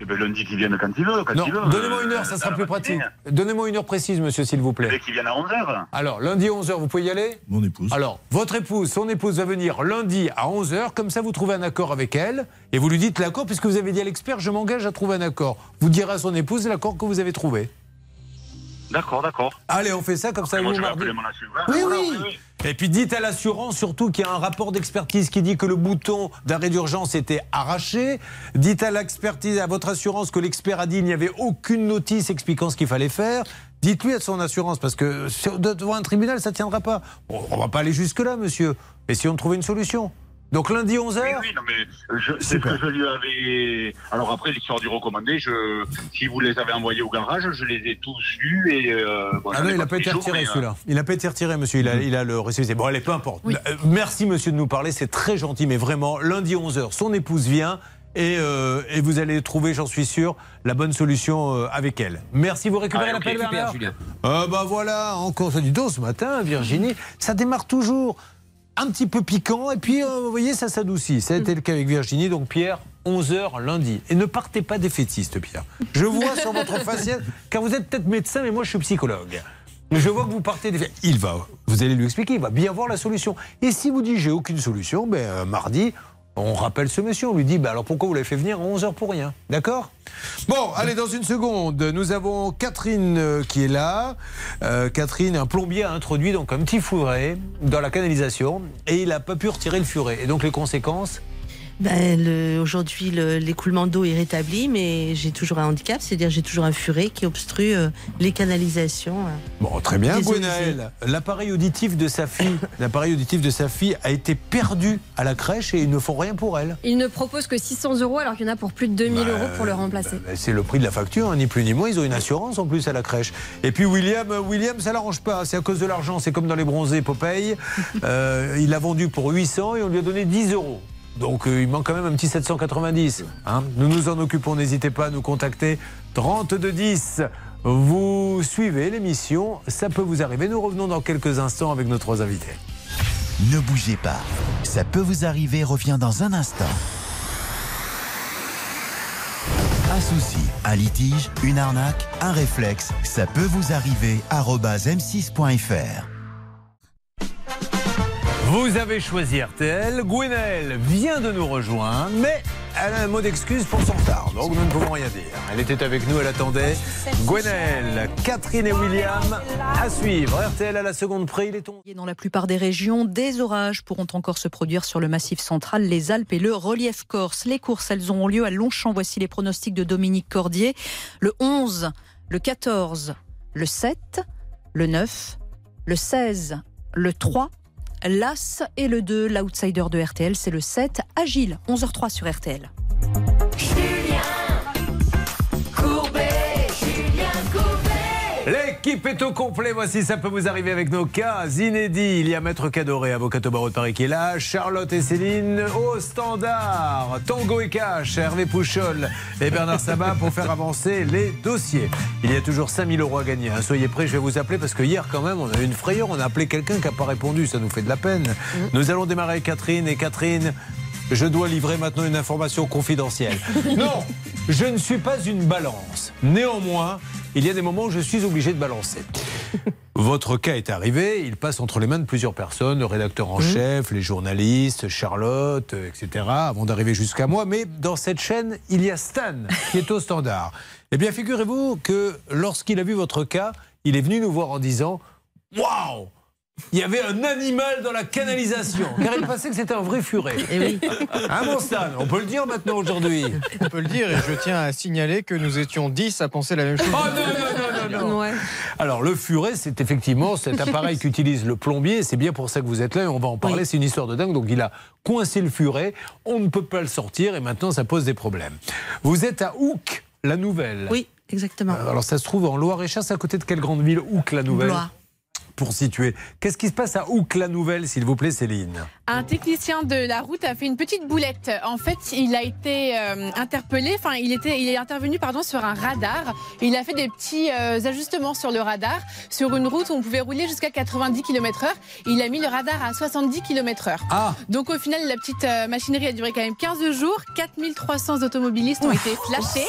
Eh ben, lundi, qu'il vienne quand il veut. Quand Non, il veut donnez-moi une euh, heure, ça à sera plus pratique. Donnez-moi une heure précise, monsieur, s'il vous plaît. Qu'il vienne à 11h. Alors, lundi 11h, vous pouvez y aller Mon épouse. Alors, votre épouse, son épouse va venir lundi à 11h, comme ça vous trouvez un accord avec elle, et vous lui dites l'accord, puisque vous avez dit à l'expert, je m'engage à trouver un accord. Vous direz à son épouse l'accord que vous avez trouvé. D'accord, d'accord. Allez, on fait ça, comme ça Moi, vous je vais mardi. appeler mon assureur. Oui, Voilà, oui. Et puis dites à l'assurance surtout qu'il y a un rapport d'expertise qui dit que le bouton d'arrêt d'urgence était arraché. Dites à l'expertise, à votre assurance que l'expert a dit qu'il n'y avait aucune notice expliquant ce qu'il fallait faire. Dites-lui à son assurance parce que devant un tribunal ça ne tiendra pas. On va pas aller jusque là, monsieur. Essayons de trouver une solution. Donc lundi 11h. Oui, oui, non, mais je- c'est ce que je lui avais. Alors après, l'histoire du recommandé, je... si vous les avez envoyés au garage, je les ai tous lus et. Euh, bon, Ah non, il n'a pas été retiré euh, celui-là. Il n'a pas été retiré, monsieur. Il a, il a le récépissé. Bon, allez, peu importe. Euh, merci, monsieur, de nous parler. C'est très gentil, mais vraiment, lundi 11h, son épouse vient. Et, euh, et vous allez trouver, j'en suis sûr, la bonne solution euh, avec elle. Merci, vous récupérez Ah, ok, l'appel, super, Bernard Julien. Ah bah voilà, encore ça du dos ce matin, Virginie. Ça démarre toujours un petit peu piquant, et puis, euh, vous voyez, ça s'adoucit. Ça a été le cas avec Virginie, donc Pierre, 11h lundi. Et ne partez pas défaitiste, Pierre. Je vois sur votre faciès, car vous êtes peut-être médecin, mais moi je suis psychologue. Je vois que vous partez des... Il va, vous allez lui expliquer, il va bien voir la solution. Et si vous dites j'ai aucune solution, ben, euh, mardi, on rappelle ce monsieur, on lui dit ben, alors pourquoi vous l'avez fait venir à 11h pour rien D'accord? Bon, allez, dans une seconde, nous avons Catherine euh, qui est là. Euh, Catherine, un plombier a introduit donc un petit furet dans la canalisation et il n'a pas pu retirer le furet. Et donc les conséquences? Ben, le- Aujourd'hui, le- l'écoulement d'eau est rétabli, mais j'ai toujours un handicap, c'est-à-dire j'ai toujours un furet qui obstrue euh, les canalisations. euh. Bon, très bien. Gwenaël. L'appareil auditif de sa fille, l'appareil auditif de sa fille a été perdu à la crèche et ils ne font rien pour elle. Il ne propose que 600 euros alors qu'il y en a pour plus de 2000 Bah, euros pour le remplacer. Ben, C'est le prix de la facture, hein, ni plus ni moins. Ils ont une assurance en plus à la crèche. Et puis William, euh, William, ça l'arrange pas. C'est à cause de l'argent. C'est comme dans les bronzés Popeye. Euh, il l'a vendu pour 800 et on lui a donné 10 euros. Donc euh, il manque quand même un petit 790. hein. Nous nous en occupons. N'hésitez pas à nous contacter. 3210. Vous suivez l'émission. Ça peut vous arriver. Nous revenons dans quelques instants avec nos trois invités. Ne bougez pas. Ça peut vous arriver revient dans un instant. Un souci, un litige, une arnaque, un réflexe, ça peut vous arriver. arobase m6.fr. Vous avez choisi RTL. Gwenaël vient de nous rejoindre, mais elle a un mot d'excuse pour son retard, donc nous ne pouvons rien dire. Elle était avec nous, elle attendait. Gwenelle, Catherine et William, à suivre. RTL à la seconde près, il est tombé. Dans la plupart des régions, des orages pourront encore se produire sur le massif central, les Alpes et le relief corse. Les courses, elles auront lieu à Longchamp. Voici les pronostics de Dominique Cordier. Le 11, le 14, le 7, le 9, le 16, le 3, l'As et le 2. L'outsider de RTL, c'est le 7. Agile, 11h03 sur RTL. L'équipe est au complet. Voici, ça peut vous arriver avec nos cas inédits. Il y a Maître Cadoré, avocat au barreau de Paris qui est là. Charlotte et Céline au standard. Tango et Cash, Hervé Pouchol et Bernard Sabat pour faire avancer les dossiers. Il y a toujours 5000 euros à gagner. hein. Soyez prêts, je vais vous appeler parce que hier, quand même, on a eu une frayeur. On a appelé quelqu'un qui n'a pas répondu. Ça nous fait de la peine. Nous allons démarrer avec Catherine. Et Catherine, je dois livrer maintenant une information confidentielle. Non, je ne suis pas une balance. Néanmoins, il y a des moments où je suis obligé de balancer. Votre cas est arrivé, il passe entre les mains de plusieurs personnes, le rédacteur en chef, les journalistes, Charlotte, euh, etc., avant d'arriver jusqu'à moi. Mais dans cette chaîne, il y a Stan qui est au standard. Eh bien, figurez-vous que lorsqu'il a vu votre cas, il est venu nous voir en disant Waouh il y avait un animal dans la canalisation, car il pensait que c'était un vrai furet. Eh oui. Hein, mon Stan On peut le dire maintenant aujourd'hui. On peut le dire et je tiens à signaler que nous étions 10 à penser la même chose. Oh non, non, non, non, non. Alors, le furet, c'est effectivement cet appareil qu'utilise le plombier. C'est bien pour ça que vous êtes là et on va en parler. C'est une histoire de dingue. Donc, il a coincé le furet. On ne peut pas le sortir et maintenant, ça pose des problèmes. Vous êtes à Houck, la Nouvelle. Oui, exactement. Euh, Alors, ça se trouve en Loire-et-Cher. C'est à côté de quelle grande ville Houck, la Nouvelle? Blois. Pour situer. Qu'est-ce qui se passe à Houck, la Nouvelle, s'il vous plaît, Céline Un technicien de la route a fait une petite boulette. En fait, il a été euh, interpellé, enfin, il, était, il est intervenu pardon, sur un radar. Il a fait des petits euh, ajustements sur le radar, sur une route où on pouvait rouler jusqu'à 90 km/h. Il a mis le radar à 70 km/h. Ah. Donc, au final, la petite euh, machinerie a duré quand même 15 jours. 4300 automobilistes ont été flashés.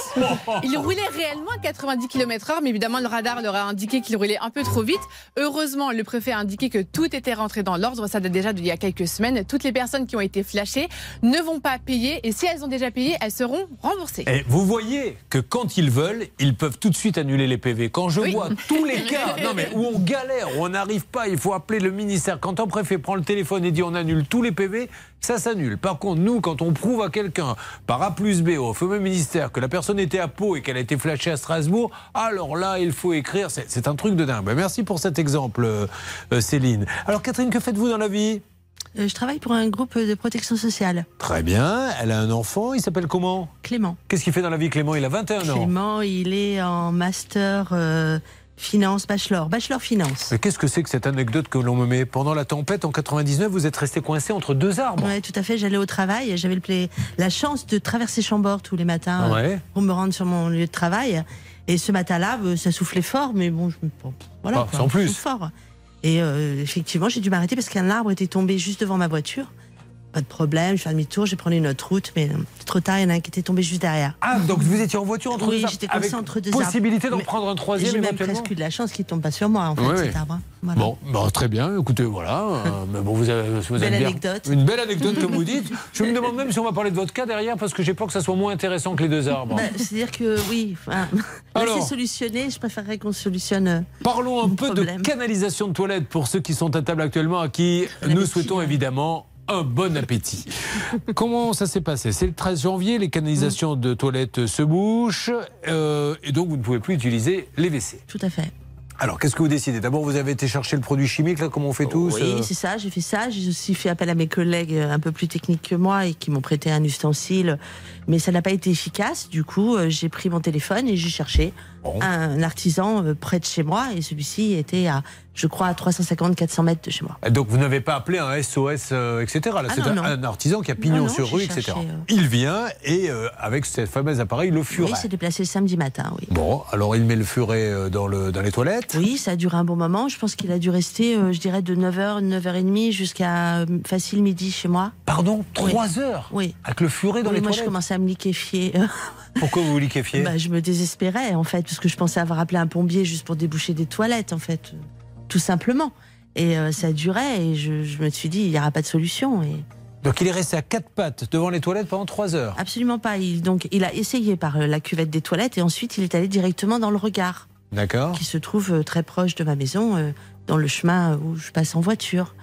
Il roulait réellement à 90 km/h, mais évidemment, le radar leur a indiqué qu'il roulait un peu trop vite. Heureusement, le préfet a indiqué que tout était rentré dans l'ordre. Ça date déjà d'il y a quelques semaines. Toutes les personnes qui ont été flashées ne vont pas payer. Et si elles ont déjà payé, elles seront remboursées. Et vous voyez que quand ils veulent, ils peuvent tout de suite annuler les PV. Quand je vois tous les cas non mais, où on galère, où on n'arrive pas, il faut appeler le ministère. Quand un préfet prend le téléphone et dit on annule tous les PV, ça s'annule. Par contre, nous, quand on prouve à quelqu'un par A plus B au fameux ministère que la personne était à Pau et qu'elle a été flashée à Strasbourg, alors là, il faut écrire. C'est un truc de dingue. Ben, merci pour cet exemple, euh, euh, Céline. Alors Catherine, que faites-vous dans la vie? Euh, je travaille pour un groupe de protection sociale. Très bien. Elle a un enfant. Il s'appelle comment? Clément. Qu'est-ce qu'il fait dans la vie, Clément? Il a 21 ans. Clément, il est en master euh, finance, bachelor, bachelor finance. Mais qu'est-ce que c'est que cette anecdote que l'on me met Pendant la tempête en 99, vous êtes resté coincé entre deux arbres. Ouais, tout à fait. J'allais au travail. J'avais le pla- la chance de traverser Chambord tous les matins euh, Ouais. pour me rendre sur mon lieu de travail. Et ce matin-là, euh, ça soufflait fort, mais bon, je me voilà. Ah, quoi, sans ça plus. Fort. Et euh, effectivement, j'ai dû m'arrêter parce qu'un arbre était tombé juste devant ma voiture. Pas de problème, je fais demi-tour, j'ai pris une autre route, mais euh, trop tard, il y en a un qui était tombé juste derrière. Ah, donc vous étiez en voiture entre oui, deux arbres j'étais avec coincée entre deux arbres. possibilité d'en Mais prendre un troisième J'ai même éventuellement presque eu de la chance qu'il tombe pas sur moi, en fait, Oui, oui. cet arbre. Voilà. Bon, bah, très bien. Écoutez, voilà. euh, mais bon, vous avez, vous avez Belle bien- anecdote. Une belle anecdote, comme vous dites. Je me demande même si on va parler de votre cas derrière, parce que j'ai peur que ça soit moins intéressant que les deux arbres. Bah, C'est-à-dire que oui, enfin, là Alors. c'est solutionné, je préférerais qu'on solutionne. euh, Parlons un peu problème. de canalisation de toilette pour ceux qui sont à table actuellement, à qui nous souhaitons évidemment un bon appétit. Comment ça s'est passé? C'est le 13 janvier, les canalisations de toilettes se bouchent, euh, et donc vous ne pouvez plus utiliser les WC. Tout à fait. Alors, qu'est-ce que vous décidez? D'abord, vous avez été chercher le produit chimique, là, comme on fait tous Oui, euh, c'est ça, j'ai fait ça. J'ai aussi fait appel à mes collègues euh, un peu plus techniques que moi et qui m'ont prêté un ustensile. Mais ça n'a pas été efficace. Du coup, j'ai pris mon téléphone et j'ai cherché un artisan euh, près de chez moi. Et celui-ci était à, je crois, à 350-400 mètres de chez moi. Donc vous n'avez pas appelé un SOS, euh, etc. Là, Ah c'est un, artisan qui a pignon Non, non, sur rue, etc. cherché, euh. Il vient et euh, avec ce fameux appareil, le furet. Oui, c'est déplacé le samedi matin, oui. Bon, alors il met le furet euh, dans, le, dans les toilettes. Oui, ça a duré un bon moment. Je pense qu'il a dû rester, euh, je dirais, de 9h, 9h30 jusqu'à euh, facile midi chez moi. Pardon Oui. 3 heures Oui. Avec le furet dans Oui, les moi, je toilettes commençais à me liquéfier. Pourquoi vous vous liquéfiez? Bah, je me désespérais, en fait, parce que je pensais avoir appelé un plombier juste pour déboucher des toilettes, en fait, tout simplement. Et euh, ça durait, et je, je me suis dit, il n'y aura pas de solution. Et Donc il est resté à quatre pattes devant les toilettes pendant trois heures. Absolument pas. Il, donc, il a essayé par euh, la cuvette des toilettes et ensuite il est allé directement dans le regard, D'accord. qui se trouve euh, très proche de ma maison, euh, dans le chemin où je passe en voiture.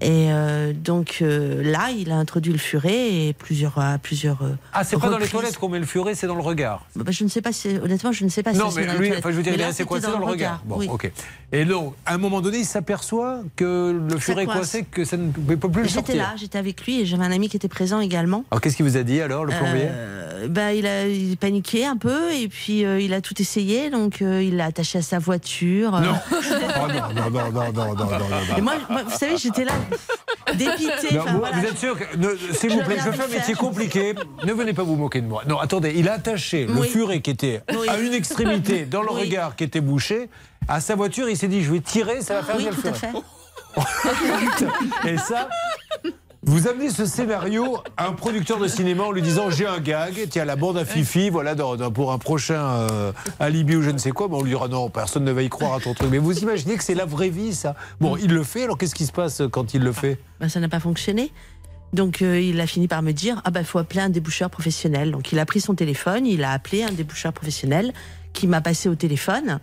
Et euh, donc euh, là, il a introduit le furet et plusieurs plusieurs. Euh, ah, c'est pas dans les toilettes qu'on met le furet, c'est dans le regard. Bah, bah, je ne sais pas si honnêtement, je ne sais pas. Non, mais lui, enfin, je veux dire, il est resté coincé dans, le regard. Bon, ok. Et donc, à un moment donné, il s'aperçoit que le furet est coincé, que ça ne peut plus le sortir. J'étais là, j'étais avec lui et j'avais un ami qui était présent également. Alors, qu'est-ce qu'il vous a dit alors, le plombier? Bah, il a paniqué un peu et puis il a tout essayé, donc il l'a attaché à sa voiture. Oh, non. non, non, non, non, non, non, non, Et moi, vous savez, j'étais là non, enfin, vous, voilà. vous êtes sûr que. S'il vous plaît, je fais un métier compliqué. Ne venez pas vous moquer de moi. Non, attendez, il a attaché le furet qui était Oui. à une extrémité dans le Oui. regard qui était bouché à sa voiture. Il s'est dit, je vais tirer, ça va faire Oui, tout à fait. Et ça. Vous amenez ce scénario à un producteur de cinéma en lui disant j'ai un gag, tiens la bande à Fifi, voilà dans- dans- pour un prochain euh, alibi ou je ne sais quoi, mais on lui dira non, personne ne va y croire à ton truc. Mais vous imaginez que c'est la vraie vie ça Bon, il le fait, alors qu'est-ce qui se passe quand il le fait? Bah, ça n'a pas fonctionné. Donc euh, il a fini par me dire ah bah faut appeler un déboucheur professionnel. Donc il a pris son téléphone, il a appelé un déboucheur professionnel qui m'a passé au téléphone.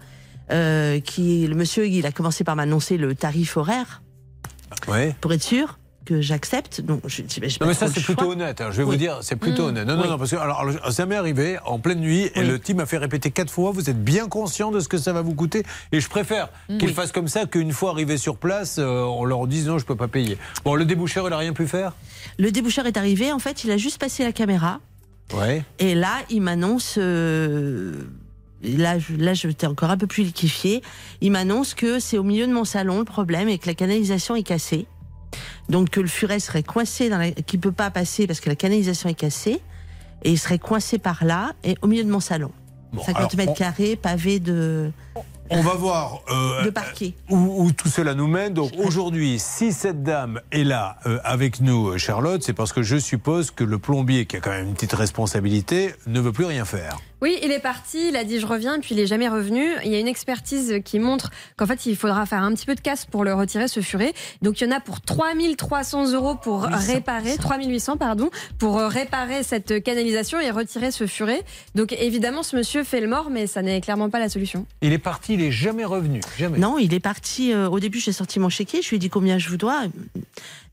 Euh, qui le monsieur il a commencé par m'annoncer le tarif horaire Ouais. pour être sûr que j'accepte. Donc je Non mais ça c'est plutôt honnête, hein. je vais Oui. vous dire, c'est plutôt Mmh. honnête. Non, non, Oui. non, parce que alors, ça m'est arrivé en pleine nuit et le type m'a fait répéter quatre fois, vous êtes bien conscient de ce que ça va vous coûter et je préfère Mmh. qu'il fasse comme ça qu'une fois arrivé sur place, euh, on leur dise non, je peux pas payer. Bon, le déboucheur, il a rien pu faire? Le déboucheur est arrivé. En fait il a juste passé la caméra. Ouais. Et là, il m'annonce. euh, Là, je, là, j'étais encore un peu plus liquéfiée. Il m'annonce que c'est au milieu de mon salon le problème et que la canalisation est cassée. Donc que le furet serait coincé dans la, qu'il peut pas passer parce que la canalisation est cassée et il serait coincé par là et au milieu de mon salon. 50 alors, mètres on- carrés, pavé de. On va voir euh, De parquet. où, où tout cela nous mène. Donc aujourd'hui, si cette dame est là euh, avec nous, euh, Charlotte, c'est parce que je suppose que le plombier, qui a quand même une petite responsabilité, ne veut plus rien faire. Oui, il est parti, il a dit je reviens, puis il est jamais revenu. Il y a une expertise qui montre qu'en fait, il faudra faire un petit peu de casse pour le retirer, ce furet. Donc, il y en a pour 3300 euros pour 800, réparer, 3800, pardon, pour euh, réparer cette canalisation et retirer ce furet. Donc, évidemment, ce monsieur fait le mort, mais ça n'est clairement pas la solution. Il est parti, il est jamais revenu. Jamais. Non, il est parti. euh, au début, j'ai sorti mon chéquier. Je lui ai dit combien je vous dois.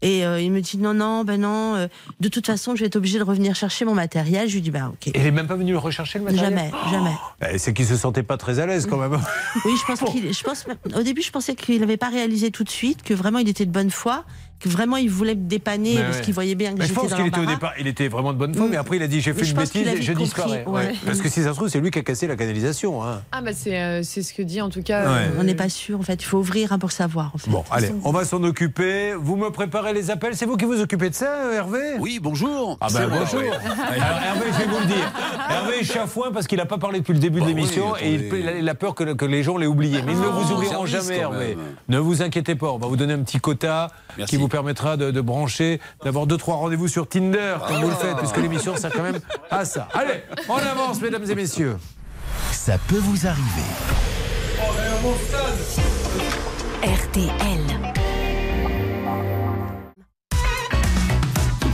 Et euh, il me dit non, non, ben non. euh, de toute façon, je vais être obligé de revenir chercher mon matériel. Je lui dis bah ok. Et il est même pas venu le rechercher le matériel Jamais, jamais. Eh, C'est qu'il se sentait pas très à l'aise quand même. Oui, je pense qu'il. Je pense. Au début, je pensais qu'il n'avait pas réalisé tout de suite, que vraiment il était de bonne foi, que vraiment il voulait me dépanner Mais parce ouais. qu'il voyait bien que Mais je j'étais pense qu'il était au départ, il était vraiment de bonne foi, mais après il a dit j'ai fait une bêtise et je disparais. ouais. Ouais. Parce que si ça se trouve, c'est lui qui a cassé la canalisation. hein. Ah, bah c'est euh, c'est ce que dit en tout cas. Ouais. euh, On n'est pas sûr. En fait, il faut ouvrir un pour savoir. En fait. Bon, allez, on va s'en occuper. Vous me préparez les appels. C'est vous qui vous occupez de ça, euh, Hervé? Oui, bonjour. Ah ben moi, bonjour. Hervé, je vais vous le dire. Hervé est chafouin parce qu'il n'a pas parlé depuis le début de Bah l'émission oui, et il, a, peur que, que les gens l'aient oublié. Mais ils ne Ah, vous oublieront jamais, Hervé. Ne vous inquiétez pas, on va vous donner un petit quota qui vous permettra de, de brancher, d'avoir deux trois rendez-vous sur Tinder comme vous le faites, puisque l'émission sert quand même à ça. Allez, on avance, mesdames et messieurs. Ça peut vous arriver. RTL.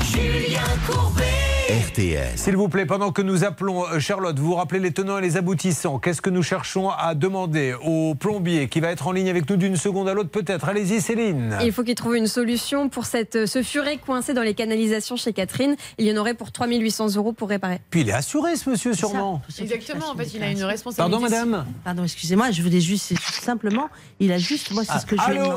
Julien Courbet. RTL. S'il vous plaît, pendant que nous appelons euh, Charlotte, vous vous rappelez les tenants et les aboutissants. Qu'est-ce que nous cherchons à demander au plombier qui va être en ligne avec nous d'une seconde à l'autre peut-être? Allez-y Céline. Il faut qu'il trouve une solution pour cette, ce furet coincé dans les canalisations chez Catherine. Il y en aurait pour 3800 euros pour réparer. Puis il est assuré ce monsieur sûrement. Exactement, en fait, il a une responsabilité. Pardon madame Pardon, excusez-moi, je voulais juste, simplement, il a juste, moi, c'est ce que je lui ai une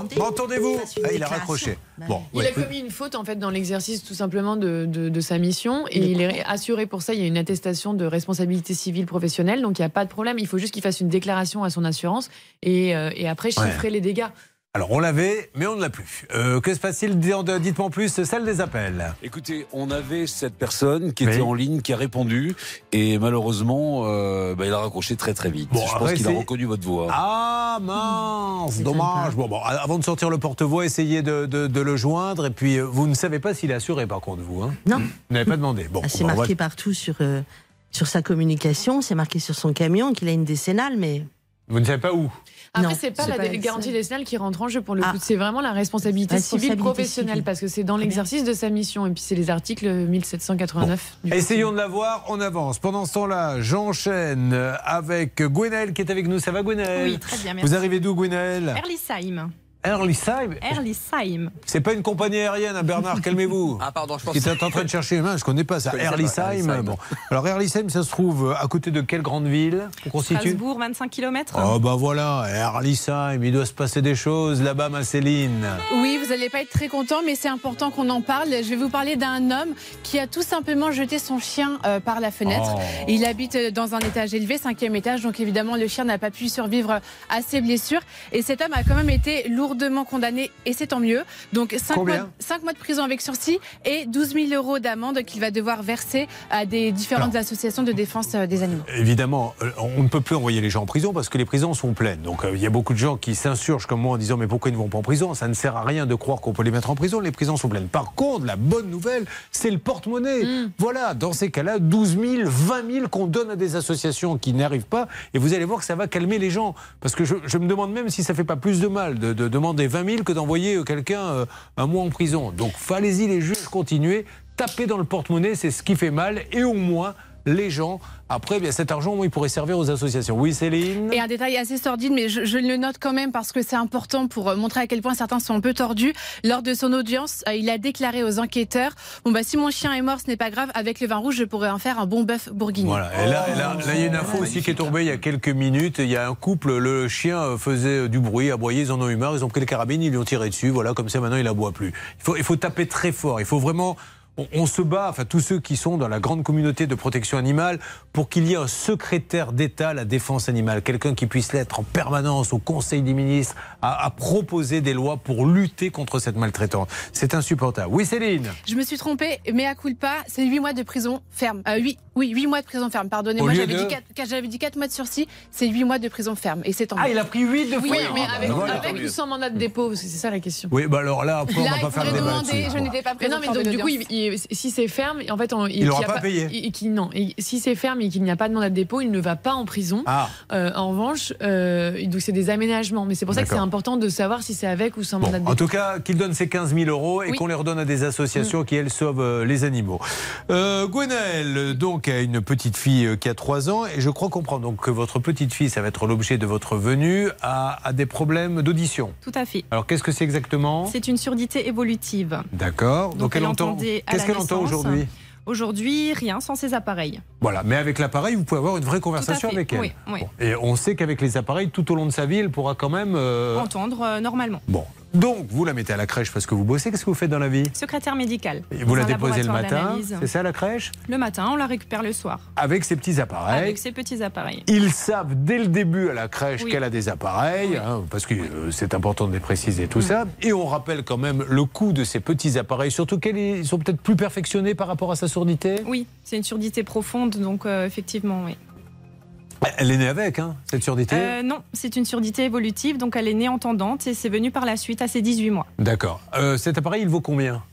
Ah, Il a raccroché. Bon, Il ouais. a commis une faute en fait dans l'exercice tout simplement de, de- de sa mission et il est assuré pour ça. Il y a une attestation de responsabilité civile professionnelle, donc il n'y a pas de problème. Il faut juste qu'il fasse une déclaration à son assurance et, euh, et après chiffrer les dégâts. Alors on l'avait, mais on ne l'a plus. Euh, que se passe-t-il? Dites-moi en plus, celle des appels. Écoutez, on avait cette personne qui Oui. était en ligne, qui a répondu, et malheureusement, euh, bah, il a raccroché très très vite. Bon, Je après, pense qu'il a reconnu votre voix. Ah mince, dommage. Bon, bon, avant de sortir le porte-voix, essayez de, de- de le joindre. Et puis, euh, vous ne savez pas s'il est assuré, par contre, vous. Hein? Non. Vous n'avez pas demandé. Bon, Ah, c'est bon, on va- marqué partout sur, euh, sur sa communication, c'est marqué sur son camion qu'il a une décennale, mais Vous ne savez pas où Après, c'est pas la pas- garantie nationale qui rentre en jeu pour le Ah. coup. C'est vraiment la responsabilité, civile professionnelle civile. parce que c'est dans l'exercice de sa mission. Et puis, c'est les articles 1789 du Essayons de la voir, on avance. Pendant ce temps-là, j'enchaîne avec Gwenaël qui est avec nous. Ça va Gwenaël Oui, très bien, merci. Vous arrivez d'où Gwenaël Erlisheim. Erlisheim Erlisheim. C'est pas une compagnie aérienne, hein, Bernard, calmez-vous. Ah, pardon, je pense. Qui était en train de chercher une main, je connais pas ça. Erlisheim. Bon. Alors Erlisheim, ça se trouve à côté de quelle grande ville Strasbourg, 25 km. Oh bah voilà, Erlisheim, il doit se passer des choses là-bas, ma Céline. Oui, vous n'allez pas être très content, mais c'est important qu'on en parle. Je vais vous parler d'un homme qui a tout simplement jeté son chien euh, par la fenêtre. Oh. Il habite euh, dans un étage élevé, cinquième étage, donc évidemment le chien n'a pas pu survivre à ses blessures. Et cet homme a quand même été lourdement condamné, et c'est tant mieux. Donc 5 Combien mois, de prison avec sursis et 12 000 euros d'amende qu'il va devoir verser à des différentes associations de défense euh, des animaux. Évidemment, euh, on ne peut plus envoyer les gens en prison parce que les prisons sont pleines. Donc euh, il y a beaucoup de gens qui s'insurgent comme moi en disant mais pourquoi ils ne vont pas en prison? Ça ne sert à rien de croire qu'on peut les mettre en prison, les prisons sont pleines. Par contre, la bonne nouvelle, c'est le porte-monnaie. Voilà, dans ces cas-là, 12 000, 20 000 qu'on donne à des associations qui n'y arrivent pas et vous allez voir que ça va calmer les gens. Parce que je, je me demande même si ça fait pas plus de mal de, de demander 20 000 que d'envoyer euh, quelqu'un euh, un mois en prison. Donc allez-y les juges, continuez, tapez dans le porte-monnaie, c'est ce qui fait mal et au moins les gens. Après, bien, cet argent, il pourrait servir aux associations. Oui, Céline Et un détail assez sordide, mais je, je le note quand même parce que c'est important pour euh, montrer à quel point certains sont un peu tordus. Lors de son audience, euh, il a déclaré aux enquêteurs Bon, bah, si mon chien est mort, ce n'est pas grave. Avec le vin rouge, je pourrais en faire un bon bœuf bourguignon. Voilà. Et là, là, là, il y a une info aussi qui est tombée il y a quelques minutes. Il y a un couple, le chien euh, faisait du bruit, aboyait, ils en ont eu marre, ils ont pris les carabines, ils lui ont tiré dessus. Voilà, comme ça maintenant il aboie plus. Il faut, il faut taper très fort. Il faut vraiment. On, on se bat, enfin tous ceux qui sont dans la grande communauté de protection animale, pour qu'il y ait un secrétaire d'État à la défense animale, quelqu'un qui puisse l'être en permanence au Conseil des ministres, à, à proposer des lois pour lutter contre cette maltraitance. C'est insupportable. Oui, Céline. Je me suis trompée, mais à culpa, c'est 8 mois de prison ferme. Euh, huit- oui, 8 mois de prison ferme, pardonnez-moi. J'avais de- j'avais dit 4 mois de sursis, c'est 8 mois de prison ferme. Et c'est tant Ah, il a pris 8 de Oui, fois. mais Ah, avec, bah voilà. avec ou sans mandat de dépôt, parce que c'est ça la question. Oui, bah alors là, après, on Là, va pas faire le débat je n'étais pas Mais non, présente mais lors de donc, du coup, l'audience. il- il- si c'est ferme, en fait, on- Il qu'il aura y a pas payé. Et, qu'il- non, et si c'est ferme et qu'il n'y a pas de mandat de dépôt, il ne va pas en prison. Ah. Euh, en revanche, euh, donc c'est des aménagements. Mais c'est pour ça que c'est important de savoir si c'est avec ou sans mandat de En dépôt. tout cas, qu'il donne ses 15 000 euros et Oui. Mm. qu'on les redonne à des associations qui, elles, sauvent euh, les animaux. Euh, Gwenaël, donc, a une petite fille qui a 3 ans et je crois comprendre donc, que votre petite fille, ça va être l'objet de votre venue, a, a des problèmes d'audition. Tout à fait. Alors, qu'est-ce que c'est exactement? C'est une surdité évolutive. D'accord. Donc, elle entend. entendait Qu'est-ce qu'elle entend aujourd'hui? Aujourd'hui, rien sans ses appareils. Voilà, mais avec l'appareil, vous pouvez avoir une vraie conversation avec elle. oui, oui. Et on sait qu'avec les appareils, tout au long de sa vie, elle pourra quand même. euh, Entendre euh, normalement. Bon. Donc, vous la mettez à la crèche parce que vous bossez. Qu'est-ce que vous faites dans la vie? Secrétaire médicale. Et Vous la déposez le matin, c'est ça à la crèche? Le matin, on la récupère le soir. Avec ses petits appareils. Avec ses petits appareils. Ils savent dès le début à la crèche Oui. qu'elle a des appareils, hein, parce que euh, c'est important de les préciser tout ça. Et on rappelle quand même le coût de ces petits appareils, surtout qu'ils sont peut-être plus perfectionnés par rapport à sa surdité? Oui, c'est une surdité profonde, donc euh, effectivement, oui. Elle est née avec, hein, cette surdité? Euh, non, c'est une surdité évolutive, donc elle est née entendante et c'est venu par la suite à ses 18 mois. D'accord. Euh, cet appareil, il vaut combien?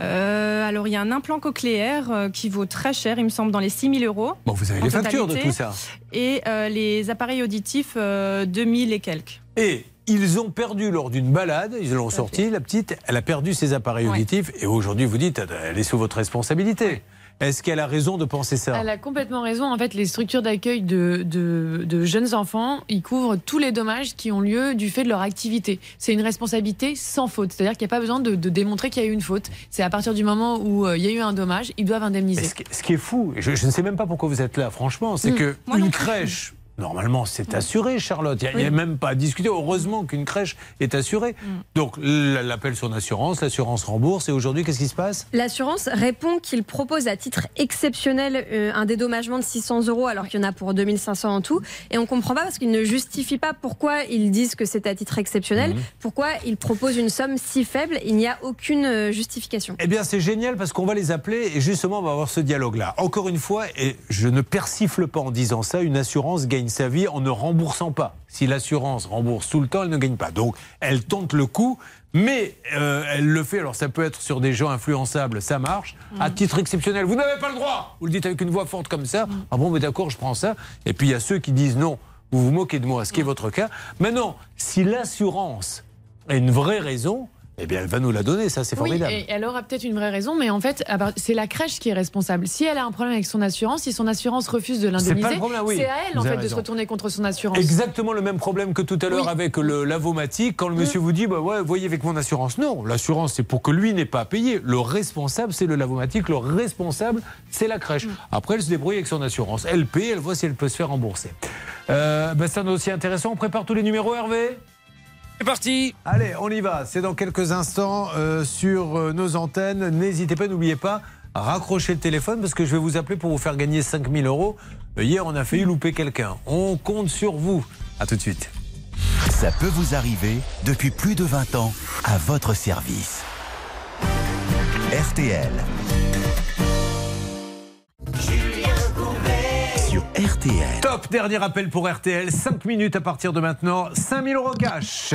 Euh, alors il y a un implant cochléaire qui vaut très cher, il me semble, dans les 6 000 euros. Bon, vous avez les factures de tout ça. Et les appareils auditifs, euh, 2000 et quelques. Et ils ont perdu lors d'une balade, ils l'ont sorti, la petite, elle a perdu ses appareils Ouais. auditifs, et aujourd'hui vous dites, elle est sous votre responsabilité. Est-ce qu'elle a raison de penser ça Elle a complètement raison. En fait, les structures d'accueil de, de- de jeunes enfants, ils couvrent tous les dommages qui ont lieu du fait de leur activité. C'est une responsabilité sans faute. C'est-à-dire qu'il n'y a pas besoin de, de démontrer qu'il y a eu une faute. C'est à partir du moment où euh, il y a eu un dommage, ils doivent indemniser. Ce, qui, ce qui est fou, et je, je ne sais même pas pourquoi vous êtes là, franchement, c'est Mm. que Moi une plus. crèche. Normalement, c'est assuré, Charlotte. Il n'y a, Oui. même pas à discuter. Heureusement qu'une crèche est assurée. Mm. Donc, l'appel son assurance, l'assurance rembourse. Et aujourd'hui, qu'est-ce qui se passe? L'assurance répond qu'il propose à titre exceptionnel euh, un dédommagement de 600 euros alors qu'il y en a pour 2500 en tout. Et on comprend pas parce qu'ils ne justifient pas pourquoi ils disent que c'est à titre exceptionnel, Mhm. pourquoi ils proposent une somme si faible. Il n'y a aucune euh, justification. Eh bien, c'est génial parce qu'on va les appeler et justement, on va avoir ce dialogue-là. Encore une fois, et je ne persifle pas en disant ça, une assurance gagne sa vie en ne remboursant pas. Si l'assurance rembourse tout le temps, elle ne gagne pas. Donc, elle tente le coup. Mais euh, elle le fait, alors ça peut être sur des gens influençables, ça marche. À titre exceptionnel, vous n'avez pas le droit. Vous le dites avec une voix forte comme ça. Ah bon, mais d'accord, je prends ça. Et puis il y a ceux qui disent non. vous vous moquez de moi, ce qui est votre cas. Maintenant, si l'assurance a une vraie raison, eh bien, elle va nous la donner, ça c'est Oui, formidable. et elle aura peut-être une vraie raison, mais en fait, c'est la crèche qui est responsable. Si elle a un problème avec son assurance, si son assurance refuse de C'est l'indemniser, problème, oui. c'est à elle en Vous fait de se retourner contre son assurance. Exactement le même problème que tout à l'heure Oui. avec le lavomatique. Quand le monsieur Mm. vous dit, bah ouais, voyez avec mon assurance. Non, l'assurance c'est pour que lui n'ait pas à payer. Le responsable c'est le lavomatique, le responsable c'est la crèche. Mm. Après elle se débrouille avec son assurance. Elle paye, elle voit si elle peut se faire rembourser. Euh, bah, c'est un dossier intéressant. On prépare tous les numéros, Hervé? C'est parti Allez, on y va. C'est dans quelques instants euh, sur euh, nos antennes. N'hésitez pas, n'oubliez pas, raccrochez le téléphone parce que je vais vous appeler pour vous faire gagner 5000 euros. Euh, Hier, on a failli louper quelqu'un. On compte sur vous. À tout de suite. Ça peut vous arriver depuis plus de 20 ans à votre service. RTL. Top, dernier appel pour RTL. 5 minutes à partir de maintenant. 5000 euros cash.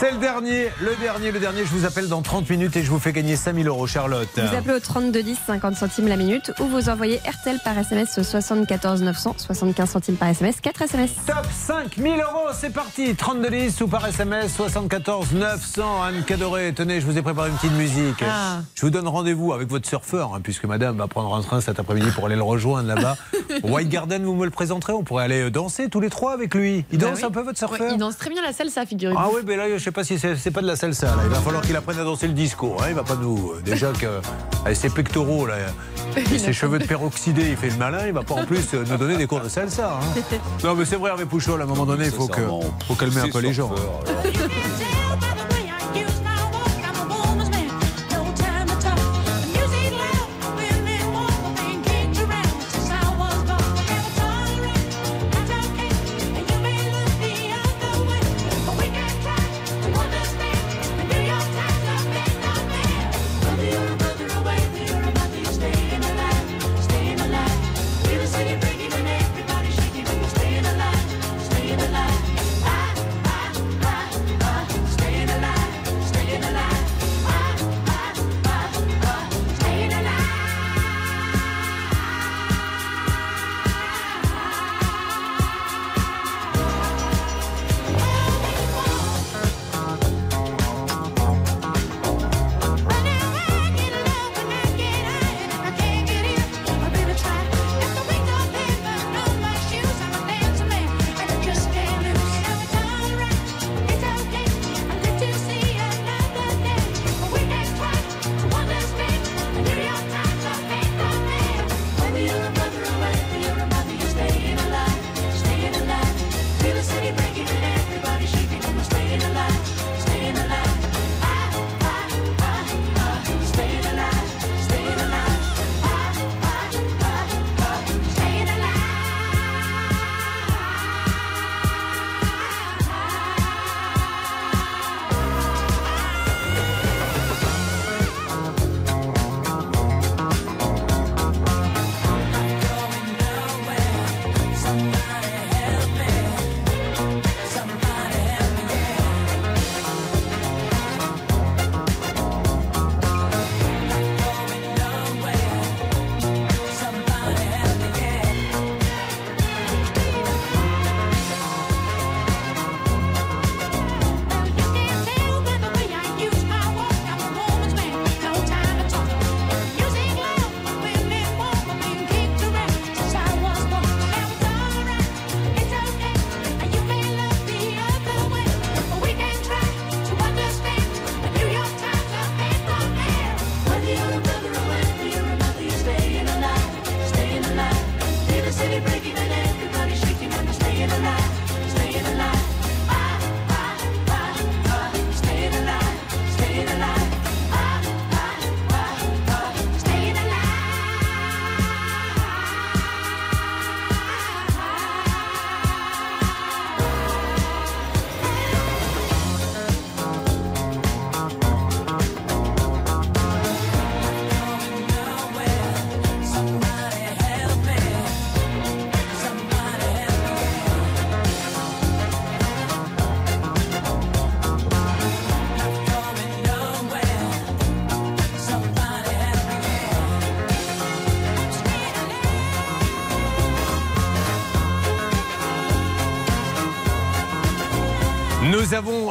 C'est le dernier, le dernier, le dernier. Je vous appelle dans 30 minutes et je vous fais gagner 5000 euros, Charlotte. Vous appelez au 32 10 50 centimes la minute ou vous envoyez RTL par SMS au 74 900 75 centimes par SMS 4 SMS. Top 5000 euros, c'est parti 32 10 ou par SMS 74 900 Anne Cadoré, tenez, je vous ai préparé une petite musique. Ah. Je vous donne rendez-vous avec votre surfeur, hein, puisque madame va prendre un train cet après-midi pour aller le rejoindre là-bas. White Garden, vous me le présenterez, on pourrait aller danser tous les trois avec lui. Il Bah danse oui. un peu votre surfeur Ouais, il danse très bien la salsa, figurez-vous. Ah oui, mais là, je sais pas si c'est pas de la salsa. Là. Il va falloir qu'il apprenne à danser le disco. Hein. Il va pas nous. euh, Déjà que avec ses pectoraux là, et ses cheveux de peroxydé, il fait le malin. Il va pas en plus euh, nous donner des cours de salsa. hein. Non, mais c'est vrai, Hervé Pouchol, à un moment donné, il faut, que, faut calmer un peu les gens. Staying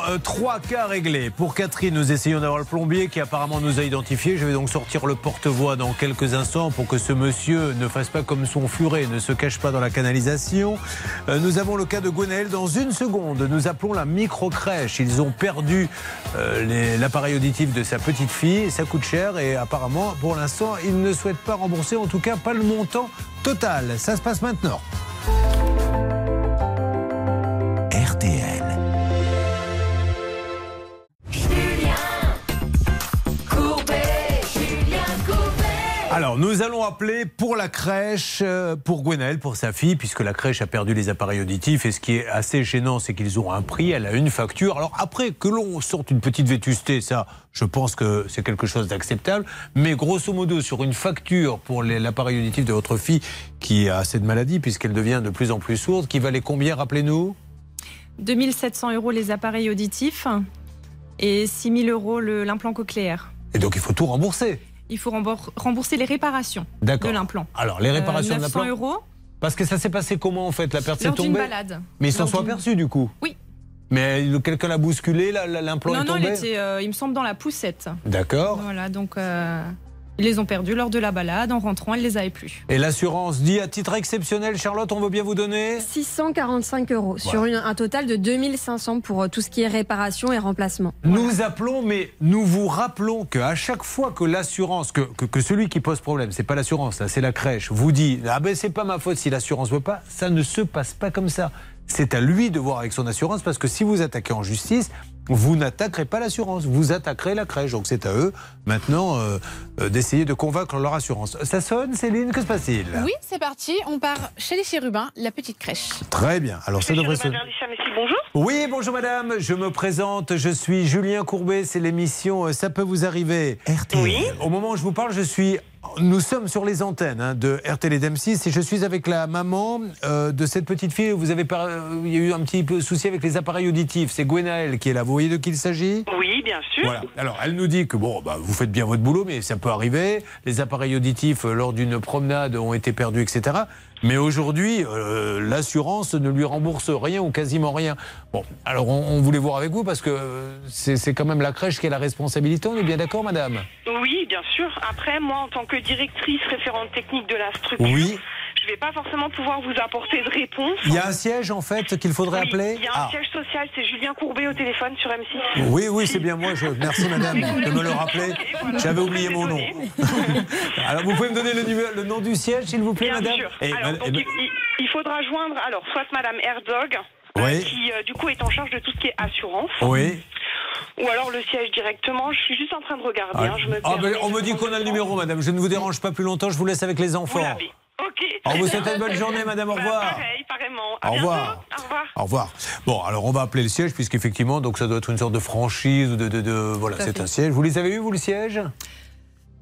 euh, trois cas réglés. Pour Catherine, nous essayons d'avoir le plombier qui apparemment nous a identifiés. Je vais donc sortir le porte-voix dans quelques instants pour que ce monsieur ne fasse pas comme son furet, ne se cache pas dans la canalisation. Euh, nous avons le cas de Gwenaël. Dans une seconde, nous appelons la micro-crèche. Ils ont perdu euh, l'appareil auditif de sa petite fille. Ça coûte cher et apparemment, pour l'instant, ils ne souhaitent pas rembourser, en tout cas pas le montant total. Ça se passe maintenant. Alors, nous allons appeler pour la crèche, euh, pour Gwenaël, pour sa fille, puisque la crèche a perdu les appareils auditifs. Et ce qui est assez gênant, c'est qu'ils ont un prix, elle a une facture. Alors, après, que l'on sorte une petite vétusté, ça, je pense que c'est quelque chose d'acceptable. Mais grosso modo, sur une facture pour l'appareil auditif de votre fille, qui a cette maladie, puisqu'elle devient de plus en plus sourde, qui valait combien, rappelez-nous? 2700 euros les appareils auditifs et 6000 euros l'implant cochléaire. Et donc, il faut tout rembourser. Il faut rembourser les réparations de l'implant. Alors, les réparations Euh, de 900 l'implant euros Parce que ça s'est passé comment, en fait? La perte s'est tombée balade. Mais ils s'en sont aperçus, du coup? Oui. Mais quelqu'un l'a bousculé, la- la- l'implant Non, est non, tombé? il était, euh, il me semble, dans la poussette. D'accord. Voilà, donc euh, ils les ont perdus lors de la balade. En rentrant, elle les avait plus. Et l'assurance dit à titre exceptionnel, Charlotte, on veut bien vous donner 645 euros sur une- un total de 2500 pour euh, tout ce qui est réparation et remplacement. Nous appelons, mais nous vous rappelons qu'à chaque fois que l'assurance, que, que, que celui qui pose problème, c'est pas l'assurance, là, c'est la crèche, vous dit ah ben c'est pas ma faute si l'assurance veut pas, ça ne se passe pas comme ça. C'est à lui de voir avec son assurance parce que si vous attaquez en justice, vous n'attaquerez pas l'assurance, vous attaquerez la crèche. Donc c'est à eux maintenant euh, euh, d'essayer de convaincre leur assurance. Ça sonne, Céline, que se passe-t-il? Oui, c'est parti. On part chez les chérubins, la petite crèche. Très bien. Alors ça devrait se. bonjour. Oui, bonjour madame, je me présente, je suis Julien Courbet, c'est l'émission euh, Ça peut vous arriver. RTL. Au moment où je vous parle, je suis. Nous sommes sur les antennes hein, de RTL et d'M6 et je suis avec la maman euh, de cette petite fille. Vous avez par- euh, il y a eu un petit peu souci avec les appareils auditifs. C'est Gwenaël qui est là. Vous voyez de qui il s'agit? Oui, bien sûr. Voilà. Alors, elle nous dit que bon, bah, vous faites bien votre boulot, mais ça peut arriver. Les appareils auditifs euh, lors d'une promenade ont été perdus, etc. Mais aujourd'hui, euh, l'assurance ne lui rembourse rien ou quasiment rien. Bon, alors on, on voulait voir avec vous parce que euh, c'est c'est quand même la crèche qui a la responsabilité. On est bien d'accord, madame? Oui, bien sûr. Après, moi, en tant que directrice référente technique de la structure, Oui. Je vais pas forcément pouvoir vous apporter de réponse. Il y a un siège en fait qu'il faudrait Oui, appeler Il y a un Ah. siège social, c'est Julien Courbet au téléphone sur M6. Oui, oui, c'est bien moi. Je... Merci, madame, de me le rappeler. J'avais oublié mon nom. Alors, vous pouvez me donner le, numéro- le nom du siège, s'il vous plaît, Bien madame sûr. Et- Alors, et- donc, il, il- il faudra joindre alors soit Madame Herzog, Oui. qui euh, du coup est en charge de tout ce qui est assurance, Oui. ou alors le siège directement. Je suis juste en train de regarder. hein, je me Ah, ben, on me dit qu'on a le numéro, madame. Je ne vous dérange pas plus longtemps. Je vous laisse avec les enfants. Ok. On vous souhaite une bonne journée, madame. Au Bah, revoir. pareil, pareillement. À Au revoir. Au revoir. Au revoir. Bon, alors on va appeler le siège, puisqu'effectivement, donc ça doit être une sorte de franchise ou de. de, de- voilà, c'est un siège. Vous les avez eu, vous, le siège?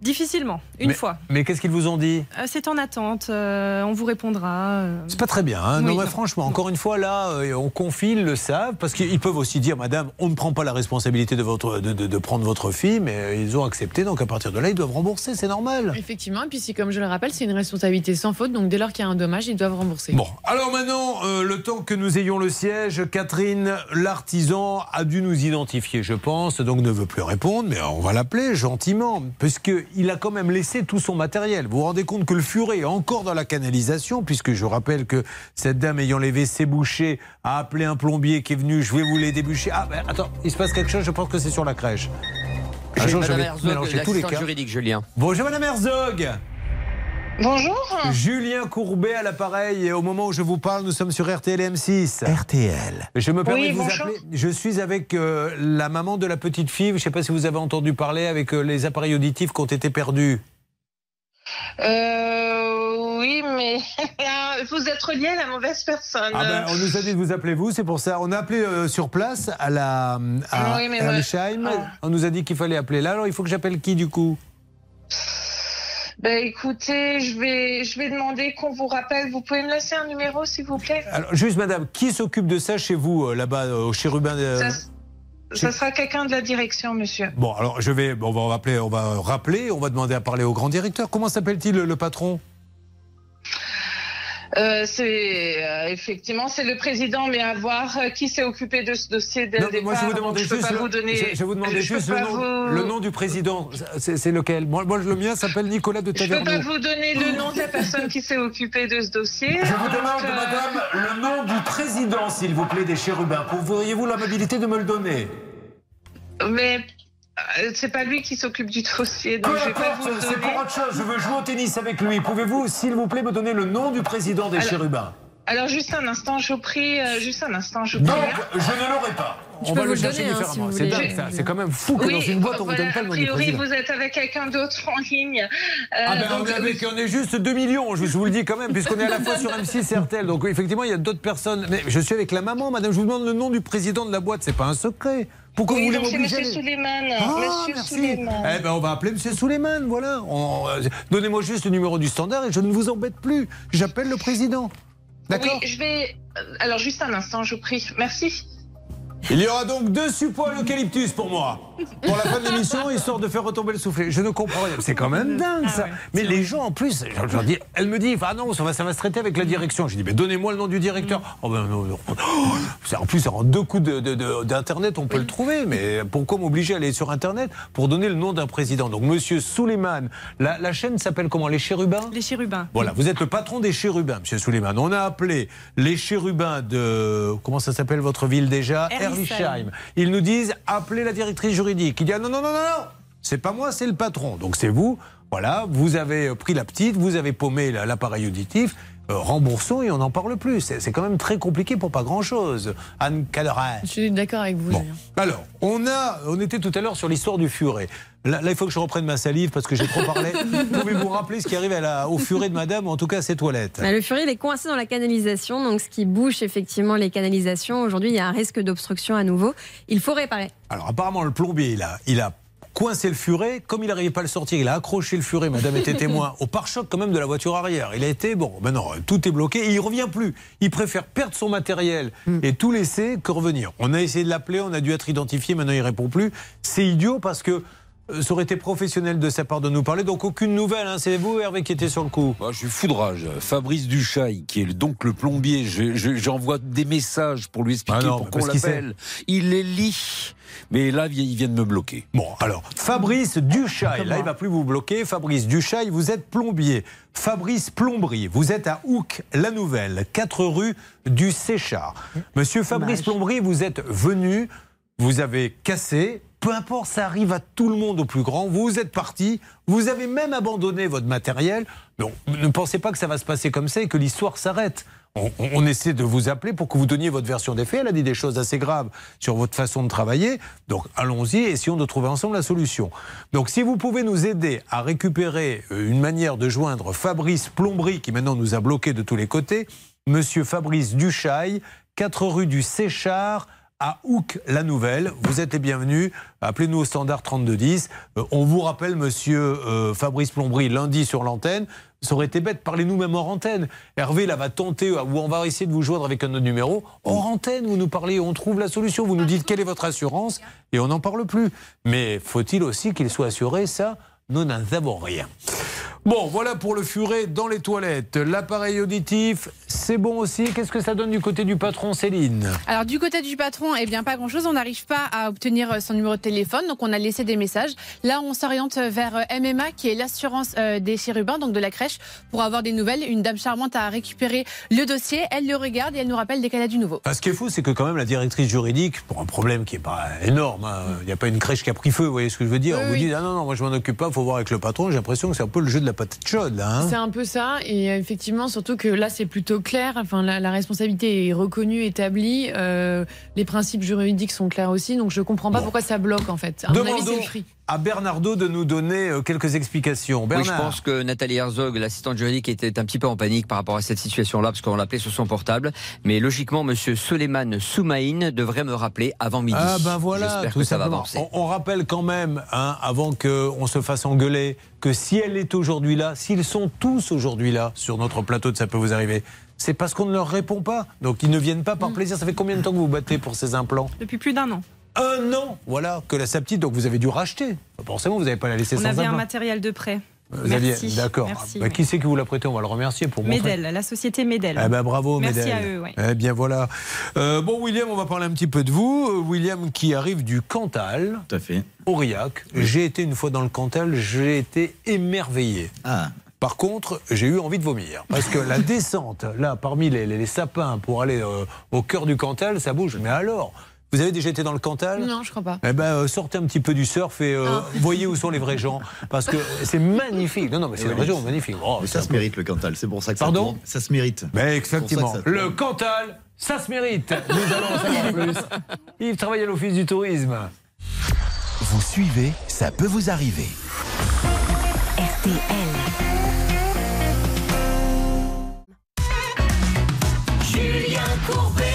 Difficilement, une Mais- fois. Mais qu'est-ce qu'ils vous ont dit? Euh, c'est en attente, euh, on vous répondra. euh. C'est pas très bien. Hein Oui, non, mais non. franchement, encore une fois, là, euh, on confie, ils le savent, parce qu'ils peuvent aussi dire, madame, on ne prend pas la responsabilité de, votre, de, de- de prendre votre fille, mais ils ont accepté, donc à partir de là, ils doivent rembourser, c'est normal. Effectivement, et puis si, comme je le rappelle, c'est une responsabilité sans faute, donc dès lors qu'il y a un dommage, ils doivent rembourser. Bon, alors maintenant, euh, le temps que nous ayons le siège, Catherine, l'artisan, a dû nous identifier, je pense, donc ne veut plus répondre, mais on va l'appeler gentiment, puisqu'il a quand même laissé tout son matériel. Vous vous rendez compte que le furet est encore dans la canalisation, puisque je rappelle que cette dame ayant les WC bouchés a appelé un plombier qui est venu, je vais vous les déboucher. Ah, ben attends, il se passe quelque chose, je pense que c'est sur la crèche. Un jour, mélangé tous les cas. juridique, Julien. Bonjour Madame Herzog Bonjour. Julien Courbet à l'appareil et au moment où je vous parle, nous sommes sur RTL et M6. RTL. Je me permets Oui, de vous bonjour. appeler. Je suis avec euh, la maman de la petite fille. Je ne sais pas si vous avez entendu parler avec euh, les appareils auditifs qui ont été perdus. Euh, oui, mais vous êtes relié à la mauvaise personne. Ah ben, on nous a dit de vous appeler vous, c'est pour ça. On a appelé euh, sur place à la à Oui, mais ouais. On nous a dit qu'il fallait appeler là. Alors il faut que j'appelle qui du coup? Ben écoutez, je vais, je vais demander qu'on vous rappelle. Vous pouvez me laisser un numéro, s'il vous plaît? Alors juste madame, qui s'occupe de ça chez vous euh, là-bas euh, au chérubin de- Ça, ça sera quelqu'un de la direction, monsieur. Bon alors je vais on va appeler, on va rappeler, on va demander à parler au grand directeur. Comment s'appelle-t-il le, le patron? Euh, c'est euh, effectivement c'est le président, mais à voir euh, qui s'est occupé de ce dossier dès Non, le mais départ. moi, je vous demandais juste, le, vous donner. je, je vous demandais je peux juste le nom, vous- le nom du président. C'est lequel? Moi, moi, le mien s'appelle Nicolas de Je peux pas Taverneau. vous donner le nom de la personne qui s'est occupée de ce dossier. Je vous demande, madame, le nom du président, s'il vous plaît, des chérubins. Pourriez-vous l'amabilité de me le donner? Mais euh, c'est pas lui qui s'occupe du dossier, donc je vais pas vous c'est pour autre chose. Je veux jouer au tennis avec lui. Pouvez-vous, s'il vous plaît, me donner le nom du président des Alors- chérubins Alors juste un instant, je vous prie, euh, juste un instant, je vous Donc, prie. je ne l'aurai pas. Je On peux va vous le chercher donner, hein, différemment. si C'est vous dingue, ça. C'est quand même fou que Oui, dans une boîte, on vous voilà, donne pas le nom A priori, vous êtes avec quelqu'un d'autre en ligne. Euh, Ah ben, on, donc, est avec- on est juste 2 millions, je vous le dis quand même, puisqu'on est à la fois sur M6 et RTL. Donc effectivement, il y a d'autres personnes. Mais je suis avec la maman, madame. Je vous demande le nom du président de la boîte. C'est pas un secret. Pourquoi oui, vous voulez m'obliger Monsieur Suleiman. Ah, Monsieur. Eh ben, on va appeler Monsieur Suleiman, voilà. Euh, Donnez-moi juste le numéro du standard et je ne vous embête plus. J'appelle le président. D'accord Oui, je vais. euh, Alors juste un instant, je vous prie. Merci. Il y aura donc deux supports eucalyptus pour moi. Pour la fin de l'émission, histoire de faire retomber le soufflet. Je ne comprends rien. C'est quand même dingue ça. Mais les gens en plus, je leur dis, elle me dit, ah non, ça va, ça va se traiter avec la direction. Je dis, mais donnez-moi le nom du directeur. Oh ben non, non. Oh, en plus, en deux coups de- de- de- d'internet, on peut le trouver. Mais pourquoi m'obliger à aller sur internet pour donner le nom d'un président? Donc Monsieur Suleiman, la, la chaîne s'appelle comment? Les Chérubins? Les chérubins. voilà, vous êtes le patron des chérubins, Monsieur Suleiman. On a appelé les chérubins de. Comment ça s'appelle votre ville déjà? Ils nous disent appelez la directrice juridique. Il dit ah, non, non, non, non, non C'est pas moi, c'est le patron. Donc c'est vous. Voilà, vous avez pris la petite, vous avez paumé la- l'appareil auditif. euh, remboursons et on n'en parle plus. C'est quand même très compliqué pour pas grand-chose. Anne Caderet. Je suis d'accord avec vous. Julien. Alors, on a, on était tout à l'heure sur l'histoire du furet. Là, là, il faut que je reprenne ma salive parce que j'ai trop parlé. Pouvez-vous rappeler ce qui arrive à la- au furet de madame, ou en tout cas à ses toilettes Bah, le furet il est coincé dans la canalisation, donc ce qui bouche effectivement les canalisations. Aujourd'hui, il y a un risque d'obstruction à nouveau. Il faut réparer. Alors, apparemment, le plombier, il a, il a coincé le furet. Comme il n'arrivait pas à le sortir, il a accroché le furet. Madame était témoin au pare-choc quand même de la voiture arrière. Il a été, bon, maintenant, tout est bloqué et il revient plus. Il préfère perdre son matériel et tout laisser que revenir. On a essayé de l'appeler, on a dû être identifié, maintenant il répond plus. C'est idiot parce que ça aurait été professionnel de sa part de nous parler. Donc, aucune nouvelle. hein. C'est vous, Hervé, qui était sur le coup. Moi, je suis foudrage. Fabrice Duchaille, qui est le- donc le plombier, je- je- j'envoie des messages pour lui expliquer Ah non, pour qu'on l'appelle. Il les lit. Mais là, il vient de me bloquer. Bon, alors, Fabrice Duchaille, là, il va plus vous bloquer. Fabrice Duchaille, vous êtes plombier. Fabrice Plomberie, vous êtes à Houc, la Nouvelle, 4 rue du Séchard. Monsieur Fabrice Plomberie, vous êtes venu, vous avez cassé. Peu importe, ça arrive à tout le monde au plus grand. Vous êtes parti, vous avez même abandonné votre matériel. Donc, ne pensez pas que ça va se passer comme ça et que l'histoire s'arrête. On, essaie de vous appeler pour que vous donniez votre version des faits. Elle a dit des choses assez graves sur votre façon de travailler. Donc allons-y, essayons de trouver ensemble la solution. Donc si vous pouvez nous aider à récupérer euh, une manière de joindre Fabrice Plomberie, qui maintenant nous a bloqués de tous les côtés, Monsieur Fabrice Duchaille, 4 rue du Séchard, à Houc, la Nouvelle. Vous êtes les bienvenus. Appelez-nous au standard 3210. Euh, on vous rappelle, monsieur euh, Fabrice Plomberie, lundi sur l'antenne. Ça aurait été bête, parlez-nous même hors antenne. Hervé, là, va tenter, euh, ou on va essayer de vous joindre avec un autre numéro. Hors antenne, vous nous parlez, on trouve la solution. Vous nous dites quelle est votre assurance et on n'en parle plus. Mais faut-il aussi qu'il soit assuré? Ça, nous n'en rien. Bon, voilà pour le furet dans les toilettes. L'appareil auditif, c'est bon aussi. Qu'est-ce que ça donne du côté du patron, Céline? Alors du côté du patron, eh bien pas grand-chose. On n'arrive pas à obtenir euh, son numéro de téléphone, donc on a laissé des messages. Là, on s'oriente vers euh, MMA, qui est l'assurance euh, des chérubins, donc de la crèche, pour avoir des nouvelles. Une dame charmante a récupéré le dossier. Elle le regarde et elle nous rappelle dès qu'elle a du nouveau. Ah, Ce qui est fou, c'est que quand même la directrice juridique, pour un problème qui n'est pas énorme, hein, il n'y a pas une crèche qui a pris feu, vous voyez ce que je veux dire Oui, On vous oui. dit, ah non, non, moi je m'en occupe pas, il faut voir avec le patron. J'ai l'impression que c'est un peu le jeu de la patate chaude, là. hein. C'est un peu ça, et effectivement, surtout que là, c'est plutôt clair. Enfin, la, la responsabilité est reconnue, établie. euh, les principes juridiques sont clairs aussi, donc je comprends pas pourquoi ça bloque en fait. À mon avis, c'est Demandons le prix. À Bernardo de nous donner euh, quelques explications. Oui, je pense que Nathalie Herzog, l'assistante juridique, était un petit peu en panique par rapport à cette situation-là, parce qu'on l'appelait sur son portable. Mais logiquement, Monsieur Soleiman Soumaïn devrait me rappeler avant midi. Ah ben voilà, J'espère tout que ça va avancer. On, on rappelle quand même, hein, avant qu'on se fasse engueuler, que si elle est aujourd'hui là, s'ils sont tous aujourd'hui là sur notre plateau de Ça peut vous arriver, c'est parce qu'on ne leur répond pas. Donc ils ne viennent pas Mm. par plaisir. Ça fait combien de temps que vous battez pour ces implants? Depuis plus d'un an. Un an Voilà, que la sa petite, donc vous avez dû racheter. Forcément, vous n'avez pas la laisser On sans avait un matériel de prêt. Vous aviez- Merci, D'accord. merci, Bah, oui. Qui c'est qui vous l'a prêté On va le remercier pour montrer. Medel, la société Medel. Eh ben, bravo, Merci Medel. à eux. ouais. Eh bien voilà. Euh, bon, William, on va parler un petit peu de vous. Euh, William qui arrive du Cantal. Tout à fait. Aurillac. J'ai été une fois dans le Cantal, j'ai été émerveillé. Ah. Par contre, j'ai eu envie de vomir. Parce que la descente, là, parmi les, les- les sapins pour aller euh, au cœur du Cantal, ça bouge. Mais alors vous avez déjà été dans le Cantal? Non, je crois pas. eh ben, euh, sortez un petit peu du surf et euh, Ah. voyez où sont les vrais gens. Parce que c'est magnifique. Non, non, mais c'est une Oui. région magnifique. Oh, Mais ça se mérite le Cantal, c'est pour ça que Pardon ça se mérite. Ben, ça que ça tourne. Le Cantal, ça se mérite. Nous allons en savoir plus. Yves travaille à l'Office du tourisme. Vous suivez, ça peut vous arriver. Julien Courbet.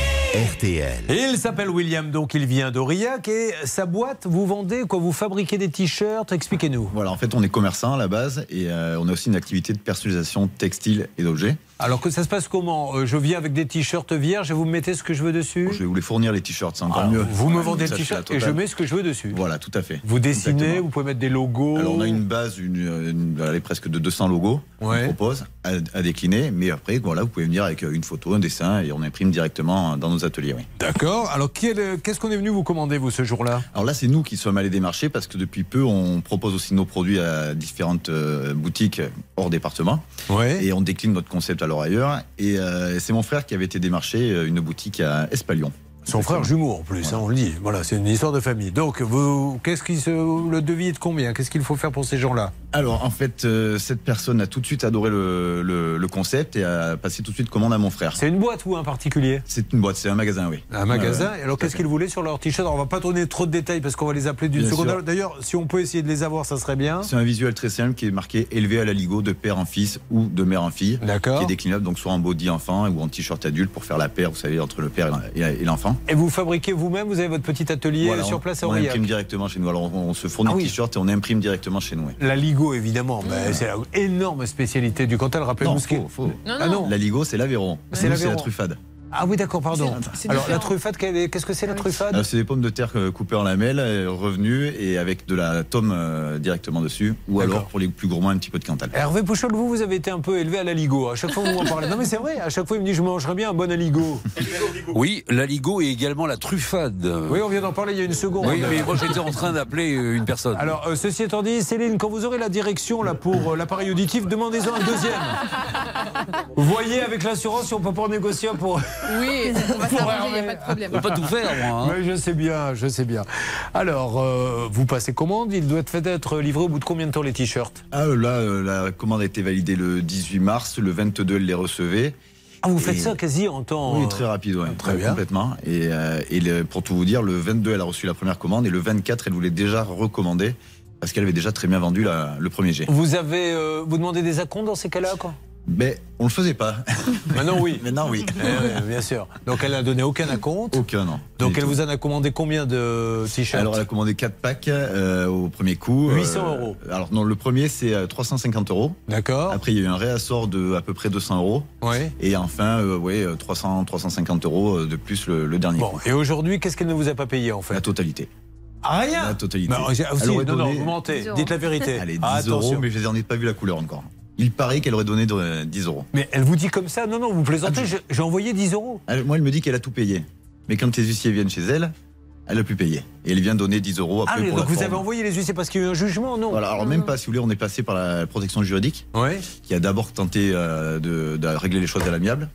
RTL. Il s'appelle William, donc il vient d'Aurillac. Et sa boîte, vous vendez quoi Vous fabriquez des t-shirts Expliquez-nous. Voilà, en fait, on est commerçant à la base et euh, on a aussi une activité de personnalisation textile et d'objets. Alors que ça se passe comment Euh, Je viens avec des t-shirts vierges et vous me mettez ce que je veux dessus Je vais vous les fournir les t-shirts, c'est encore Ah, mieux. Vous me Ouais, vendez le t-shirt et je mets ce que je veux dessus. Voilà, tout à fait. Vous dessinez, Exactement. vous pouvez mettre des logos. Alors on a une base, une, une- elle est presque de 200 logos Ouais. qu'on propose à, à décliner, mais après voilà, vous pouvez venir avec une photo, un dessin et on imprime directement dans nos ateliers. Oui. D'accord. Alors qu'est-ce qu'on est venu vous commander vous ce jour-là? Alors là, c'est nous qui sommes allés démarcher parce que depuis peu, on propose aussi nos produits à différentes euh, boutiques hors département. Ouais. Et on décline notre concept ailleurs. Et euh, c'est mon frère qui avait été démarcher euh, une boutique à Espalion. Son frère jumeau en plus, hein, on le dit. Voilà, c'est une histoire de famille. Donc, vous, qu'est-ce qui se, le devis est de combien? Qu'est-ce qu'il faut faire pour ces gens-là? Alors en fait, euh, cette personne a tout de suite adoré le, le- le concept et a passé tout de suite commande à mon frère. C'est une boîte ou un particulier? C'est une boîte, c'est un magasin, oui. Un magasin. Et alors, qu'est-ce qu'ils voulaient sur leur t-shirt? On va pas donner trop de détails parce qu'on va les appeler d'une seconde. D'ailleurs, si on peut essayer de les avoir, ça serait bien. C'est un visuel très simple qui est marqué élevé à la Ligo de père en fils ou de mère en fille. D'accord. Qui est déclinable donc soit en body enfant ou en t-shirt adulte pour faire la paire, vous savez, entre le père et l'enfant. Et vous fabriquez vous-même Vous avez votre petit atelier Voilà, sur on- place à on, Aurillac imprime directement chez nous. Alors on, on se fournit Ah oui. le t-shirt et on imprime directement chez nous. oui. La Ligo, évidemment. Ben, c'est la énorme spécialité du Cantal. Rappelez-vous Non, ce qui est- faux, faux. Ah non. La Ligo, c'est l'Aveyron. C'est la truffade. Ah oui, d'accord, pardon. C'est Alors, la truffade, qu'est-ce que c'est la truffade Alors, C'est des pommes de terre euh, coupées en lamelles, euh, revenues et avec de la tome euh, directement dessus. Ou D'accord. alors pour les plus gourmands, un petit peu de Cantal. Hervé Pouchol, vous, vous avez été un peu élevé à la Ligo. À chaque fois, vous m'en parlez. Non, mais c'est vrai. À chaque fois, il me dit Je mangerais bien un bon aligo. Oui, l'aligo et également la truffade. Oui, on vient d'en parler il y a une seconde. Oui, mais moi j'étais en train d'appeler une personne. Alors, ceci étant dit, Céline, quand vous aurez la direction là pour l'appareil auditif, demandez-en un deuxième. Voyez avec l'assurance si on peut pas en négocier un pour. Oui, on va s'arranger, il n'y a pas de problème. On peut pas tout faire, moi. hein. Mais je sais bien, je sais bien. Alors, euh, vous passez commande. Il doit être livré au bout de combien de temps les t-shirts? Ah, euh, là, euh, la commande a été validée le 18 mars. Le 22, elle les recevait. Ah, vous faites Et- ça quasi en temps. Oui, très rapide, ouais, Très bien. complètement. Et, euh, et le- pour tout vous dire, le 22, elle a reçu la première commande et le 24, elle voulait déjà recommander parce qu'elle avait déjà très bien vendu la- le premier jet. Vous avez, euh, vous demandez des acomptes dans ces cas-là, quoi? Mais on le faisait pas. Maintenant, oui. Maintenant, oui. Eh ouais, bien sûr. Donc, elle n'a donné aucun acompte. Aucun, non. Donc, elle tout. vous en a commandé combien de t-shirts Alors, elle a commandé 4 packs euh, au premier coup. 800 euros. Alors, non, le premier, c'est euh, 350 euros. D'accord. Après, il y a eu un réassort de à peu près 200 euros. Ouais. Et enfin, euh, ouais, euh, 300, 350 euros euh, de plus le, le dernier Bon, coup. et aujourd'hui, qu'est-ce qu'elle ne vous a pas payé, en fait La totalité. Ah, Rien La totalité. Aussi, Elle aurait non, non, donné- vous mentez. 10 euros. Dites la vérité. Allez, 10 Ah, attention. euros, mais je n'en ai pas vu la couleur encore. Il paraît qu'elle aurait donné de- 10 euros. Mais elle vous dit comme ça Non, non, vous plaisantez. Ah, j'ai- J'ai envoyé 10 euros. Elle- moi, elle me dit qu'elle a tout payé. Mais quand les huissiers viennent chez elle, elle a plus payé. Et elle vient donner 10 euros après Ah, pour donc la vous forme. avez envoyé les huissiers parce qu'il y a eu un jugement, non Voilà, alors même pas, si vous voulez, on est passé par la protection juridique, Ouais. qui a d'abord tenté euh, de, de régler les choses à l'amiable.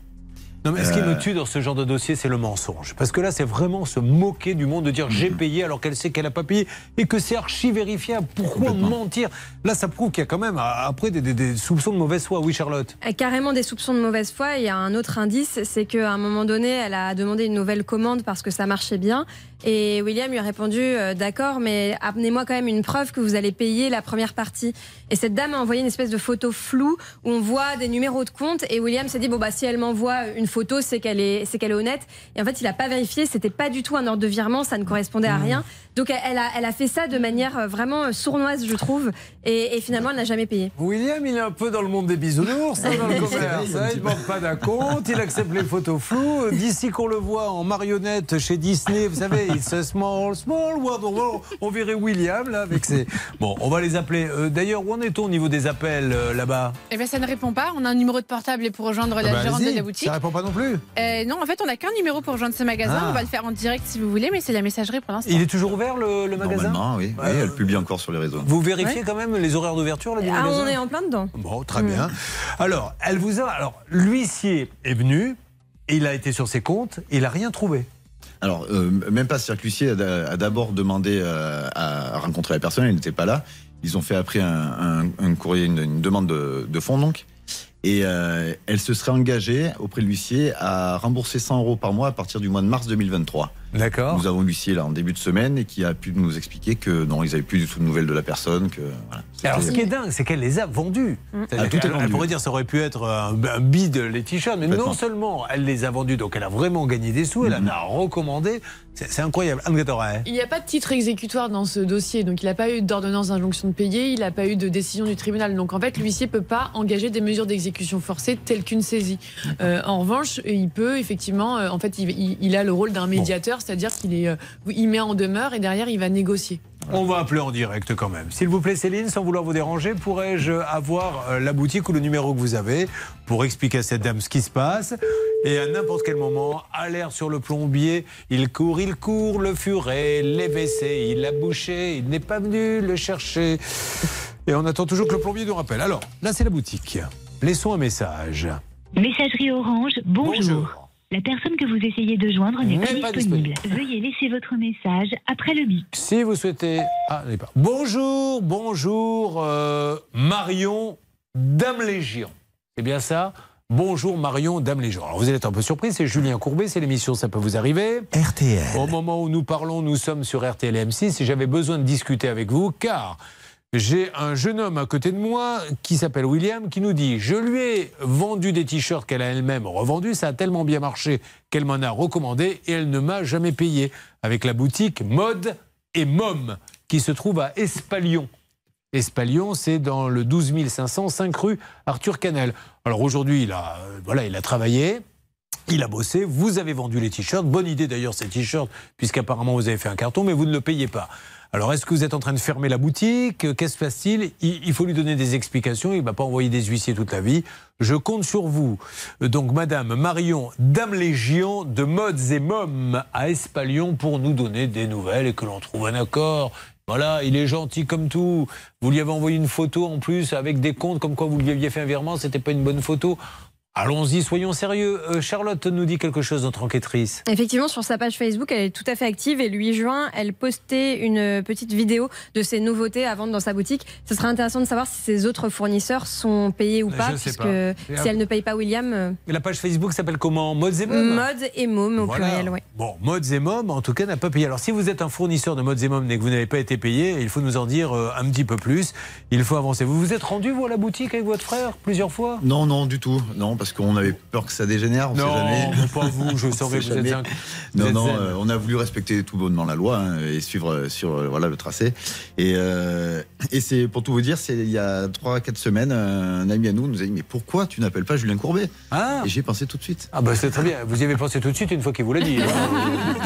Non, mais ce qui Euh, me tue dans ce genre de dossier, c'est le mensonge. Parce que là, c'est vraiment se moquer du monde de dire j'ai payé alors qu'elle sait qu'elle n'a pas payé et que c'est archi vérifiable. Pourquoi mentir? Là, ça prouve qu'il y a quand même après des, des- des soupçons de mauvaise foi. Oui, Charlotte? Euh, Carrément des soupçons de mauvaise foi. Il y a un autre indice, c'est qu'à un moment donné, elle a demandé une nouvelle commande parce que ça marchait bien. Et William lui a répondu euh, D'accord, mais amenez-moi quand même une preuve que vous allez payer la première partie. Et cette dame a envoyé une espèce de photo floue où on voit des numéros de compte. Et William s'est dit Bon, bah, si elle m'envoie une photo, c'est qu'elle est, c'est qu'elle est honnête. Et en fait, il n'a pas vérifié. C'était pas du tout un ordre de virement. Ça ne correspondait à rien. Donc, elle a, elle a fait ça de manière euh, vraiment sournoise, je trouve. Et, et finalement, elle n'a jamais payé. William, il est un peu dans le monde des bisounours, hein, dans le commerce. hein, il ne demande pas d'un compte, il accepte les photos floues. D'ici qu'on le voit en marionnette chez Disney, vous savez, It's a small, small world. On, on verrait William là avec ses. Bon, on va les appeler. Euh, D'ailleurs, où en est-on au niveau des appels euh, là-bas? Eh bien, ça ne répond pas. On a un numéro de portable pour rejoindre la Ah bah, gérante de la boutique. Ça répond pas non plus. Euh, non, en fait, on n'a qu'un numéro pour rejoindre ce magasin. Ah. On va le faire en direct si vous voulez, mais c'est la messagerie pour l'instant. Il est toujours ouvert? Le, le magasin Normalement, oui. Oui, elle publie encore sur les réseaux. Vous vérifiez Ouais. quand même les horaires d'ouverture là, du Ah, magasin on est en plein dedans. Bon, très bien. Alors, elle vous a. Alors, l'huissier est venu, il a été sur ses comptes, il a rien trouvé. Alors, euh, même pas, c'est-à-dire que l'huissier a d'a- a d'abord demandé euh, à rencontrer la personne, elle n'était pas là. Ils ont fait après un, un- un courrier, une, une demande de, de fonds, donc. Et euh, elle se serait engagée auprès de l'huissier à rembourser 100 euros par mois à partir du mois de mars 2023. D'accord. Nous avons l'huissier là en début de semaine et qui a pu nous expliquer que non, ils n'avaient plus du tout de nouvelles de la personne. Que, voilà, Alors, ce qui est dingue, c'est qu'elle les a vendus. C'est-à-dire Ah, tout est qu'elle- Elle vendu. pourrait dire ça aurait pu être un, un bid les t-shirts, mais non seulement elle les a vendus, donc elle a vraiment gagné des sous, elle en a recommandé. C'est incroyable. Il n'y a pas de titre exécutoire dans ce dossier, donc il n'a pas eu d'ordonnance d'injonction de payer, il n'a pas eu de décision du tribunal. Donc en fait, l'huissier peut pas engager des mesures d'exécution forcée telles qu'une saisie. Euh, en revanche, il peut effectivement, euh, en fait, il, il- il a le rôle d'un médiateur, c'est-à-dire qu'il est, euh, il met en demeure et derrière il va négocier. On va appeler en direct quand même. S'il vous plaît, Céline, sans vouloir vous déranger, pourrais-je avoir la boutique ou le numéro que vous avez pour expliquer à cette dame ce qui se passe Et à n'importe quel moment, alerte sur le plombier. Il court, il court, le furet, les WC, il l'a bouché, il n'est pas venu le chercher. Et on attend toujours que le plombier nous rappelle. Alors, là, c'est la boutique. Laissons un message. Messagerie Orange, bonjour. La personne que vous essayez de joindre n'est pas, pas disponible. Veuillez laisser votre message après le bip. Si vous souhaitez. Ah, n'est pas. Bonjour, bonjour, euh, Marion Dame Légion. C'est bien ça? Bonjour Marion Dame Légion. Alors vous allez être un peu surpris, c'est Julien Courbet, c'est l'émission Ça peut vous arriver. RTL. Au moment où nous parlons, nous sommes sur RTL M6 et j'avais besoin de discuter avec vous car j'ai un jeune homme à côté de moi qui s'appelle William qui nous dit Je lui ai vendu des t-shirts qu'elle a elle-même revendus. Ça a tellement bien marché qu'elle m'en a recommandé et elle ne m'a jamais payé. Avec la boutique Mode et Mom qui se trouve à Espalion. Espalion, c'est dans le 12 500, 5 rue Arthur Canel. Alors aujourd'hui, il a, euh, voilà, il a travaillé. Il a bossé, vous avez vendu les t-shirts. Bonne idée d'ailleurs ces t-shirts, puisqu'apparemment vous avez fait un carton, mais vous ne le payez pas. Alors est-ce que vous êtes en train de fermer la boutique? Qu'est-ce qui se passe-t-il? Il, faut lui donner des explications, il ne va pas envoyer des huissiers toute la vie. Je compte sur vous. Donc Madame Marion, Dame Légion de Modes et Mômes à Espalion pour nous donner des nouvelles et que l'on trouve un accord. Voilà, il est gentil comme tout. Vous lui avez envoyé une photo en plus avec des comptes comme quoi vous lui aviez fait un virement, c'était pas une bonne photo. Allons-y, soyons sérieux. Euh, Charlotte nous dit quelque chose, notre enquêtrice. Effectivement, sur sa page Facebook, elle est tout à fait active et le 8 juin, elle postait une petite vidéo de ses nouveautés à vendre dans sa boutique. Ce serait intéressant de savoir si ses autres fournisseurs sont payés ou Je pas, sais puisque pas. si elle ne paye pas William, euh, La page Facebook s'appelle comment? Modes et Mômes? Mode et môme au Voilà. pluriel, ouais. Bon, Modes et Mômes, en tout cas, n'a pas payé. Alors, si vous êtes un fournisseur de Modes et Mômes et que vous n'avez pas été payé, il faut nous en dire euh, un petit peu plus. Il faut avancer. Vous vous êtes rendu, vous, à la boutique avec votre frère, plusieurs fois? Non, non, du tout. Non, parce qu'on avait peur que ça dégénère. On Non, sait jamais. mais pas vous, je savais que vous êtes vous Non, êtes non, euh, on a voulu respecter tout bonnement la loi hein, et suivre sur euh, voilà le tracé. Et, euh, et c'est pour tout vous dire, c'est il y a 3-4 semaines, un ami à nous nous a dit mais pourquoi tu n'appelles pas Julien Courbet? Et j'y ai pensé tout de suite. Ah bah c'est très bien. Vous y avez pensé tout de suite une fois qu'il vous l'a dit. hein.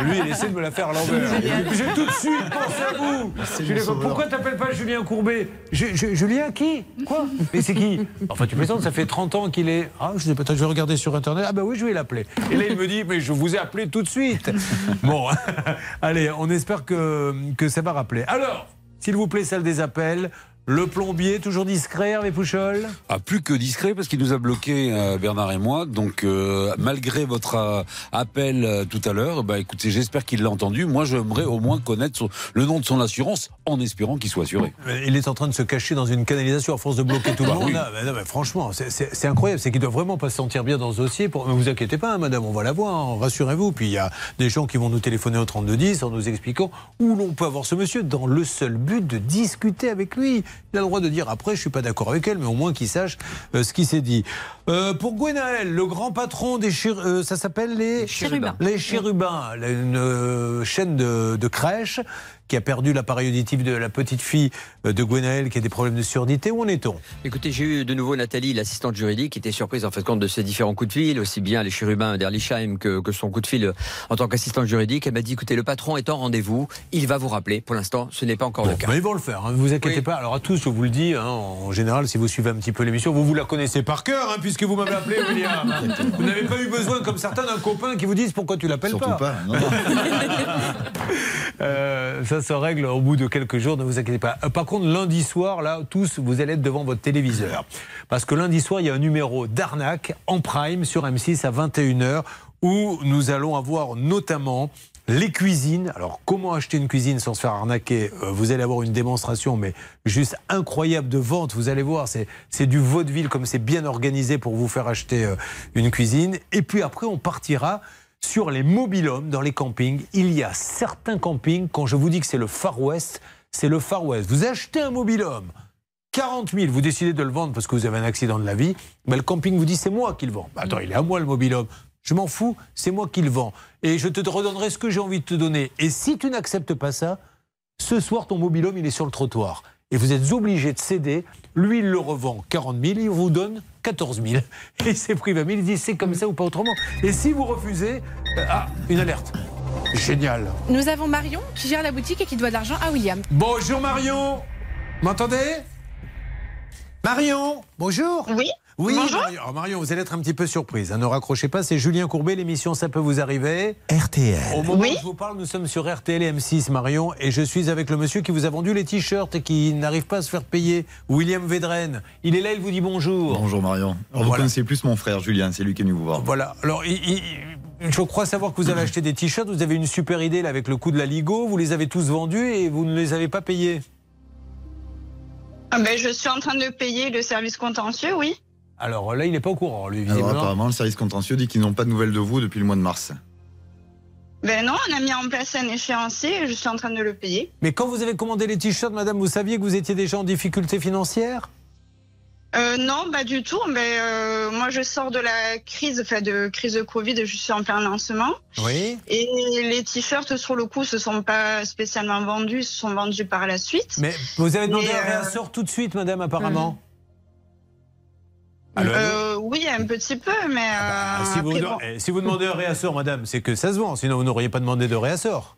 Lui, il essaie de me la faire à l'envers. J'ai tout de suite pensé à vous. Sauveur. pourquoi t'appelles pas Julien Courbet? Je- je- Julien qui? Quoi? Mais c'est qui? Enfin, tu plaisantes, ça fait 30 ans qu'il est. Ah, je je vais regarder sur Internet. Ah bah oui, je vais l'appeler. Et là, il me dit, mais je vous ai appelé tout de suite. Bon, allez, on espère que, que ça va rappeler. Alors, s'il vous plaît, salle des appels. Le plombier, toujours discret, Hervé Pouchol? Ah, plus que discret parce qu'il nous a bloqué euh, Bernard et moi. Donc euh, malgré votre euh, appel tout à l'heure, bah écoutez, j'espère qu'il l'a entendu. Moi, j'aimerais au moins connaître son- le nom de son assurance en espérant qu'il soit assuré. Il est en train de se cacher dans une canalisation à force de bloquer tout le Bah monde. oui. franchement, c'est incroyable. C'est qu'il doit vraiment pas se sentir bien dans ce dossier. Pour... Ne vous inquiétez pas, hein, madame, on va la voir. hein, Rassurez-vous. Puis il y a des gens qui vont nous téléphoner au 3210 en nous expliquant où l'on peut avoir ce monsieur dans le seul but de discuter avec lui. Il a le droit de dire après, je suis pas d'accord avec elle, mais au moins qu'il sache euh, ce qui s'est dit. Euh, pour Gwenaël, le grand patron des chir- euh, ça s'appelle les Chérubins. Les chérubins, une euh, chaîne de, de crèches qui a perdu l'appareil auditif de la petite fille euh, de Gwenaël qui a des problèmes de surdité. Où en est-on? Écoutez, j'ai eu de nouveau Nathalie, l'assistante juridique, qui était surprise en fait compte de ces différents coups de fil, aussi bien les chérubins d'Erlisheim que, que son coup de fil en tant qu'assistante juridique. Elle m'a dit écoutez, le patron est en rendez-vous, il va vous rappeler. Pour l'instant, ce n'est pas encore Bon, le cas. mais ils vont le faire, hein, ne vous inquiétez pas. Alors à tous, je vous le dis, hein, en général, si vous suivez un petit peu l'émission, vous vous la connaissez par cœur, hein, puisque vous m'avez appelé William. vous n'avez pas eu besoin, comme certains, d'un copain qui vous disent pourquoi tu l'appelles Surtout pas, non, non. Euh, ça se règle au bout de quelques jours, ne vous inquiétez pas. Euh, Par contre, lundi soir, là, tous, vous allez être devant votre téléviseur. Parce que lundi soir, il y a un numéro d'arnaque en prime sur M6 à 21h où nous allons avoir notamment les cuisines. Alors, comment acheter une cuisine sans se faire arnaquer? Euh, Vous allez avoir une démonstration, mais juste incroyable de vente. Vous allez voir, c'est c'est du vaudeville comme c'est bien organisé pour vous faire acheter euh, une cuisine. Et puis après, on partira sur les mobilhomes dans les campings. Il y a certains campings, quand je vous dis que c'est le Far West, c'est le Far West. Vous achetez un mobilhome, 40 000, vous décidez de le vendre parce que vous avez un accident de la vie, mais le camping vous dit c'est moi qui le vends. Bah, attends, il est à moi le mobilhome. Je m'en fous, c'est moi qui le vends. Et je te redonnerai ce que j'ai envie de te donner. Et si tu n'acceptes pas ça, ce soir, ton mobilhome, il est sur le trottoir. Et vous êtes obligé de céder. Lui, il le revend 40 000, il vous donne 14 000. Et c'est pris 20 000, il dit c'est comme ça ou pas autrement. Et si vous refusez, euh, ah, une alerte. Génial. Nous avons Marion qui gère la boutique et qui doit de l'argent à William. Bonjour Marion. M'entendez? Marion, bonjour. Oui. Oui, Bonjour. Marion. Alors, Marion, vous allez être un petit peu surprise. hein, ne raccrochez pas, c'est Julien Courbet, l'émission Ça peut vous arriver. RTL. Au moment où je vous parle, nous sommes sur RTL et M6, Marion, et je suis avec le monsieur qui vous a vendu les t-shirts et qui n'arrive pas à se faire payer, William Vedren. Il est là, il vous dit bonjour. Bonjour Marion. Alors, Vous connaissez plus mon frère Julien, c'est lui qui est venu vous voir. Voilà. Alors, il- il- je crois savoir que vous avez acheté des t-shirts. Vous avez une super idée là, avec le coup de la Ligo. Vous les avez tous vendus et vous ne les avez pas payés. Ah ben, je suis en train de payer le service contentieux, oui. Alors là, il n'est pas au courant, lui, Alors apparemment, le service contentieux dit qu'ils n'ont pas de nouvelles de vous depuis le mois de mars. Ben non, on a mis en place un échéancier et je suis en train de le payer. Mais quand vous avez commandé les t-shirts, madame, vous saviez que vous étiez déjà en difficulté financière? Euh, non, pas du tout. Mais euh, moi, je sors de la crise, enfin de crise de Covid, je suis en plein lancement. Oui. Et les t-shirts, sur le coup, se sont pas spécialement vendus, se sont vendus par la suite. Mais vous avez demandé Mais, un euh, réassort tout de suite, madame, apparemment Allô, allô Euh, oui, un petit peu, mais. euh, Ah, si, vous, après, bon. eh, si vous demandez un réassort, madame, c'est que ça se vend. Sinon, vous n'auriez pas demandé de réassort.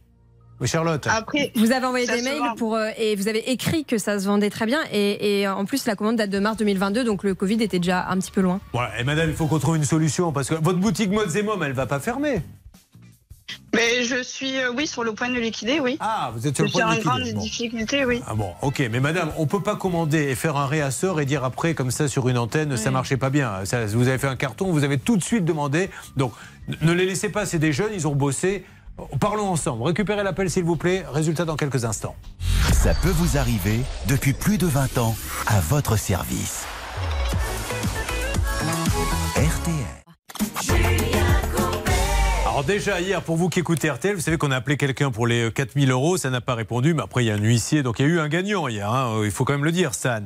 Oui, Charlotte Après, Vous avez envoyé des mails pour, euh, et vous avez écrit que ça se vendait très bien. Et, et en plus, la commande date de mars 2022, donc le Covid était déjà un petit peu loin. Voilà. Et madame, il faut qu'on trouve une solution parce que votre boutique Mods et Mômes, elle va pas fermer. Mais je suis, euh, oui, sur le point de liquider, oui. Ah, vous êtes sur je le point de suis en liquider. grande Bon. difficulté, oui. Ah bon, ok, mais madame, on peut pas commander et faire un réassort et dire après, comme ça, sur une antenne, ça marchait pas bien. Ça, vous avez fait un carton, vous avez tout de suite demandé. Donc, ne les laissez pas, c'est des jeunes, ils ont bossé. Parlons ensemble. Récupérez l'appel, s'il vous plaît. Résultat dans quelques instants. Ça peut vous arriver depuis plus de 20 ans à votre service. Alors déjà hier, pour vous qui écoutez RTL, vous savez qu'on a appelé quelqu'un pour les euh, 4000 euros, ça n'a pas répondu, mais après il y a un huissier, donc il y a eu un gagnant hier, hein, il faut quand même le dire, Stan.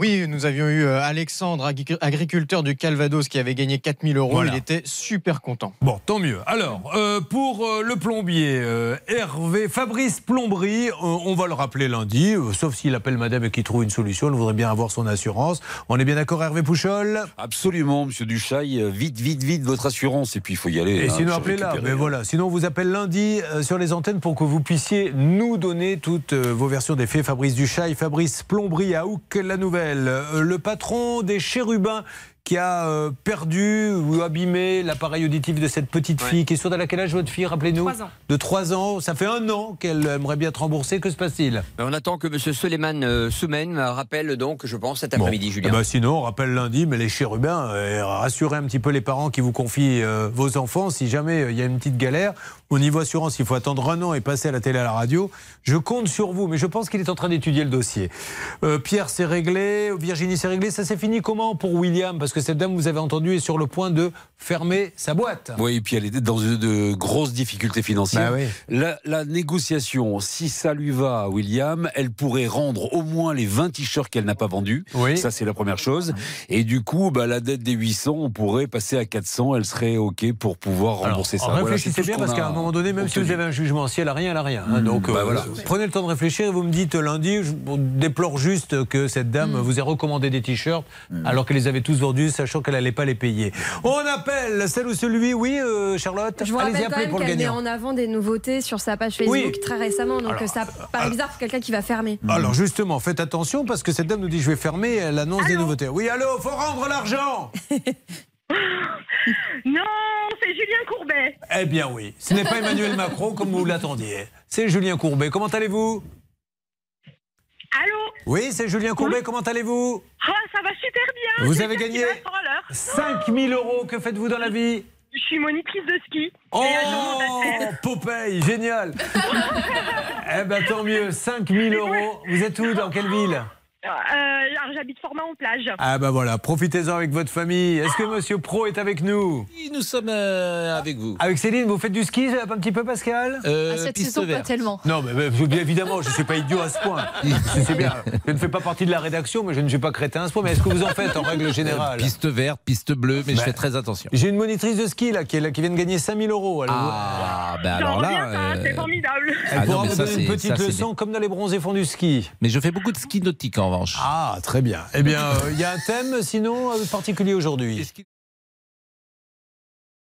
Oui, nous avions eu euh, Alexandre, agri- agriculteur du Calvados, qui avait gagné 4000 euros. Voilà. Il était super content. Bon, tant mieux. Alors, euh, pour euh, le plombier, euh, Hervé, Fabrice Plomberie, euh, on va le rappeler lundi, euh, sauf s'il appelle madame et qu'il trouve une solution, il voudrait bien avoir son assurance. On est bien d'accord, Hervé Pouchol? Absolument, monsieur Duchail. euh, Vite, vite, vite, votre assurance. Et puis, il faut y aller. Et hein, sinon, appelez-la. Mais voilà. Sinon, on vous appelle lundi euh, sur les antennes pour que vous puissiez nous donner toutes euh, vos versions des faits. Fabrice Duchail, Fabrice Plomberie à Houck, la nouvelle. Euh, le patron des Chérubins qui a euh, perdu ou abîmé l'appareil auditif de cette petite fille qui est sourde à quel âge votre fille Rappelez-nous. Trois ans. De 3 ans. Ça fait un an qu'elle aimerait bien être remboursée. Que se passe-t-il? Ben, On attend que M. Suleiman euh, Soumen rappelle donc, je pense, cet après-midi, Julien. Eh ben, sinon, on rappelle lundi, mais les chérubins, euh, rassurez un petit peu les parents qui vous confient vos enfants. Si jamais il y a une petite galère, au niveau assurance, il faut attendre un an et passer à la télé à la radio. Je compte sur vous, mais je pense qu'il est en train d'étudier le dossier. Euh, Pierre, c'est réglé. Virginie, c'est réglé. Ça s'est fini comment pour William? Parce que que cette dame, vous avez entendu, est sur le point de fermer sa boîte. Oui, et puis elle était dans de, grosses difficultés financières. Bah oui. la, la négociation, si ça lui va à William, elle pourrait rendre au moins les 20 t-shirts qu'elle n'a pas vendus. Ça, c'est la première chose. Et du coup, bah, la dette des 800, on pourrait passer à 400. Elle serait OK pour pouvoir rembourser ça. Voilà, réfléchissez bien parce qu'à un moment donné, même si vous avez un jugement, si elle a rien, elle a rien. hein. Mmh. donc Bah euh, voilà. prenez le temps de réfléchir et vous me dites lundi, je déplore juste que cette dame vous ait recommandé des t-shirts alors qu'elle les avait tous vendus, sachant qu'elle n'allait pas les payer. On appelle celle ou celui, oui, euh, Charlotte Je vous Allez-y, rappelle quand même qu'elle met en avant des nouveautés sur sa page Facebook Oui. très récemment, donc Alors, euh, ça paraît bizarre pour quelqu'un qui va fermer. Alors justement, faites attention parce que cette dame nous dit je vais fermer, elle annonce des nouveautés. Oui, allô, faut rendre l'argent Non, c'est Julien Courbet. Eh bien oui, ce n'est pas Emmanuel Macron comme vous l'attendiez. C'est Julien Courbet. Comment allez-vous? Allô? Oui, c'est Julien Courbet. Comment allez-vous? Ah, ça va super bien. Vous avez gagné un kilomètre à l'heure. 5000 euros. Que faites-vous dans la vie? Je suis monitrice de ski. Oh. Popeye, génial Eh ben tant mieux, 5000 euros. Vous êtes où? Dans quelle ville? Alors, j'habite Format en plage. Ah ben voilà, profitez-en avec votre famille. Est-ce que Monsieur Pro est avec nous? Nous sommes euh, avec vous. Avec Céline, vous faites du ski un petit peu, Pascal? Euh, À cette saison, pas tellement. Non, mais, mais, bien évidemment, je ne suis pas idiot à ce point. Je sais bien, je ne fais pas partie de la rédaction, mais je ne suis pas crétin à ce point. Mais est-ce que vous en faites en règle générale? Piste verte, piste bleue, mais Bah, je fais très attention. J'ai une monitrice de ski là qui, est là, qui vient de gagner 5000 euros. Elle, Ah, ben alors là. c'est euh, formidable. elle Ah non, pourra mais vous ça, donner une c'est- petite ça, c'est leçon comme dans les bronzés fonds du ski. Mais je fais beaucoup de ski nautique en revanche. Ah, très bien. Eh bien, euh, il y a un thème sinon euh, particulier aujourd'hui.